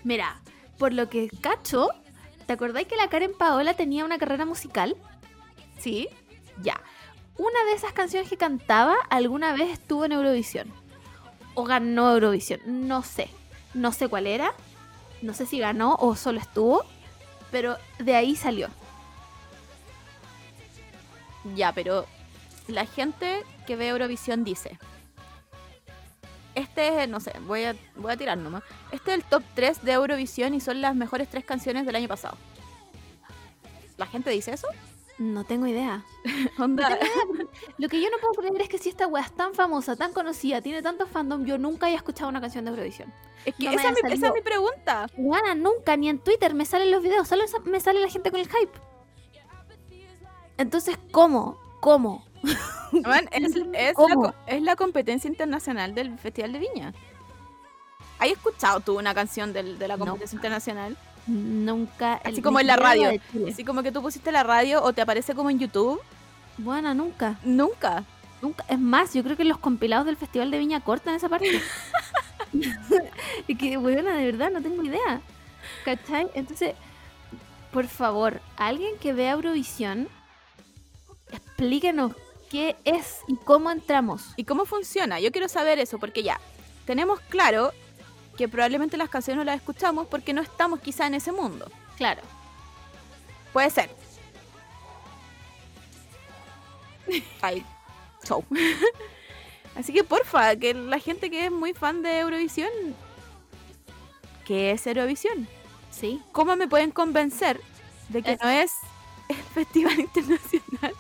Mira, por lo que cacho, ¿te acordáis que la Karen Paola tenía una carrera musical? Sí. Ya. Una de esas canciones que cantaba alguna vez estuvo en Eurovisión. O ganó Eurovisión. No sé. No sé cuál era. No sé si ganó o solo estuvo. Pero de ahí salió. Ya, pero la gente que ve Eurovisión dice. Este es, no sé, voy a, voy a tirar nomás. Este es el top 3 de Eurovisión y son las mejores tres canciones del año pasado. ¿La gente dice eso? No tengo idea. (laughs) Onda, Lo que yo no puedo creer es que si esta wea es tan famosa, tan conocida, tiene tanto fandom, yo nunca haya escuchado una canción de Eurovisión. es que No esa, es mi, han esa es salido. mi pregunta. Juana, nunca, ni en Twitter me salen los videos, solo me sale la gente con el hype. Entonces, ¿cómo? ¿Cómo? (laughs) Man, es, es la, (laughs) ¿Cómo? co- es la competencia internacional del Festival de Viña. ¿Has escuchado tú una canción del- de la No. competencia internacional? Nunca. Así el- como en la radio. Así como que tú pusiste la radio o te aparece como en YouTube. Buena, nunca. Nunca. Nunca. Es más, yo creo que los compilados del Festival de Viña cortan esa parte. (laughs) (laughs) es que, buena, de verdad, no tengo idea. ¿Cachai? Entonces, por favor, alguien que vea Eurovisión, explíquenos qué es y cómo entramos. ¿Y cómo funciona? Yo quiero saber eso, porque ya, tenemos claro que probablemente las canciones no las escuchamos porque no estamos quizá en ese mundo. Claro. Puede ser. Ay, show. (laughs) Así que porfa, que la gente que es muy fan de Eurovisión, ¿qué es Eurovisión? Sí. ¿Cómo me pueden convencer de que Es- no es el (laughs) Festival Internacional,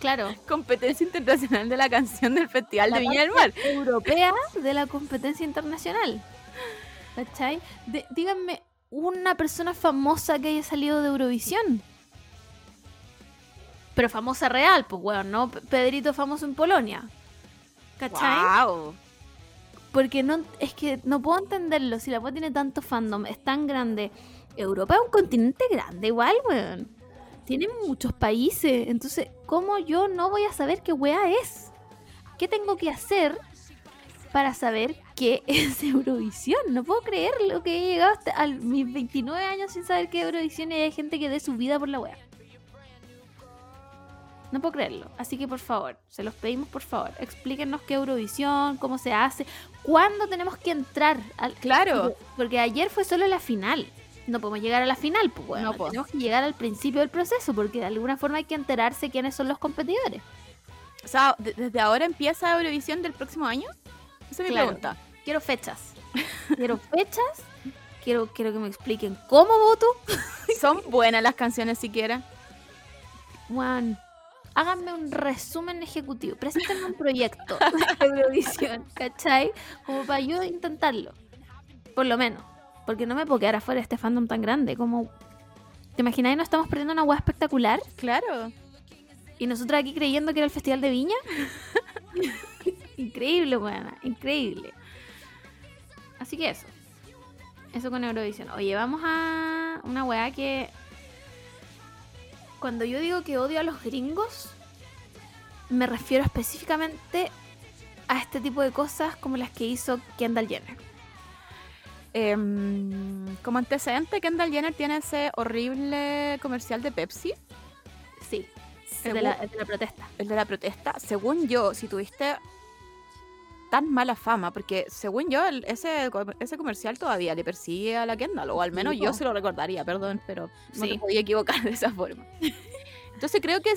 Claro. competencia internacional de la canción del Festival La de Viña del Mar? Europea de la competencia internacional. ¿Cachai? De- díganme una persona famosa que haya salido de Eurovisión. Pero famosa real, pues weón, ¿no? Pedrito famoso en Polonia. ¿Cachai? ¡Wow! Porque no, es que no puedo entenderlo. Si la wea tiene tanto fandom, es tan grande. Europa es un continente grande, igual, weón. Tiene muchos países. Entonces, ¿cómo yo no voy a saber qué wea es? ¿Qué tengo que hacer para saber qué (laughs) es Eurovisión? No puedo creer lo que he llegado hasta a mis 29 años sin saber qué es Eurovisión y hay gente que dé su vida por la wea. No puedo creerlo. Así que por favor, se los pedimos por favor. Explíquenos qué Eurovisión, cómo se hace, cuándo tenemos que entrar. Al... Claro. Porque, ayer fue solo la final. No podemos llegar a la final, pues bueno, No, po. tenemos que llegar al principio del proceso, porque de alguna forma hay que enterarse quiénes son los competidores. O sea, de- desde ahora empieza Eurovisión del próximo año. Esa es mi Claro. pregunta. Quiero fechas. (laughs) Quiero fechas. Quiero, quiero que me expliquen cómo voto. (laughs) ¿Son buenas las canciones siquiera? Juan, háganme un resumen ejecutivo. Preséntenme un proyecto (laughs) de Eurovisión, ¿cachai? Como para yo intentarlo. Por lo menos. Porque no me puedo quedar afuera de este fandom tan grande. Como. ¿Te imagináis no estamos perdiendo una hueá espectacular? Claro. Y nosotros aquí creyendo que era el Festival de Viña. increíble, buena, increíble. Así que eso. Eso con Eurovisión. Oye, vamos a una weá que. Cuando yo digo que odio a los gringos, me refiero específicamente a este tipo de cosas como las que hizo Kendall Jenner. Em, como antecedente, Kendall Jenner tiene ese horrible comercial de Pepsi. Sí, el de, Según- la, el de la protesta. el de la protesta. Según yo, si tuviste tan mala fama, porque según yo, el- ese, ese comercial todavía le persigue a la Kendall, o al menos Sí, yo se lo recordaría, perdón, pero no Sí. te podía equivocar (laughs) de esa forma. Entonces creo que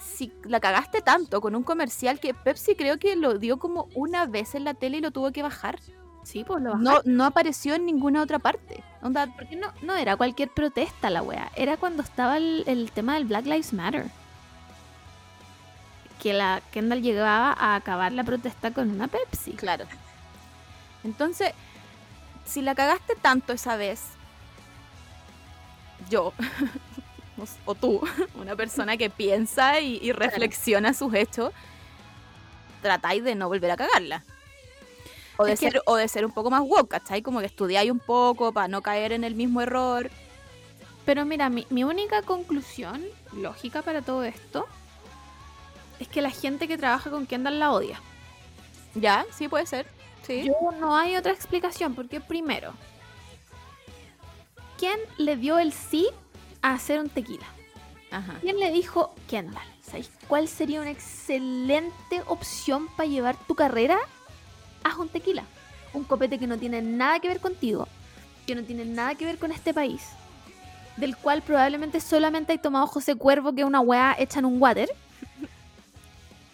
si la cagaste tanto con un comercial que Pepsi creo que lo dio como una vez en la tele y lo tuvo que bajar. Sí, pues lo No, no apareció en ninguna otra parte. Onda, Porque no, no era cualquier protesta la wea. Era cuando estaba el, el tema del Black Lives Matter. Que la Kendall llegaba a acabar la protesta con una Pepsi. Claro. Entonces, si la cagaste tanto esa vez, yo, (laughs) o tú, (laughs) una persona que piensa y, y reflexiona sus hechos, tratáis de no volver a cagarla. O de, Es que- ser, o de ser un poco más woke, ¿cachai? Como que estudiáis un poco para no caer en el mismo error. Pero mira, mi, mi única conclusión lógica para todo esto es que la gente que trabaja con Kendall la odia. Ya, sí puede ser. Sí. Yo no hay otra explicación, porque primero, ¿quién le dio el sí a hacer un tequila? Ajá. ¿Quién le dijo, Kendall, ¿sabes cuál sería una excelente opción para llevar tu carrera? Haz un tequila. Un copete que no tiene nada que ver contigo, que no tiene nada que ver con este país, del cual probablemente solamente hay tomado José Cuervo, que es una weá hecha en un water.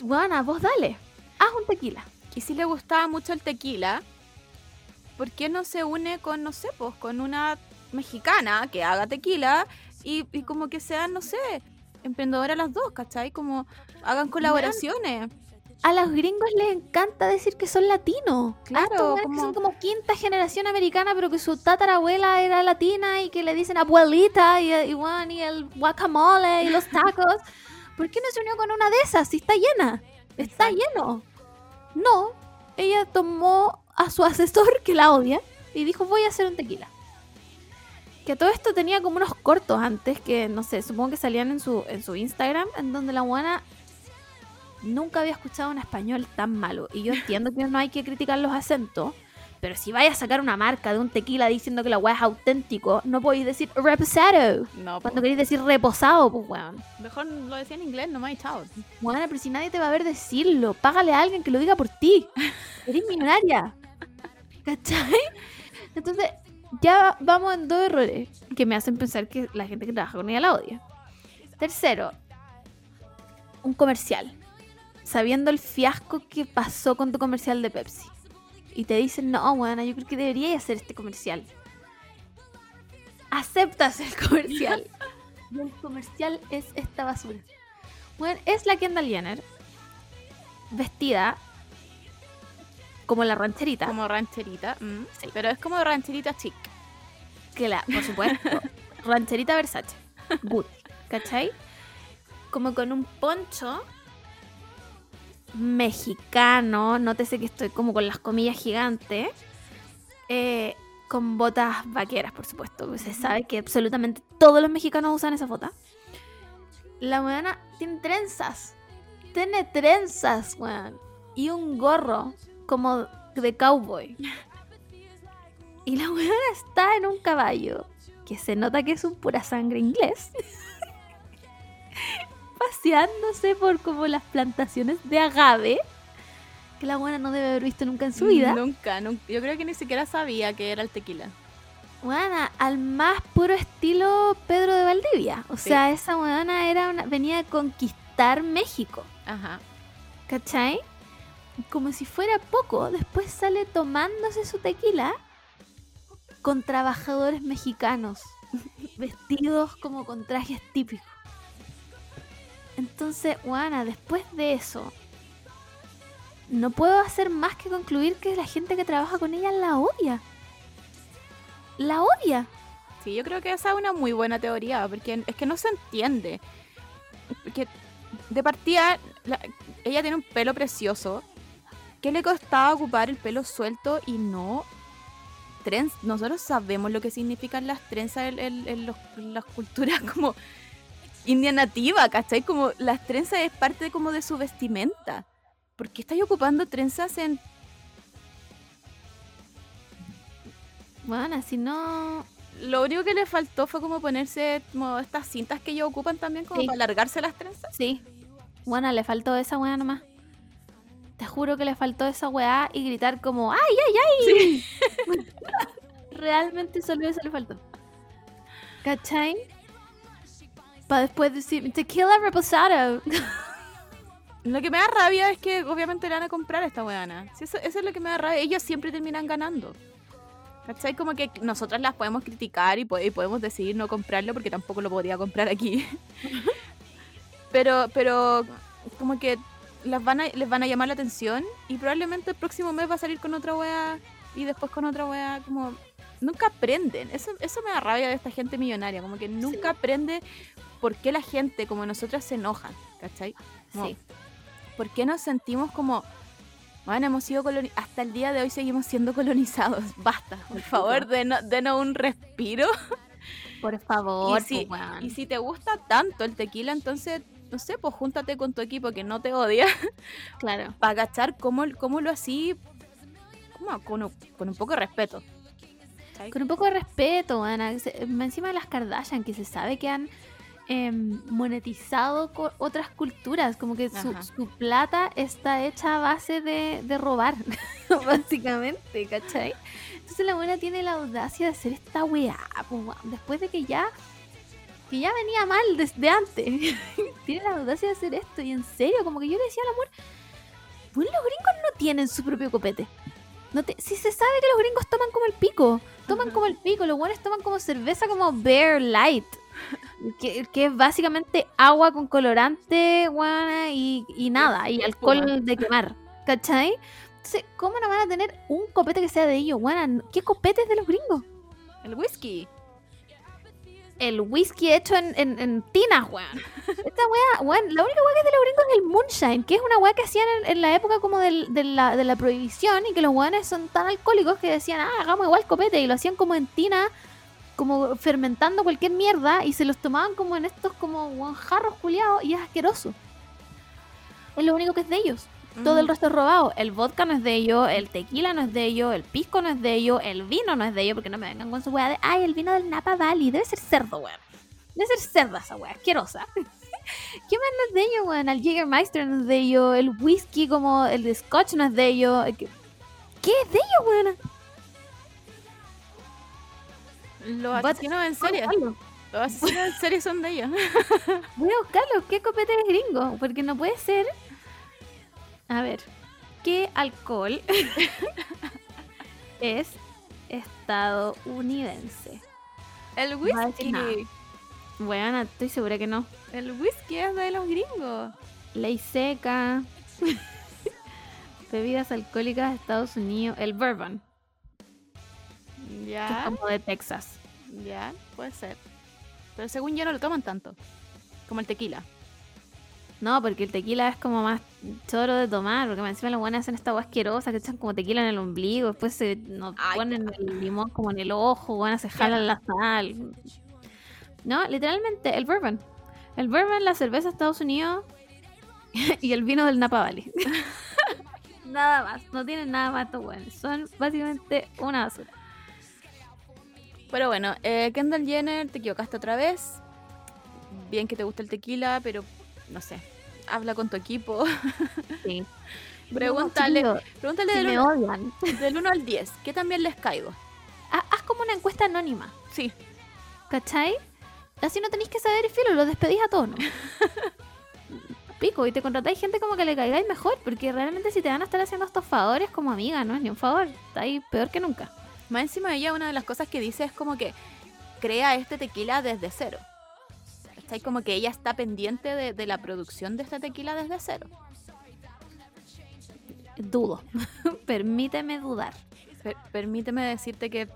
Buena, vos dale, haz un tequila. Y si le gustaba mucho el tequila, ¿por qué no se une con, no sé, pues con una mexicana que haga tequila y, y como que sean, no sé, emprendedoras las dos, ¿cachai? Como hagan colaboraciones. A los gringos les encanta decir que son latinos. Claro, weones que como- son como quinta generación americana, pero que su tatarabuela era latina y que le dicen abuelita y, y, y el guacamole y los tacos. (laughs) ¿Por qué no se unió con una de esas si está llena? Está lleno. No, ella tomó a su asesor, que la odia, y dijo voy a hacer un tequila. Que todo esto tenía como unos cortos antes que, no sé, supongo que salían en su, en su Instagram, en donde la buena nunca había escuchado un español tan malo. Y yo entiendo que no hay que criticar los acentos, pero si vais a sacar una marca de un tequila diciendo que la weá es auténtico, no podéis decir reposado. No, po. Cuando queréis decir reposado, pues weón. mejor lo decía en inglés nomás y chao. Bueno, pero si nadie te va a ver decirlo, págale a alguien que lo diga por ti. (laughs) Eres millonaria. ¿Cachai? Entonces, ya vamos en dos errores que me hacen pensar que la gente que trabaja con ella la odia. Tercero, un comercial. Sabiendo el fiasco que pasó con tu comercial de Pepsi. Y te dicen, no, bueno, yo creo que deberías hacer este comercial. Aceptas el comercial. (laughs) y el comercial es esta basura. Bueno, es la Kendall Jenner vestida como la rancherita. Como rancherita. mm, Sí. Pero es como rancherita chic. Que la, por supuesto, (laughs) rancherita Versace. Good. ¿Cachai? Como con un poncho mexicano. Nótese que estoy como con las comillas gigantes. eh, con botas vaqueras, por supuesto. pues Se sabe que absolutamente todos los mexicanos usan esa bota. La weona tiene trenzas. Tiene trenzas, weón. Y un gorro como de cowboy. (laughs) Y la weona está en un caballo que se nota que es un pura sangre inglés. (laughs) Paseándose por como las plantaciones de agave. Que la buena no debe haber visto nunca en su vida. Nunca, nunca. Yo creo que ni siquiera sabía que era el tequila. Buena, al más puro estilo Pedro de Valdivia. O Sí. sea, esa buena era una, venía a conquistar México. Ajá. ¿Cachai? Como si fuera poco, después sale tomándose su tequila con trabajadores mexicanos, (laughs) vestidos como con trajes típicos. Entonces, Juana, después de eso, no puedo hacer más que concluir que la gente que trabaja con ella la odia. La odia. Sí, yo creo que esa es una muy buena teoría, porque es que no se entiende. Porque de partida, la- ella tiene un pelo precioso. ¿Qué le costaba ocupar el pelo suelto y no trens? Nosotros sabemos lo que significan las trenzas en, las culturas (laughs) como india nativa, ¿cachai? Como las trenzas es parte como de su vestimenta. ¿Por qué estáis ocupando trenzas en... Bueno, si no. Lo único que le faltó fue como ponerse como estas cintas que ellos ocupan también como Sí. para alargarse las trenzas. Sí. Bueno, le faltó esa weá nomás. Te juro que le faltó esa weá y gritar como ¡Ay, ay, ay! (laughs) Realmente solo eso le faltó. ¿Cachai? Para después decir Tequila Reposado. (laughs) Lo que me da rabia es que obviamente le van a comprar a esta weana. Sí, eso, eso es lo que me da rabia. Ellos siempre terminan ganando. ¿Cachai? Como que nosotras las podemos criticar y, po- y podemos decidir no comprarlo porque tampoco lo podría comprar aquí. (laughs) pero, pero como que las van a, les van a llamar la atención y probablemente el próximo mes va a salir con otra wea y después con otra wea como... Nunca aprenden. Eso, eso me da rabia de esta gente millonaria. Como que nunca aprende por qué la gente como nosotras se enojan. ¿Cachai? Como, Sí. ¿Por qué nos sentimos como, bueno, hemos sido colonizados, hasta el día de hoy seguimos siendo colonizados? (laughs) Basta, por favor, denos, denos un respiro. Por (laughs) favor, y, si, pues, y si te gusta tanto el tequila, entonces, no sé, pues júntate con tu equipo que no te odia (laughs) Claro. para agachar cómo, cómo lo así, como con, un- con un poco de respeto. Con un poco de respeto, Ana. Encima de las Kardashian, que se sabe que han em, monetizado co- otras culturas. Como que su, plata está hecha a base de, de robar, (laughs) básicamente, ¿cachai? Entonces la buena tiene la audacia de hacer esta weá, después de que ya que ya venía mal desde antes. (laughs) tiene la audacia de hacer esto. Y en serio, como que yo le decía al amor, pues los gringos no tienen su propio copete. No te- si se sabe que los gringos toman como el pico, toman como el pico, los buenos toman como cerveza como Bear Light, que, que es básicamente agua con colorante, guana, y, y nada, y alcohol de quemar, ¿cachai? Entonces, ¿cómo no van a tener un copete que sea de ellos, guana? ¿Qué copete es de los gringos? El whisky. El whisky hecho en, en, en tinas, weón. Esta weá, weón, la única weá que es de los gringos es el moonshine, que es una weá que hacían en, en la época como del- de, la, de la prohibición y que los weones son tan alcohólicos que decían, ah, hagamos igual copete y lo hacían como en tina, como fermentando cualquier mierda y se los tomaban como en estos como weón, jarros culiados y es asqueroso. Es lo único que es de ellos. Todo el resto es robado. El vodka no es de ellos, el tequila no es de ellos, el pisco no es de ellos, el vino no es de ellos, porque no me vengan con su weá de, ay, el vino del Napa Valley, debe ser cerdo, weón. Debe ser cerda esa weá, asquerosa. (laughs) ¿Qué más no es de ellos, weón? El Jägermeister no es de ellos, el whisky como el de Scotch no es de ellos. ¿Qué, qué es de ellos, weón? Los asesinos en serie. Los asesinos en serie son de ellos. (laughs) Voy a buscarlo. ¿Qué copete es gringo? Porque no puede ser. A ver. ¿Qué alcohol (laughs) es estadounidense? El whisky. Bueno, estoy segura que no. El whisky es de los gringos. Ley seca. (laughs) Bebidas alcohólicas de Estados Unidos. El bourbon, que es Ya, como de Texas. ya, puede ser. Pero según yo no lo toman tanto. Como el tequila. No, porque el tequila es como más choro de tomar, porque encima los buenos hacen esta agua asquerosa que echan como tequila en el ombligo, después se nos Ay, ponen el limón como en el ojo, bueno, se jalan la sal. No, literalmente, el bourbon. El bourbon, la cerveza de Estados Unidos (laughs) y el vino del Napa Valley. (laughs) nada más, no tienen nada más estos buenos. Son básicamente una basura. Pero bueno, eh, Kendall Jenner, te equivocaste otra vez. Bien que te gusta el tequila, pero no sé. Habla con tu equipo. Sí. (laughs) Pregúntale, No, pregúntale si del, me 1, odian. (laughs) del 1 al 10. ¿Qué también les caigo? Ha- Haz como una encuesta anónima. Sí. ¿Cachai? Así no tenéis que saber filo, lo despedís a todos, ¿no? (laughs) Pico, y te contratáis gente como que le caigáis mejor, porque realmente si te van a estar haciendo estos favores como amiga, no es ni un favor, está ahí peor que nunca. Más encima de ella, una de las cosas que dice es como que crea este tequila desde cero. Está ahí como que ella está pendiente de, de la producción de este tequila desde cero. Dudo. (laughs) Permíteme dudar. Per- permíteme decirte que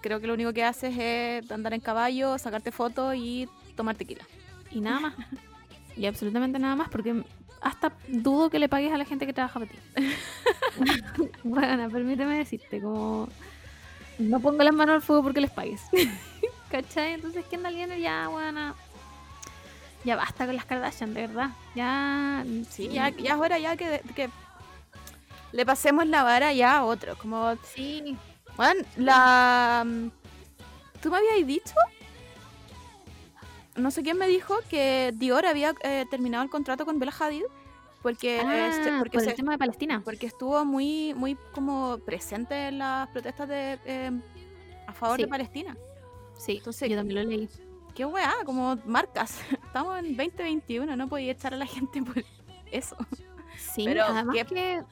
creo que lo único que haces es andar en caballo, sacarte fotos y tomar tequila. Y nada más. (laughs) Y absolutamente nada más, porque hasta dudo que le pagues a la gente que trabaja para ti. (laughs) bueno, permíteme decirte, como. No pongo las manos al fuego porque les pagues. (laughs) ¿Cachai? Entonces, Kendall Jenner ya, bueno. Ya basta con las Kardashian, de verdad. Ya. Sí, ya, ya es hora ya que, que le pasemos la vara ya a otro. Como Sí. Bueno, la. mm, ¿Tú me habías dicho? No sé quién me dijo que Dior había eh, terminado el contrato con Bella Hadid porque, Ah, este, porque, por se- el tema de Palestina. porque estuvo muy, muy como presente en las protestas de, eh, a favor Sí. de Palestina. Sí, Entonces- yo también lo leí. Qué weá, como marcas. (laughs) Estamos en 2021, no podía echar a la gente por eso. Sí, Pero, además ¿qué- que...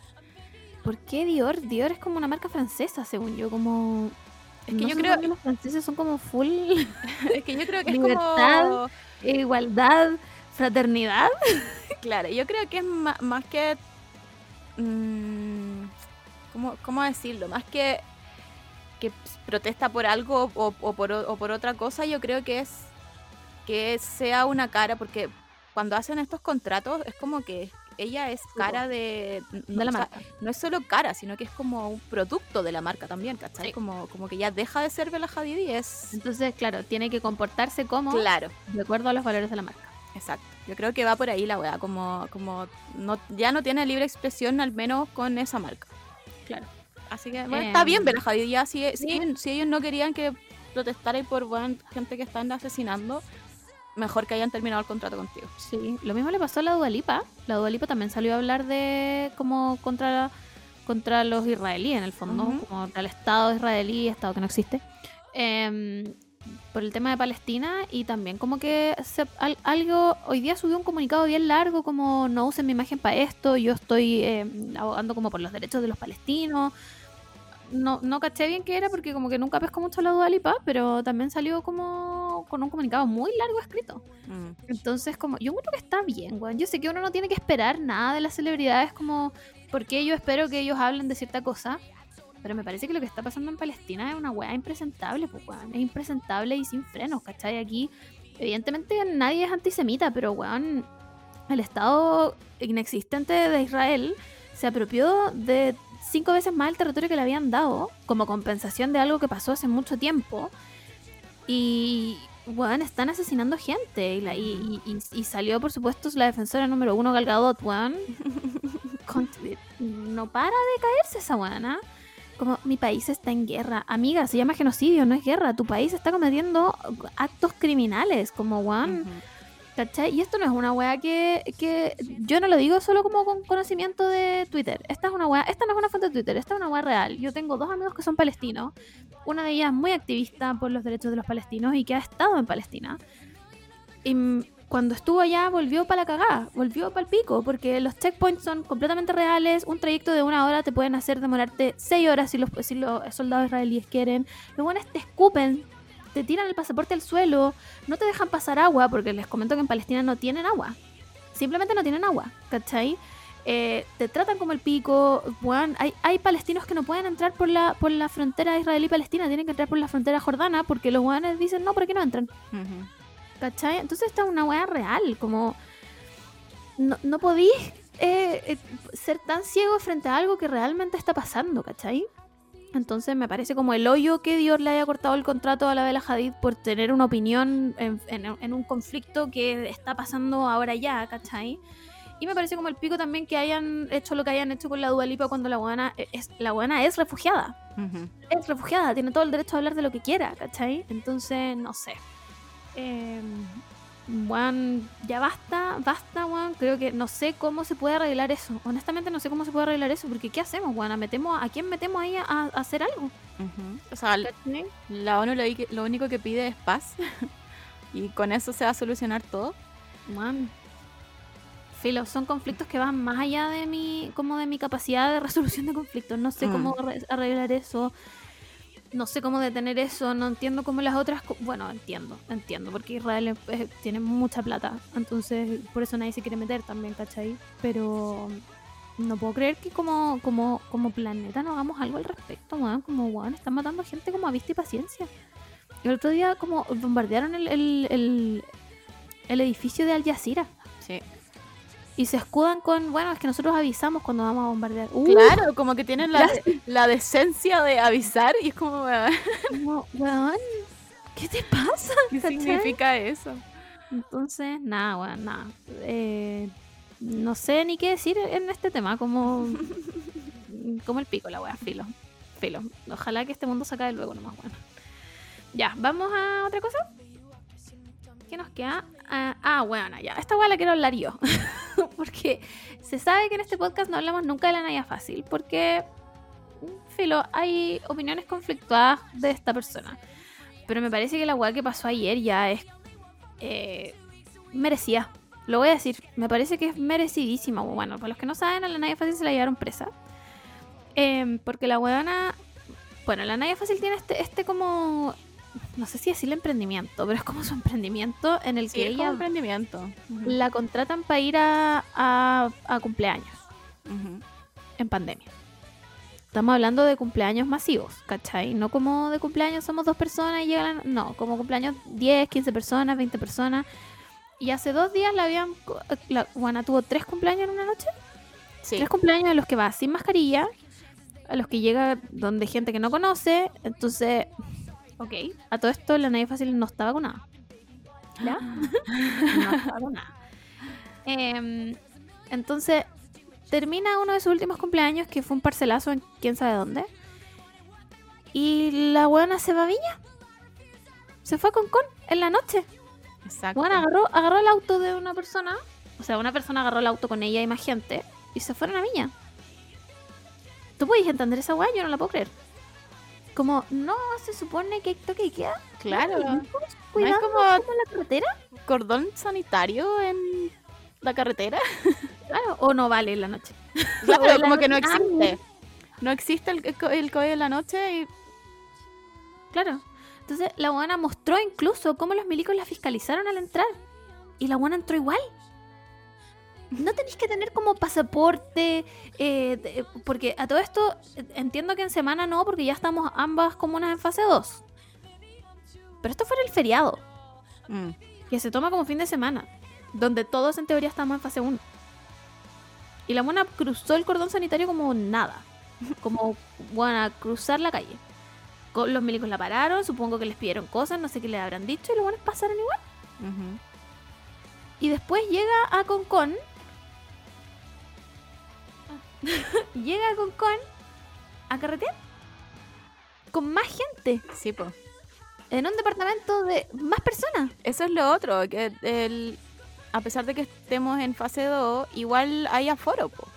¿Por qué Dior? Dior es como una marca francesa, según yo, como... Es que no yo creo- qué los franceses son como full (laughs) Es que yo creo que es Libertad. como... igualdad, fraternidad. (laughs) Claro, yo creo que es más, que... mm, ¿cómo, cómo decirlo? Más que que protesta por algo o, o por, o- o por otra cosa, yo creo que es que sea una cara, porque cuando hacen estos contratos es como que ella es cara de, De la marca. no es solo cara, sino que es como un producto de la marca también, ¿cachai? Sí. Como, como que ya deja de ser Bella Hadid y es... Entonces, claro, tiene que comportarse como Claro, de acuerdo a los valores de la marca. exacto. Yo creo que va por ahí la weá, como, como no, ya no tiene libre expresión, al menos con esa marca. Claro. Así que, bueno, está Em, bien Bella Hadid, ya si, si, si ellos no querían que protestaran por bueno, gente que están asesinando, mejor que hayan terminado el contrato contigo. Sí, lo mismo le pasó a la Dualipa. La Dualipa también salió a hablar de como contra contra los israelíes en el fondo, Ujú. como contra el Estado israelí, Estado que no existe, em, por el tema de Palestina y también como que se- al- algo, hoy día subió un comunicado bien largo como no usen mi imagen para esto, yo estoy em, abogando como por los derechos de los palestinos. No, no caché bien qué era porque como que nunca pesco mucho la Dualipa, pero también salió como con un comunicado muy largo escrito. Entonces, como, yo creo que está bien, weón. Yo sé que uno no tiene que esperar nada de las celebridades, como, porque yo espero que ellos hablen de cierta cosa. Pero me parece que lo que está pasando en Palestina es una weá impresentable, pues, weón. Es impresentable y sin frenos, ¿cachai? Aquí, evidentemente, nadie es antisemita, pero, weón, el Estado inexistente de Israel se apropió de cinco veces más el territorio que le habían dado como compensación de algo que pasó hace mucho tiempo. Y, weón, están asesinando gente. Y, la- y- y- y- y salió, por supuesto, la defensora número uno, Gal Gadot, weón. (laughs) No para de caerse esa weona. Como, mi país está en guerra. Amiga, se llama genocidio, no es guerra. Tu país está cometiendo actos criminales, como, weón. ¿Cachai? Y esto no es una weá que, que yo no lo digo solo como con conocimiento de Twitter. Esta es una weá, esta no es una fuente de Twitter, esta es una weá real. Yo tengo dos amigos que son palestinos. Una de ellas muy activista por los derechos de los palestinos y que ha estado en Palestina. Y cuando estuvo allá volvió para la cagada, volvió para el pico, porque los checkpoints son completamente reales. Un trayecto de una hora te pueden hacer demorarte seis horas si los, si los soldados israelíes quieren. Los buenos te escupen, te tiran el pasaporte al suelo, no te dejan pasar agua, porque les comento que en Palestina no tienen agua. Simplemente no tienen agua, ¿cachai? Eh, te tratan como el pico. Hay, hay palestinos que no pueden entrar por la, por la frontera israelí-palestina, tienen que entrar por la frontera jordana, porque los weones dicen, no, ¿por qué no entran? ¿Cachai? Entonces esta es una weá real, como... No, no podís eh, eh, ser tan ciego frente a algo que realmente está pasando, ¿cachai? Entonces me parece como el hoyo que Dios le haya cortado el contrato a la Bella Hadid por tener una opinión en, en- en un conflicto que está pasando ahora ya, ¿cachai? Y me parece como el pico también que hayan hecho lo que hayan hecho con la Dualipa cuando la buena es, la buena es refugiada es refugiada, tiene todo el derecho a hablar de lo que quiera, ¿cachai? Entonces, no sé. Eh, Juan, ya basta, basta, Juan. Creo que no sé cómo se puede arreglar eso. Honestamente, no sé cómo se puede arreglar eso, porque ¿qué hacemos, Juan? ¿A, metemos, ¿A quién metemos ahí a, a hacer algo? O sea, l- ¿Cachai? la ONU lo, lo único que pide es paz. (laughs) y con eso se va a solucionar todo. Juan. Filo, son conflictos que van más allá de mi, como de mi capacidad de (laughs) resolución de conflictos. No sé Mm. cómo re- arreglar eso. No sé cómo detener eso. No entiendo cómo las otras. Bueno, entiendo, entiendo. Porque Israel tiene mucha plata. Entonces, por eso nadie se quiere meter también, ¿cachai? Pero no puedo creer que como, como, como planeta no hagamos algo al respecto, weón. Como, weón, están matando gente como a vista y paciencia. El otro día, como bombardearon el, el, el, el edificio de Al Jazeera. Sí. Y se escudan con, bueno, es que nosotros avisamos cuando vamos a bombardear. Uh, Claro, como que tienen la, la decencia de avisar y es como, weón, como, weón, ¿qué te pasa? (laughs) ¿qué ¿Cachai? significa eso? Entonces, nada, weón, nada. Eh, no sé ni qué decir en este tema, como, (laughs) como el pico, la wea, filo. filo. Ojalá que este mundo se acabe luego nomás, bueno. Ya, vamos a otra cosa. ¿Qué nos queda? Ah, ah, bueno, ya. Esta weá la quiero hablar yo. (laughs) porque se sabe que en este podcast no hablamos nunca de la Naya Fácil. Porque, filo, hay opiniones conflictuadas de esta persona. Pero me parece que la weá que pasó ayer ya es eh, merecida. Lo voy a decir, me parece que es merecidísima. Bueno, para los que no saben, a la Naya Fácil se la llevaron presa. Em, porque la weona. Bueno, la Naya Fácil tiene este, este como. No sé si decirle emprendimiento, pero es como su emprendimiento en el Sí, que es como ella emprendimiento. La contratan para ir a, a, a cumpleaños en pandemia. Estamos hablando de cumpleaños masivos, ¿cachai? No como de cumpleaños somos dos personas y llegan... No, como cumpleaños 10, 15 personas, 20 personas. Y hace dos días la habían... La, Juana tuvo tres cumpleaños en una noche. Sí. Tres cumpleaños en los que va sin mascarilla, a los que llega donde gente que no conoce. Entonces, ok, a todo esto la nadie fácil no está vacunada. ¿Ya? (laughs) no está vacunada. Em, entonces, termina uno de sus últimos cumpleaños, que fue un parcelazo en quién sabe dónde. Y la buena se va a Viña. Se fue a Concón en la noche. Exacto. Bueno, agarró, agarró el auto de una persona. O sea, una persona agarró el auto con ella y más gente. Y se fueron a Viña. ¿Tú puedes entender esa weá? Yo no la puedo creer. Como, no, se supone que toque y queda. Claro. ¿No Cuidado, es como como la carretera. cordón sanitario en la carretera? (laughs) Claro, o no vale en la noche. (laughs) Claro, la como que no ah, existe. No existe el, el, COVID de la noche y Claro. Entonces la buena mostró incluso cómo los milicos la fiscalizaron al entrar. Y la buena entró igual. No tenéis que tener como pasaporte, eh, de- porque a todo esto entiendo que en semana no, porque ya estamos ambas comunas en fase 2. Pero esto fue en el feriado, Mm. que se toma como fin de semana, donde todos en teoría estamos en fase 1. Y la buena cruzó el cordón sanitario como nada, como buena cruzar la calle. Los milicos la pararon, supongo que les pidieron cosas, no sé qué le habrán dicho, y los buenos pasaron igual. Ujú. Y después llega a Concón. (laughs) llega a Concón a carretear con más gente Sí, po. en un departamento de más personas. Eso es lo otro, que el, a pesar de que estemos en fase 2, igual hay aforo, po.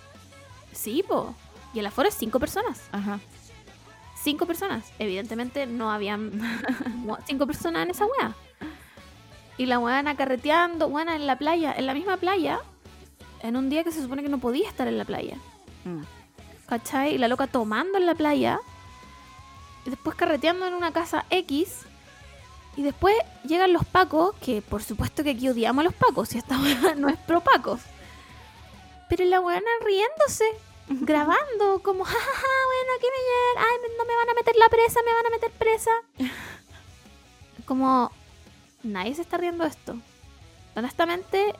Sí, po. Y el aforo es cinco personas. Ajá. Cinco personas. Evidentemente no habían (laughs) mo- cinco personas en esa wea. Y la weana carreteando, weana en la playa, en la misma playa, en un día que se supone que no podía estar en la playa. Mm. ¿Cachai? Y la loca tomando en la playa. Y después carreteando en una casa X. Y después llegan los pacos, que por supuesto que aquí odiamos a los pacos, si esta (laughs) weá no es pro pacos. Pero la weona riéndose, grabando, como, jajaja, (laughs) bueno, aquí me llegan, ay, no me van a meter la presa, me van a meter presa. (laughs) Como, nadie se está riendo de esto. Honestamente,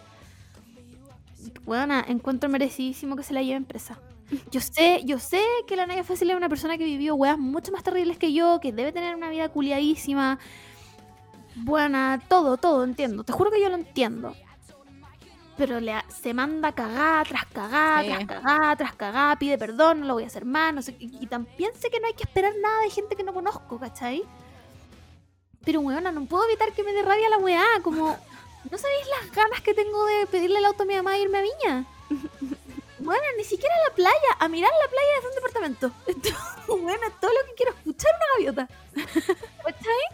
weona, encuentro merecidísimo que se la lleven presa. Yo sé, yo sé que la Naya Fácil es una persona que vivió weas mucho más terribles que yo, que debe tener una vida culiadísima. Buena, todo, todo, entiendo. Te juro que yo lo entiendo. Pero le, se manda cagada tras Sí. tras cagada, tras cagada, pide perdón, no lo voy a hacer más, no sé. Y, y también sé que no hay que esperar nada de gente que no conozco, ¿cachai? Pero weona, no puedo evitar que me dé rabia la weá, como. ¿No sabéis las ganas que tengo de pedirle el auto a mi mamá e irme a Viña? (laughs) Bueno, ni siquiera a la playa, a mirar la playa desde un departamento. (laughs) Bueno, todo lo que quiero escuchar una gaviota. (laughs) ¿Cachai?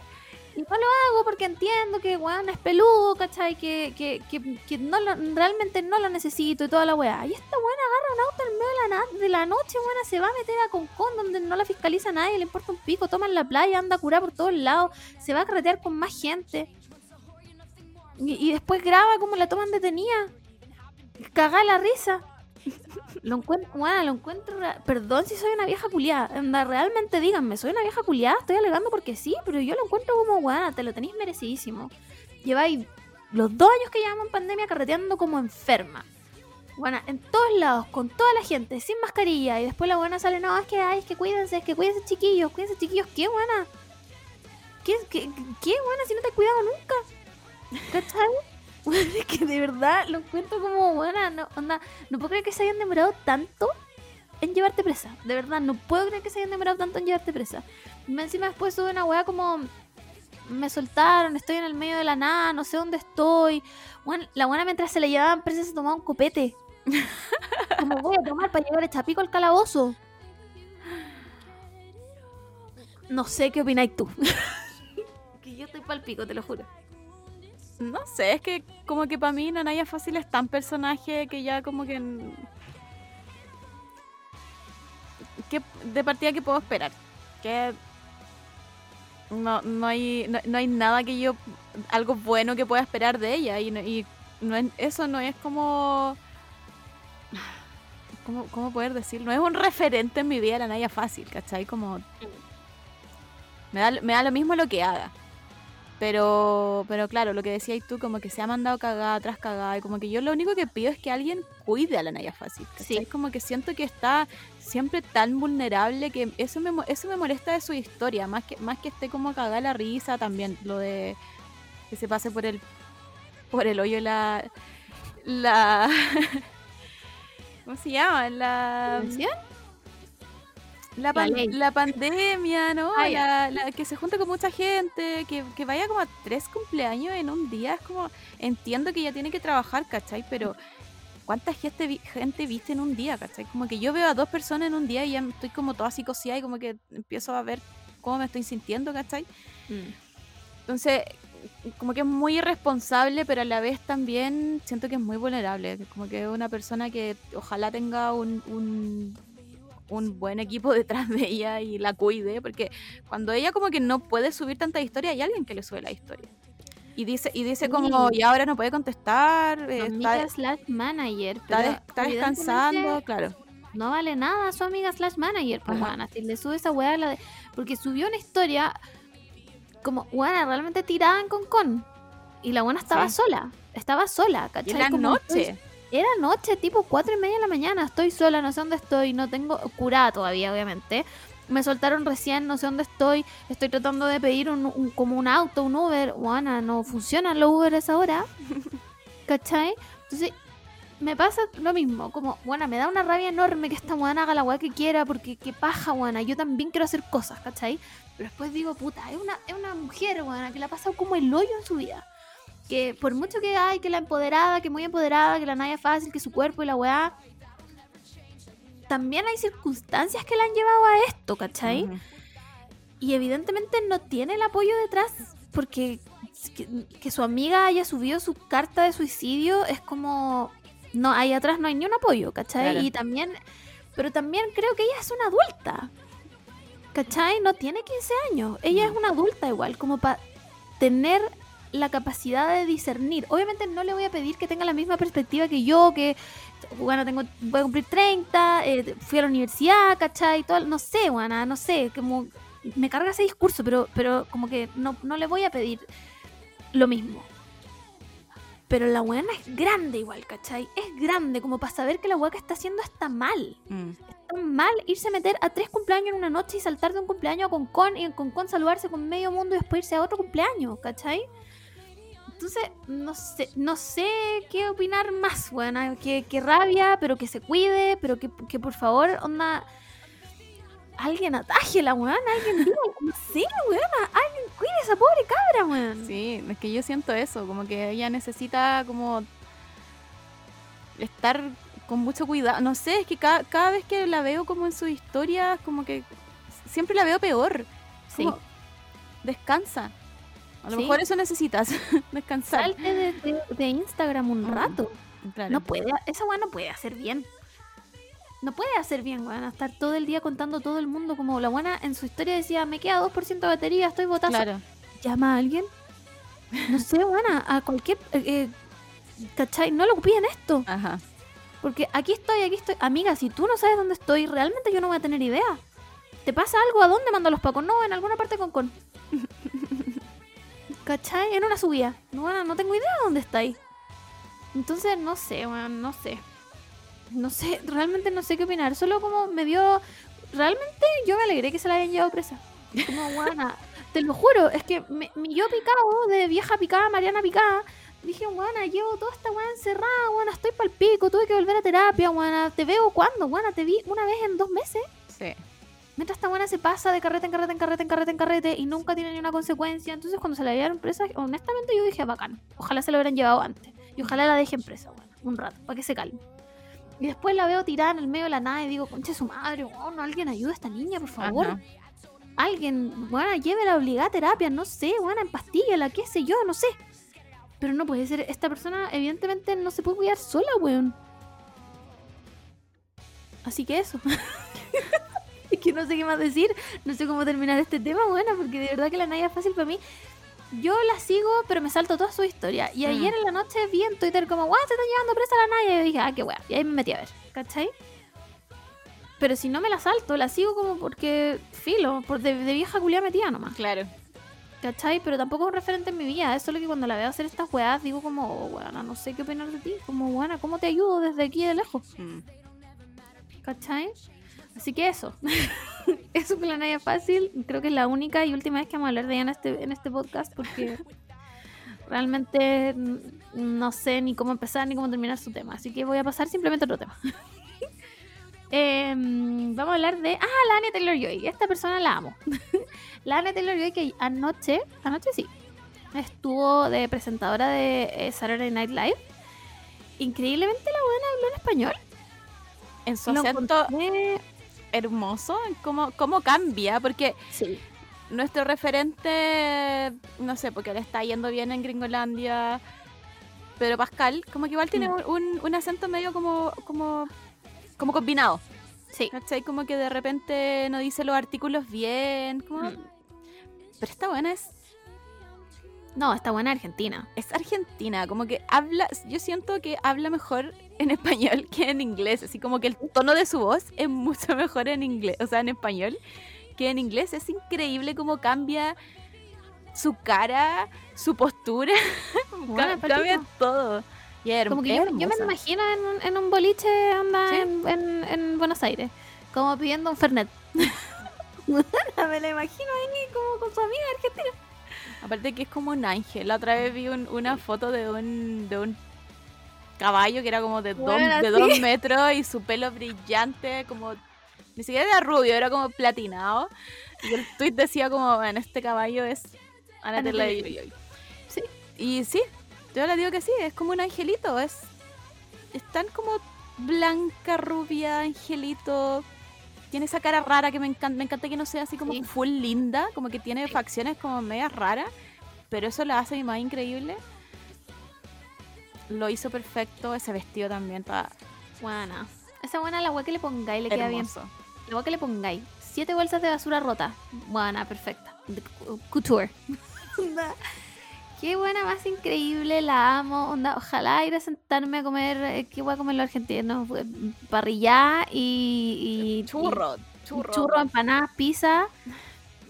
Y no lo hago porque entiendo que, weón, es peludo, ¿cachai? Que, que, que, no lo- realmente no lo necesito y toda la weá. Y esta weón agarra un auto en medio de la, de la noche, weón, se va a meter a Concón donde no la fiscaliza nadie, le importa un pico, toma en la playa, anda a curar por todos lados, se va a carretear con más gente. Y, y después graba como la toman detenida. Caga la risa. Lo encuentro, bueno, lo encuentro. Perdón si soy una vieja culiada. Realmente díganme, soy una vieja culiada. Estoy alegando porque sí, pero yo lo encuentro como, bueno, te lo tenéis merecidísimo. Lleváis los dos años que llevamos en pandemia carreteando como enferma. Bueno, en todos lados, con toda la gente, sin mascarilla. Y después la buena sale, no, es que, ay, es que cuídense, es que cuídense chiquillos, cuídense chiquillos. ¿Qué buena? ¿Qué, qué, qué buena si no te he cuidado nunca? ¿Cachai? Bueno, (laughs) es que de verdad lo encuentro como buena. No, onda, no puedo creer que se hayan demorado tanto en llevarte presa. De verdad, no puedo creer que se hayan demorado tanto en llevarte presa. Y encima después sube una weá como me soltaron, estoy en el medio de la nada, no sé dónde estoy. Bueno, la buena mientras se le llevaban presa se tomaba un copete. (laughs) Como voy a tomar para llevar el pico al calabozo. No sé qué opináis tú. (laughs) que yo estoy pa'l pico, te lo juro. No sé, es que como que para mí Nanaya Fácil es tan personaje que ya como que... que de partida que puedo esperar. Que no, no, hay, no, hay nada que yo... algo bueno que pueda esperar de ella. Y, y no es, eso no es como... ¿Cómo, ¿Cómo poder decirlo? No es un referente en mi vida la Naya Fácil, ¿cachai? Como... Me da, me da lo mismo lo que haga. Pero, pero claro, lo que decías tú, como que se ha mandado cagada tras cagada, y como que yo lo único que pido es que alguien cuide a la Naya Fácil. Sí. Es como que siento que está siempre tan vulnerable que eso me, eso me molesta de su historia, más que, más que esté como cagada la risa también, lo de que se pase por el, por el hoyo la, la, (laughs) ¿cómo se llama? La, la, la, pandemia, ¿no? (laughs) Ah, la, que se junta con mucha gente, que, que, vaya como a tres cumpleaños en un día, es como, entiendo que ya tiene que trabajar, ¿cachai? Pero ¿cuánta gente, gente viste en un día, ¿cachai? Como que yo veo a dos personas en un día y ya estoy como toda psicoseada y como que empiezo a ver cómo me estoy sintiendo, ¿cachai? Mm. Entonces, como que es muy irresponsable, pero a la vez también siento que es muy vulnerable. Como que es una persona que ojalá tenga un, un buen equipo detrás de ella y la cuide, porque cuando ella como que no puede subir tanta historia, hay alguien que le sube la historia. Y dice, y dice como, y ahora no puede contestar. Eh, amiga slash manager. está, descansando, claro. No vale nada su amiga slash manager, pues si le sube esa weá, la de... porque subió una historia como, buena, realmente tirada en con con. Y la buena estaba sola, estaba sola, ¿cachai? Y era noche. Era noche, tipo cuatro y media de la mañana. Estoy sola, no sé dónde estoy. No tengo curada todavía, obviamente. Me soltaron recién, no sé dónde estoy. Estoy tratando de pedir un, como un auto, un Uber. Juana, no funcionan los Uber a esa hora. (laughs) ¿Cachai? Entonces, me pasa lo mismo. Como, bueno, me da una rabia enorme que esta guana haga la weá que quiera. Porque qué paja, guana. Yo también quiero hacer cosas, ¿cachai? Pero después digo, puta, es una, es una mujer, guana, que la ha pasado como el hoyo en su vida que por mucho que hay, que la empoderada, que muy empoderada, que la Naya fácil, que su cuerpo y la weá, también hay circunstancias que la han llevado a esto, ¿cachai? Y evidentemente no tiene el apoyo detrás, porque que, su amiga haya subido su carta de suicidio es como... No, ahí atrás no hay ni un apoyo, ¿cachai? Y también... Pero también creo que ella es una adulta. ¿Cachai? No tiene 15 años. Ella es una adulta igual, como para tener la capacidad de discernir. Obviamente no le voy a pedir que tenga la misma perspectiva que yo, que, bueno, tengo, voy a cumplir 30, eh, fui a la universidad, ¿cachai? Todo, no sé, bueno, no sé, como me carga ese discurso, pero, pero como que no, no le voy a pedir lo mismo. Pero la buena es grande igual, ¿cachai? Es grande, como para saber que la weá que está haciendo está mal. Mm. Está mal irse a meter a tres cumpleaños en una noche y saltar de un cumpleaños a Concon y en Concon saludarse con medio mundo y después irse a otro cumpleaños, ¿cachai? Entonces, no sé, no sé qué opinar más, weón. Que, rabia, pero que se cuide, pero que, por favor, onda. Alguien ataje la weón, alguien diga, (laughs) no sé, weón, alguien cuide a esa pobre cabra, weón. Sí, es que yo siento eso, como que ella necesita como estar con mucho cuidado. No sé, es que cada, cada vez que la veo como en su historia, como que siempre la veo peor. Sí. descansa. A lo mejor eso necesitas, (laughs) descansar. Salte de, Instagram un rato. No puede, esa weá no puede hacer bien. No puede hacer bien, weón, estar todo el día contando a todo el mundo como la buena en su historia decía, me queda 2% de batería, estoy botando. Claro. ¿Llama a alguien? No sé, buena, a cualquier... Eh, eh, ¿Cachai? No lo en esto. Ajá. Porque aquí estoy, aquí estoy. Amiga, si tú no sabes dónde estoy, realmente yo no voy a tener idea. ¿Te pasa algo? ¿A dónde mando los pacos? No, en alguna parte con con. (laughs) ¿Cachai? En una subida. No, no tengo idea de dónde está ahí. Entonces, no sé, bueno, no sé. No sé, realmente no sé qué opinar. Solo como me dio. Realmente yo me alegré que se la hayan llevado presa. Como (laughs) guana. Te lo juro, es que mi yo picado, de vieja picada, Mariana picada, Dije, weona, llevo toda esta weá encerrada, weona, estoy pa'l pico, tuve que volver a terapia, weona. ¿Te veo cuándo, weona? Te vi una vez en dos meses. Sí. Mientras esta buena se pasa de carrete en carrete en carrete en carrete en carrete y nunca tiene ni una consecuencia. Entonces cuando se la llevaron presa, honestamente yo dije, bacán. Ojalá se lo hubieran llevado antes. Y ojalá la dejen presa, bueno, un rato, para que se calme. Y después la veo tirada en el medio de la nada y digo, conche su madre, no alguien ayuda a esta niña, por favor. Ajá. Alguien, bueno, llévela obligada a terapia, no sé, bueno, en pastíllala, qué sé yo, no sé. Pero no puede ser, esta persona evidentemente no se puede cuidar sola, weón. Así que eso. (laughs) es (laughs) que no sé qué más decir, no sé cómo terminar este tema, bueno, porque de verdad que la Naya es fácil para mí. Yo la sigo, pero me salto toda su historia. Y Mm. ayer en la noche vi en Twitter como, guau, se está llevando presa la Naya. Y yo dije, ah, qué wea. Y ahí me metí a ver, ¿cachai? Pero si no me la salto, la sigo como porque, filo, por de, de vieja culia metida nomás. Claro. ¿Cachai? Pero tampoco es un referente en mi vida. Es solo que cuando la veo hacer estas weas, digo como, oh, no sé qué opinar de ti. Como, buena, ¿cómo te ayudo desde aquí de lejos? Mm. ¿Cachai? Así que eso. (laughs) eso con la Naya Fácil. Creo que es la única y última vez que vamos a hablar de ella en este, en este podcast porque (laughs) realmente no sé ni cómo empezar ni cómo terminar su tema. Así que voy a pasar simplemente a otro tema. (laughs) Em, vamos a hablar de. Ah, la Anya Taylor Joy. Esta persona la amo. la Anya Taylor Joy que anoche, anoche sí, estuvo de presentadora de eh, Saturday Night Live. Increíblemente la buena habló en español. En su acento encontré- hermoso, cómo, cómo cambia, porque Sí. nuestro referente, no sé, porque le está yendo bien en Gringolandia, Pedro Pascal, como que igual tiene Mm. un, un- un acento medio como, como, como combinado. Sí. ¿Cachai? Como que de repente no dice los artículos bien. Como... Mm. Pero esta buena es, No, está buena Argentina. es argentina, como que habla, yo siento que habla mejor en español que en inglés, así como que el tono de su voz es mucho (laughs) mejor en inglés, o sea, en español que en inglés. Es increíble cómo cambia su cara, su postura, Buena, Ca- cambia todo. Y es Como que yo, yo me imagino en un, en un boliche anda Sí. en, en- en Buenos Aires, como pidiendo un Fernet. (laughs) me la imagino ahí como con su amiga argentina. Aparte que es como un ángel. La otra vez vi un- una foto de un, de un caballo que era como de, dos, de dos metros y su pelo brillante, como ni siquiera era rubio, era como platinado. Y el tweet decía como, bueno, este caballo es Ana Ana Taylor Taylor-Joy. Joy". Sí. Y sí, yo le digo que sí, es como un angelito, es, es tan como blanca, rubia, angelito. Tiene esa cara rara que me encanta, me encanta que no sea así como Sí. full linda, como que tiene facciones como medias raras, pero eso la hace más increíble. Lo hizo perfecto, ese vestido también está Buena. Esa buena la agua que le pongáis le queda bien. La agua que le pongáis. Siete bolsas de basura rota. Buena, perfecta. Couture. (laughs) Qué buena, más increíble, la amo. Onda, ojalá ir a sentarme a comer. eh, ¿Qué voy a comer los argentinos? Eh, Parrillá y, y. Churro, y- churro. churro, empanadas, pizza.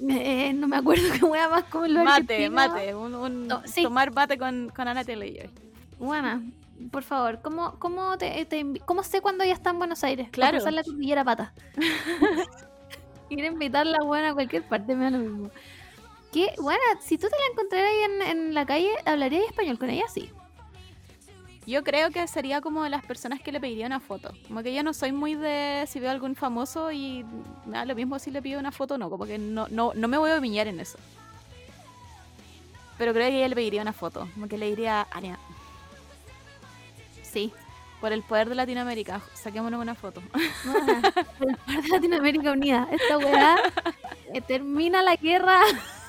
Eh, no me acuerdo (laughs) qué voy a más comer los Mate, argentinos. mate, un, un- No, sí. tomar mate con, con Ana Taylor-Joy. Buena, por favor, ¿cómo, cómo, te, te ¿cómo sé cuando ella está en Buenos Aires? Claro. Para la cordillera pata. (laughs) Ir a invitarla buena a cualquier parte, me da lo mismo. Qué buena, si tú te la encontraras ahí en, en la calle, ¿hablarías español con ella? Sí. Yo creo que sería como de las personas que le pediría una foto. Como que yo no soy muy de si veo a algún famoso y me da lo mismo si le pido una foto o no. Como que no, no, no me voy a humillar en eso. Pero creo que ella le pediría una foto. Como que le diría, Ania, Sí. por el poder de Latinoamérica, saquémonos una foto. Buena. Por el par de Latinoamérica Unida. Esta weá eh, termina la guerra (laughs)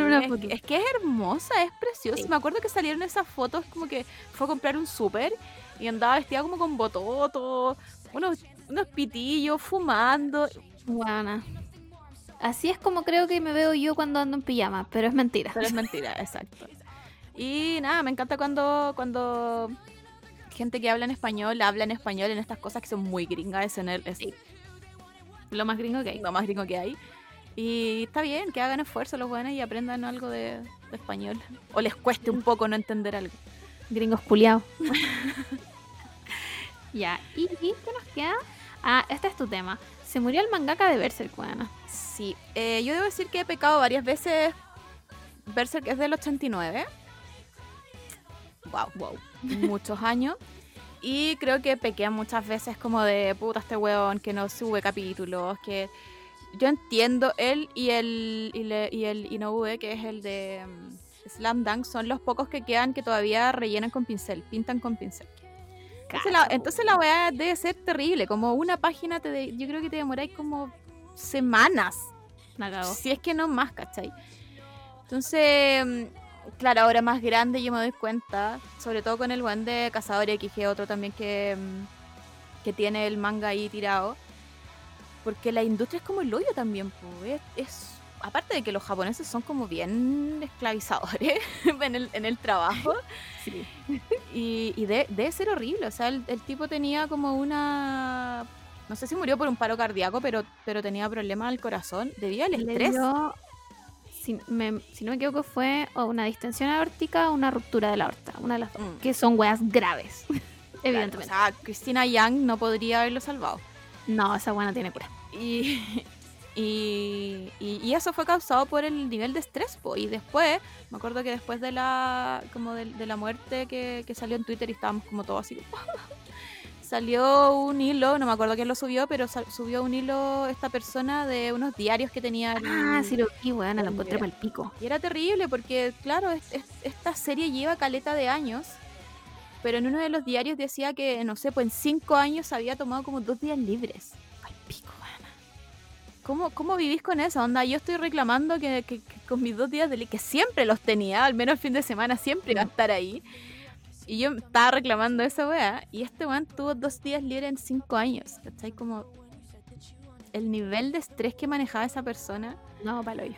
Sí, una es, foto. que, es que es hermosa, es preciosa. Sí. Me acuerdo que salieron esas fotos como que fue a comprar un súper y andaba vestida como con bototo, unos, unos pitillos, fumando. Buena. Así es como creo que me veo yo cuando ando en pijama, pero es mentira. Pero es mentira, (laughs) exacto. Y nada, me encanta cuando, cuando gente que habla en español habla en español en estas cosas que son muy gringas. El- es Sí. Lo más gringo que hay. lo más gringo que hay. Y está bien que hagan esfuerzo los buenos y aprendan algo de, de español. O les cueste un poco no entender algo. Gringos puliados. (laughs) ya, ¿y, y qué nos queda? Ah, este es tu tema. Se murió el mangaka de Berserk, weona. Sí, eh, yo debo decir que he pecado varias veces Berserk es del 89. Wow, Wow. muchos años. (laughs) Y creo que pequean muchas veces como de puta este weón que no sube capítulos, que yo entiendo él y el y, le- y el Inoue, que es el de mm, Slam Dunk, son los pocos que quedan que todavía rellenan con pincel, pintan con pincel. Entonces la, entonces la weá debe ser terrible, como una página, te de- yo creo que te demoráis como semanas si es que no más, ¿cachai? Entonces, mm, claro, ahora más grande yo me doy cuenta, sobre todo con el buen de Cazador XG, otro también que, mm, que tiene el manga ahí tirado, porque la industria es como el hoyo también, po, es, aparte de que los japoneses son como bien esclavizadores (laughs) en el, en el trabajo, (laughs) Sí. y, y de- debe ser horrible. O sea, el, el tipo tenía como una. No sé si murió por un paro cardíaco, pero, pero tenía problemas al corazón debido al Le estrés. dio- si, me- si no me equivoco, fue una distensión aórtica o una ruptura de la aorta. Una de las dos. Mm. Que son weas graves. (laughs) Claro, Evidentemente. O sea, Christina Young no podría haberlo salvado. no, esa wea no tiene cura. Y, (laughs) y, y- y eso fue causado por el nivel de estrés. po. Y después, me acuerdo que después de la como de, de la muerte que, que salió en Twitter y estábamos como todos así. (laughs) salió un hilo, no me acuerdo quién lo subió, pero subió un hilo esta persona de unos diarios que tenía. el- Ah, sí lo vi, weón, lo la encontré para el pico. Y era terrible porque, claro, es- es- esta serie lleva caleta de años, pero en uno de los diarios decía que, no sé, pues en cinco años había tomado como dos días libres. Al pico, weón. ¿Cómo, cómo vivís con eso? Onda, yo estoy reclamando que, que- que con mis dos días de que siempre los tenía, al menos el fin de semana siempre iba a estar ahí. Y yo estaba reclamando esa weá, y este weón tuvo dos días libres en cinco años. ¿Cachai? Como el nivel de estrés que manejaba esa persona. No, palo yo.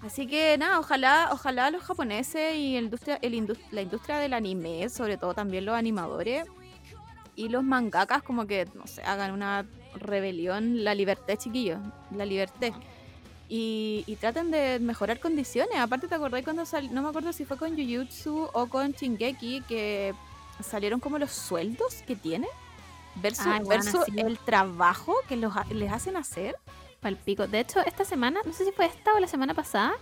Así que nada, ojalá, ojalá los japoneses y el industria, el indus- la industria del anime, sobre todo también los animadores y los mangakas, como que, no sé, hagan una rebelión, la libertad, chiquillos, la libertad. Y, y traten de mejorar condiciones. Aparte, ¿te acordás cuando sal, no me acuerdo si fue con Jujutsu o con Shingeki, que salieron como los sueldos que tienen versus, Ay, el trabajo que los, les hacen hacer? Pal pico. De hecho, esta semana, no sé si fue esta o la semana pasada,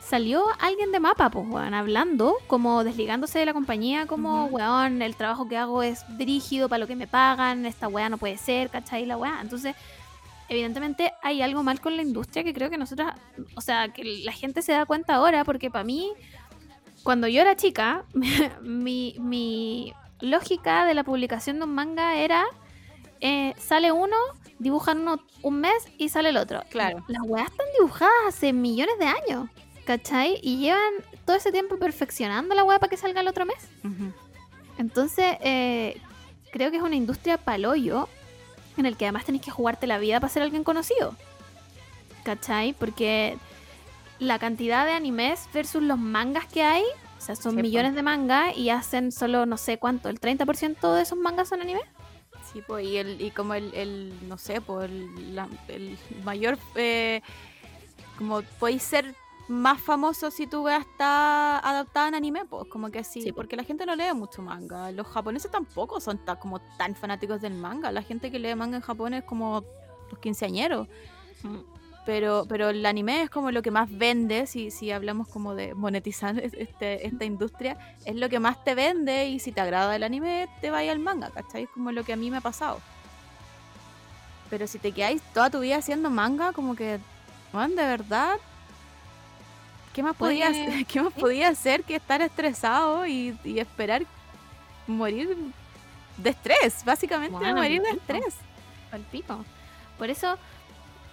salió alguien de mapa, pues, weón, hablando, como desligándose de la compañía, como, weón, el trabajo que hago es dirigido para lo que me pagan, esta weá no puede ser, ¿cachai? La weá. Entonces, evidentemente hay algo mal con la industria que creo que nosotras, o sea, que la gente se da cuenta ahora, porque para mí, cuando yo era chica, (laughs) mi, mi lógica de la publicación de un manga era, eh, sale uno, dibujan uno un mes y sale el otro. Claro. Las weas están dibujadas hace millones de años, ¿cachai? Y llevan todo ese tiempo perfeccionando la wea para que salga el otro mes. Entonces, eh, creo que es una industria paloyo en el que además tenés que jugarte la vida para ser alguien conocido. ¿Cachai? Porque la cantidad de animes versus los mangas que hay, o sea, son Sí, po. millones de mangas y hacen solo no sé cuánto, el 30% de esos mangas son anime. Sí, pues, y, el, y como el, el, no sé, pues el, la- el mayor, eh, como podéis ser más famoso si tu wea está adaptada en anime, pues como que sí, Sí, po. porque la gente no lee mucho manga. Los japoneses tampoco son ta- como tan fanáticos del manga. La gente que lee manga en Japón es como los quinceañeros. Pero, pero el anime es como lo que más vende, si, si hablamos como de monetizar es- (laughs) este, esta industria, es lo que más te vende y si te agrada el anime, te vaya al manga, ¿cachai? Es como lo que a mí me ha pasado. Pero si te quedáis toda tu vida haciendo manga, como que, man, de verdad, ¿qué más podía, (laughs) ¿qué más podía hacer que estar estresado y, y esperar morir de estrés? Básicamente morir de estrés. Al pico. Por eso,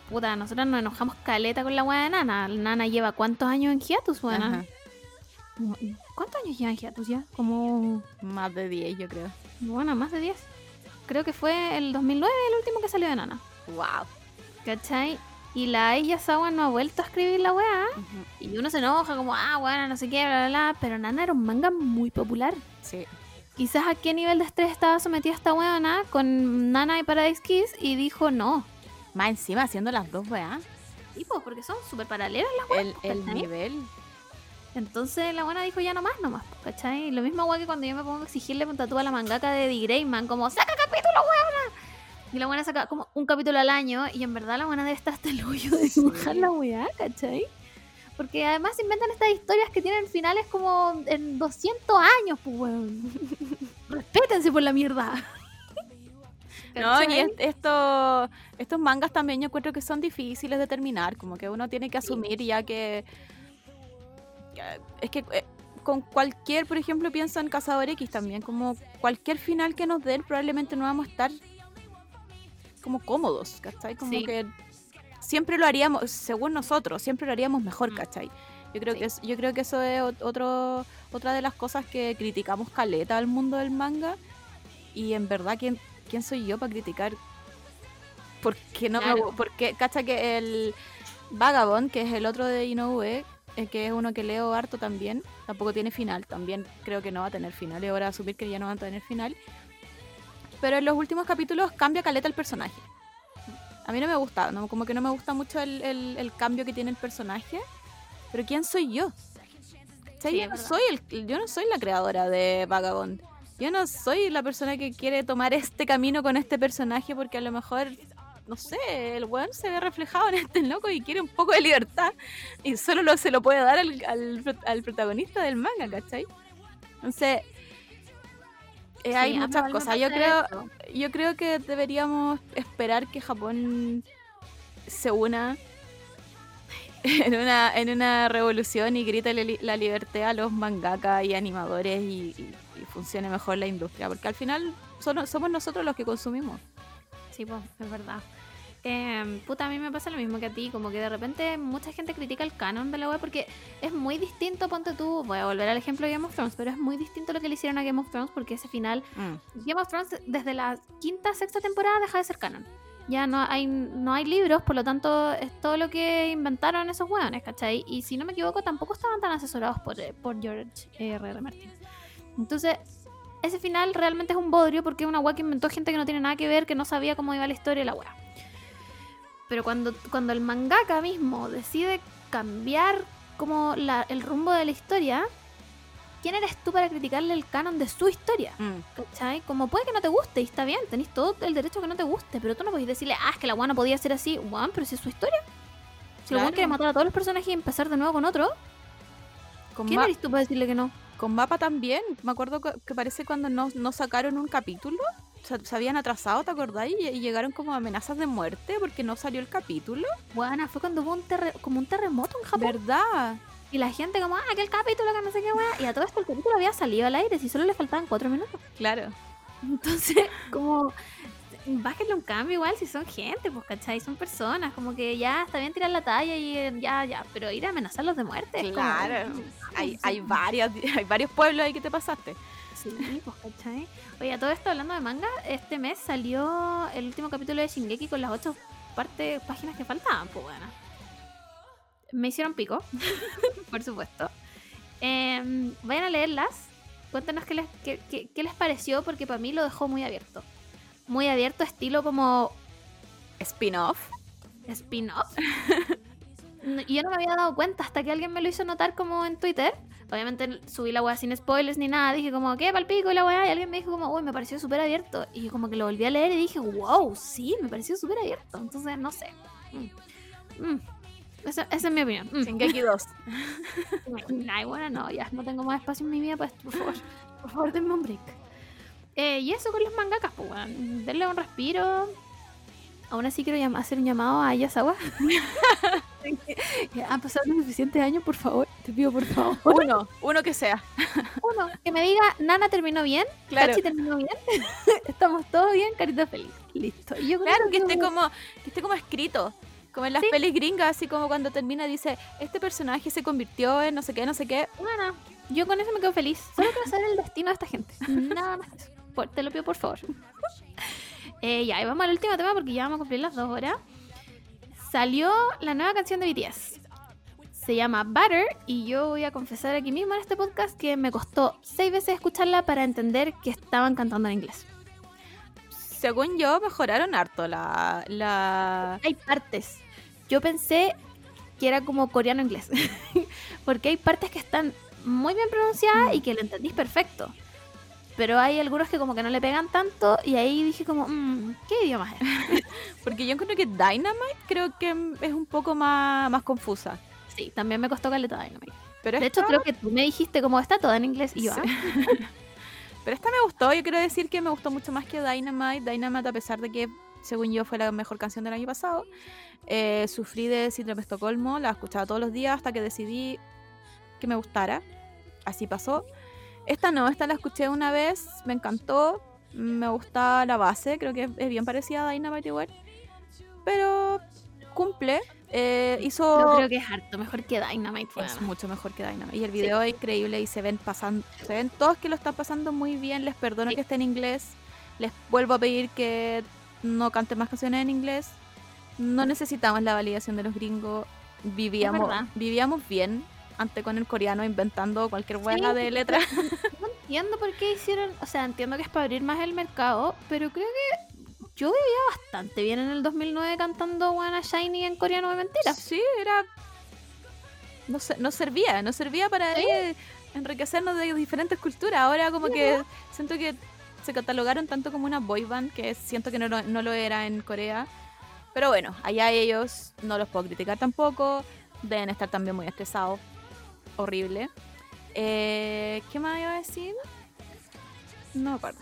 puta, nosotros nos enojamos caleta con la wea de Nana. Nana lleva cuántos años en hiatus. Ajá, ¿Cuántos años lleva en hiatus ya? Como, Más de 10, yo creo. bueno, más de 10. Creo que fue el 2009 el último que salió de Nana. Wow. ¿Cachai? Y la ella Sawa no ha vuelto a escribir la weá. Y uno se enoja como, ah, bueno, no sé qué, bla, bla, bla. Pero Nana era un manga muy popular. Sí. Quizás a qué nivel de estrés estaba sometida esta weona con Nana y Paradise Kiss y dijo no. Más encima haciendo las dos weas. Y pues, porque son súper paralelas las weas. El, pues, nivel. Entonces la buena dijo ya nomás, nomás, pues, ¿cachai? Lo mismo weá que cuando yo me pongo a exigirle un tatú a la mangaka de The Greyman, como, saca capítulo, weona. Y la buena saca como un capítulo al año y en verdad la buena debe estar hasta el hoyo de dibujar la weá, ¿cachai? Porque además inventan estas historias que tienen finales como en 200 años, pues, weón. Respétense por la mierda. (laughs) No, y esto, estos mangas también yo encuentro que son difíciles de terminar, como que uno tiene que asumir ya que... que- Es que eh, con cualquier, por ejemplo, pienso en Cazador X también, como cualquier final que nos den probablemente no vamos a estar como cómodos, ¿cachai? Como Sí. que siempre lo haríamos, según nosotros, siempre lo haríamos mejor, Mm. ¿cachai? Yo creo, Sí. que es- yo creo que eso es ot- otro, otra de las cosas que criticamos caleta al mundo del manga. Y en verdad, ¿quién, quién soy yo para criticar? Porque no me Claro. gu- porque cacha que el Vagabond, que es el otro de Inoue, eh, que es uno que leo harto también, tampoco tiene final, también creo que no va a tener final, y ahora asumir que ya no va a tener final. Pero en los últimos capítulos cambia caleta el personaje. A mí no me gusta, no, como que no me gusta mucho el, el- el cambio que tiene el personaje. Pero ¿quién soy yo? Sí, yo, no soy el, yo no soy la creadora de Vagabond. Yo no soy la persona que quiere tomar este camino con este personaje porque a lo mejor, no sé, el weón se ve reflejado en este loco y quiere un poco de libertad y solo lo, se lo puede dar al, al al protagonista del manga, ¿cachai? Entonces, eh, hay Sí, muchas cosas. Yo creo, eso. yo creo que deberíamos esperar que Japón se una (laughs) en una, en una revolución y grite la, li- la libertad a los mangaka y animadores y, y- y funcione mejor la industria, porque al final son- somos nosotros los que consumimos. Sí, pues, es verdad. Eh, puta, a mí me pasa lo mismo que a ti, como que de repente mucha gente critica el canon de la web porque es muy distinto, ponte tú, voy a volver al ejemplo de Game of Thrones, pero es muy distinto lo que le hicieron a Game of Thrones porque ese final, Game of Thrones desde la quinta, sexta temporada deja de ser canon. Ya no hay, no hay libros, por lo tanto es todo lo que inventaron esos hueones, ¿cachai? Y si no me equivoco, tampoco estaban tan asesorados por, eh, por George R. R. Martin. Entonces, ese final realmente es un bodrio porque es una weá que inventó gente que no tiene nada que ver, que no sabía cómo iba la historia y la weá. Pero cuando, cuando el mangaka mismo decide cambiar como la- el rumbo de la historia, ¿quién eres tú para criticarle el canon de su historia? ¿Cachai? Como puede que no te guste y está bien, tenés todo el derecho a que no te guste, pero tú no podés decirle, ah, es que la no podía ser así, weón, pero si es su historia. Si el weón Claro. quiere matar a todos los personajes y empezar de nuevo con otro, Con, ¿quién eres tú para decirle que no? con Mapa también, me acuerdo que, que parece cuando no, no sacaron un capítulo, se, habían atrasado, ¿te acordáis? Y, llegaron como amenazas de muerte porque no salió el capítulo. Buena, fue cuando hubo un como un terremoto en Japón. ¿Verdad? Y la gente como, ah, que el capítulo, que no sé qué weá. Y a todo esto el capítulo había salido al aire, si solo le faltaban cuatro minutos. Claro. Entonces, (laughs) como, bájenle un cambio igual si son gente, pues, ¿cachai? Son personas, como que ya está bien tirar la talla y eh, ya, ya, pero ir a amenazarlos de muerte. como, Claro. Hay, hay, varias, hay varios pueblos ahí que te pasaste. Sí, pues, ¿cachai? Oye, a todo esto hablando de manga, este mes salió el último capítulo de Shingeki con las ocho partes, páginas que faltaban, pues bueno. Me hicieron pico, (laughs) por supuesto. Em, vayan a leerlas. Cuéntanos qué les, qué, qué- qué les pareció, porque para mí lo dejó muy abierto. Muy abierto, estilo como Spin-off. (laughs) spin-off. Y yo no me había dado cuenta hasta que alguien me lo hizo notar como en Twitter. Obviamente subí la weá sin spoilers ni nada. Dije como, ¿qué? Palpico y la weá. Y alguien me dijo como, uy, me pareció súper abierto. Y como que lo volví a leer y dije, wow, sí, me pareció súper abierto. Entonces, no sé. Mm. Mm. Esa, esa es mi opinión. Mm. Shingeki 2. (laughs) Ay, bueno, no, ya no tengo más espacio en mi vida, pues, por favor. Por favor, denme un break. Eh, y eso con los mangakas, pues, weón. Denle un respiro. Aún así quiero hacer un llamado a Ayasawa. (laughs) (laughs) Han pasado los suficientes años, por favor. Te pido, por favor. (laughs) Uno, uno que sea. (laughs) Uno, que me diga, Nana terminó bien, Claro. Hachi terminó bien, estamos todos bien, carita feliz. Listo. Y yo con Claro, que esté como, que esté como escrito. Como en las Sí. pelis gringas, así como cuando termina dice, este personaje se convirtió en no sé qué, no sé qué. Bueno, yo con eso me quedo feliz. Solo quiero saber el destino de esta gente. Nada más. Por- te lo pido, por favor. Eh, ya, y vamos al último tema porque ya vamos a cumplir las dos horas. Salió la nueva canción de BTS. Se llama Butter y yo voy a confesar aquí mismo en este podcast que me costó seis veces escucharla para entender que estaban cantando en inglés. Según yo, mejoraron harto la... la... Hay partes. Yo pensé que era como coreano-inglés. (laughs) porque hay partes que están muy bien pronunciadas y que lo entendís perfecto. Pero hay algunos que como que no le pegan tanto y ahí dije como, mm, ¿qué idioma es? (laughs) Porque yo encuentro que Dynamite creo que es un poco más, más confusa. Sí, también me costó caleta Dynamite. Pero De hecho, creo que tú me dijiste como está toda en inglés y yo, Sí. ah, (laughs) Pero esta me gustó, yo quiero decir que me gustó mucho más que Dynamite. Dynamite, a pesar de que, según yo, fue la mejor canción del año pasado, eh, sufrí de síndrome de Estocolmo, la escuchaba todos los días hasta que decidí que me gustara. Así pasó. Esta no, esta la escuché una vez, me encantó, me gusta la base, creo que es bien parecida a Dynamite igual. Pero cumple, eh, hizo... yo creo que es harto mejor que Dynamite. Es weona. mucho mejor que Dynamite. Y el video es increíble y se ven pasando, se ven todos que lo están pasando muy bien. Les perdono Sí. que esté en inglés. Les vuelvo a pedir que no canten más canciones en inglés. No necesitamos la validación de los gringos. Vivíamos, vivíamos bien antes con el coreano inventando cualquier hueá Sí, de letra. No (laughs) entiendo por qué hicieron, o sea, entiendo que es para abrir más el mercado, pero creo que yo vivía bastante bien en el 2009 cantando Wanna Shiny en coreano de mentira. Sí, era. No, no servía, no servía para Sí. eh, enriquecernos de diferentes culturas. Ahora, como que siento que se catalogaron tanto como una boy band que siento que no, lo- no lo era en Corea. Pero bueno, allá ellos no los puedo criticar tampoco. Deben estar también muy estresados. Horrible. Eh, ¿Qué más iba a decir? No me acuerdo.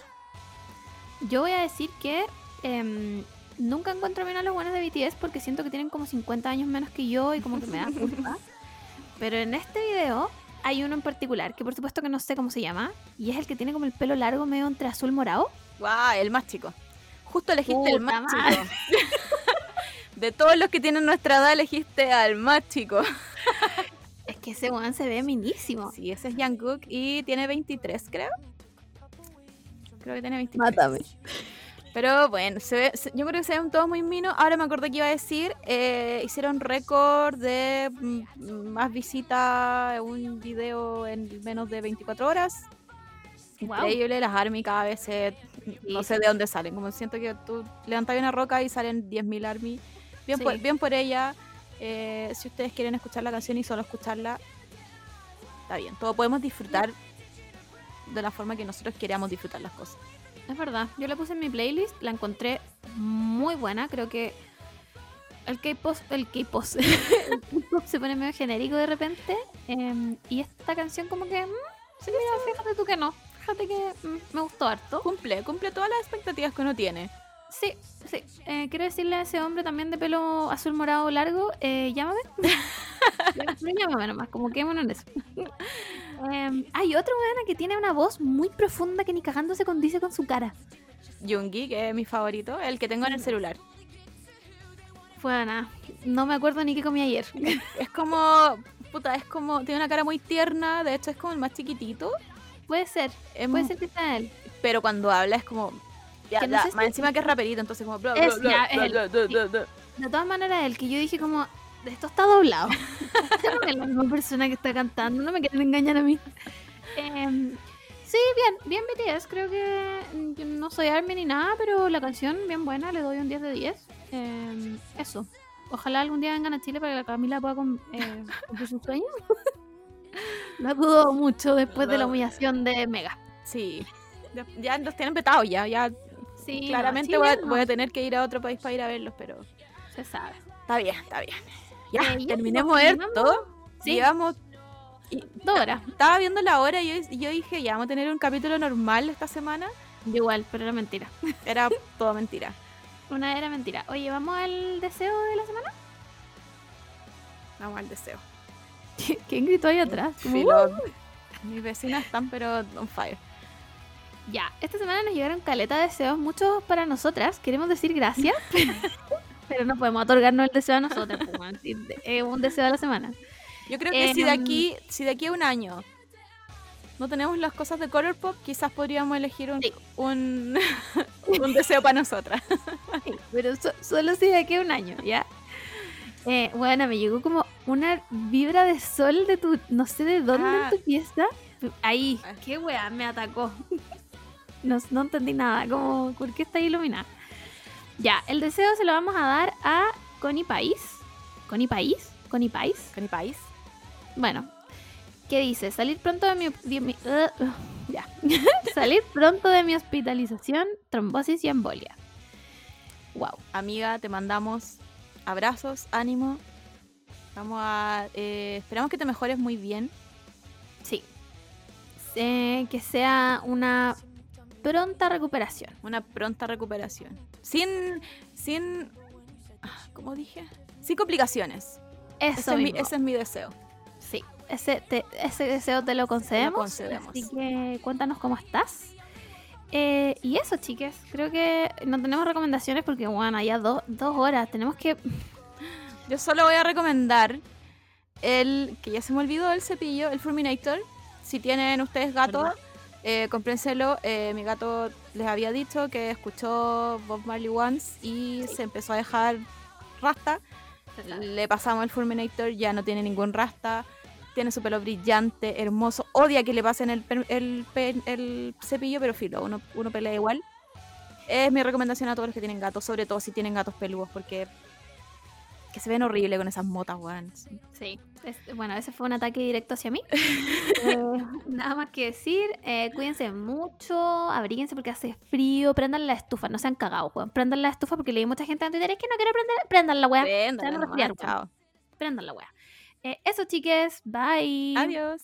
Yo voy a decir que em, nunca encuentro bien a los buenos de BTS porque siento que tienen como 50 años menos que yo y como que me da (laughs) culpa. Pero en este video hay uno en particular que por supuesto que no sé cómo se llama y es el que tiene como el pelo largo medio entre azul morado. ¡Guau! El más chico. Justo elegiste el Puta más madre. chico. (laughs) De todos los que tienen nuestra edad, elegiste al más chico. (laughs) Que ese weón se ve minísimo. Sí, ese es Jungkook y tiene 23, creo. Creo que tiene 23. Pero bueno, se ve- se- yo creo que se ven todos muy minos. Ahora me acordé que iba a decir, eh, hicieron récord de mm, más visitas en un video en menos de 24 horas. Guau. Increíble, las ARMY cada vez se- no sé de dónde salen. Como siento que tú levantas una roca y salen 10.000 ARMY. Bien, Sí. por, bien por ella. Eh, si ustedes quieren escuchar la canción y solo escucharla, está bien. Todo podemos disfrutar de la forma que nosotros queramos disfrutar las cosas. Es verdad, yo la puse en mi playlist, la encontré muy buena, creo que el K-pop el K-pop (laughs) se pone medio genérico de repente em, y esta canción como que mm, sí, mira, fíjate tú que no, fíjate que mm, me gustó harto. Cumple, cumple todas las expectativas que uno tiene. Sí, sí, eh, quiero decirle a ese hombre también de pelo azul morado largo, eh, llámame. (laughs) Pero llámame nomás, como quémonos en eso. Em, hay otro weona que tiene una voz muy profunda que ni cagando se condice con su cara. Yoongi, que es mi favorito, el que tengo en el celular. Buena, no me acuerdo ni qué comí ayer. (laughs) Es como, puta, es como, tiene una cara muy tierna, de hecho es como el más chiquitito. Puede ser, Es puede ser que sea él. Pero cuando habla es como, ya, Que no ya, sé si- más encima que es raperito, entonces como, bla, Es, bla, ya, bla, es. De todas maneras, el que yo dije como, esto está doblado. (laughs) Que es la misma persona que está cantando, no me quieren engañar a mí. Em, sí, bien, bien BTS, creo que mm, no soy ARMY ni nada, pero la canción bien buena, le doy un 10 de 10. Em, eso. Ojalá algún día vengan a Chile para que la Camila pueda eh, cumplir sus sueños. (laughs) La dudo mucho después de la No. humillación de Mega. Sí, ya, ya los tienen petados ya, ya Sí, claramente no, voy, a, sí, no, voy a tener que ir a otro país para ir a verlos, pero se sabe. está bien, está bien. Ya, Eh, terminemos esto. Sí. Llevamos Dos horas. Estaba viendo la hora y yo, dije, ya vamos a tener un capítulo normal esta semana. Igual, pero era mentira. (laughs) Era todo mentira. Una era mentira. Oye, ¿vamos al deseo de la semana? Vamos al deseo. ¿Quién gritó ahí atrás? Como, Filo. Mis vecinas están pero on fire. Ya, esta semana nos llegaron caleta de deseos, muchos para nosotras. Queremos decir gracias, (laughs) pero no podemos otorgarnos el deseo a nosotras. pues, sí, Es un deseo de la semana. Yo creo que si de Em. aquí, si de aquí a un año no tenemos las cosas de Color Pop, quizás podríamos elegir un, Sí. un, (laughs) un deseo para nosotras. (laughs) Pero so- solo si de aquí a un año, ¿ya? Eh, bueno, me llegó como una vibra de sol de tu, no sé de dónde Ah. en tu pieza. Ahí, Ah. qué wea, me atacó. No, no entendí nada, como, ¿por qué está iluminada? Ya, el deseo se lo vamos a dar a Connie País. ¿Connie País? ¿Connie País? Con mi país. Bueno, ¿qué dice? Salir pronto de mi... de mi- uh, uh, ya. (laughs) Salir pronto de mi hospitalización, trombosis y embolia. Wow. Amiga, te mandamos abrazos, ánimo. Vamos a. eh, esperamos que te mejores muy bien. Sí. Eh, que sea una pronta recuperación. Una pronta recuperación. Sin. Sin. ah, ¿Cómo dije? Sin complicaciones. Eso Ese es, mi, ese es mi deseo. Sí, ese, te- ese deseo te lo concedemos. concedemos. Así que cuéntanos cómo estás. Eh, y eso, chiques. Creo que no tenemos recomendaciones porque, bueno, ya do- dos horas. Tenemos que. (laughs) Yo solo voy a recomendar el. que ya se me olvidó el cepillo, el Fulminator. Si tienen ustedes gato, ¿Verdad? Eh, cómprenselo. Eh, mi gato les había dicho que escuchó Bob Marley Once y Sí. se empezó a dejar rasta. Le pasamos el Fulminator, ya no tiene ningún rasta. Tiene su pelo brillante, hermoso. Odia que le pasen el, el cepillo, pero filo, uno, uno pelea igual. Es mi recomendación a todos los que tienen gatos, sobre todo si tienen gatos peludos, porque que se ven horrible con esas motas, weón. Sí. Es- bueno, ese fue un ataque directo hacia mí. (laughs) Eh, nada más que decir. eh, cuídense mucho. Abríguense porque hace frío. Prendan la estufa. No sean cagados, weón. Prendan la estufa porque leí mucha gente en Twitter. Es que no quiero prender. Prendan la weón. Prendan la weá. Eh, eso, chiques. Bye. Adiós.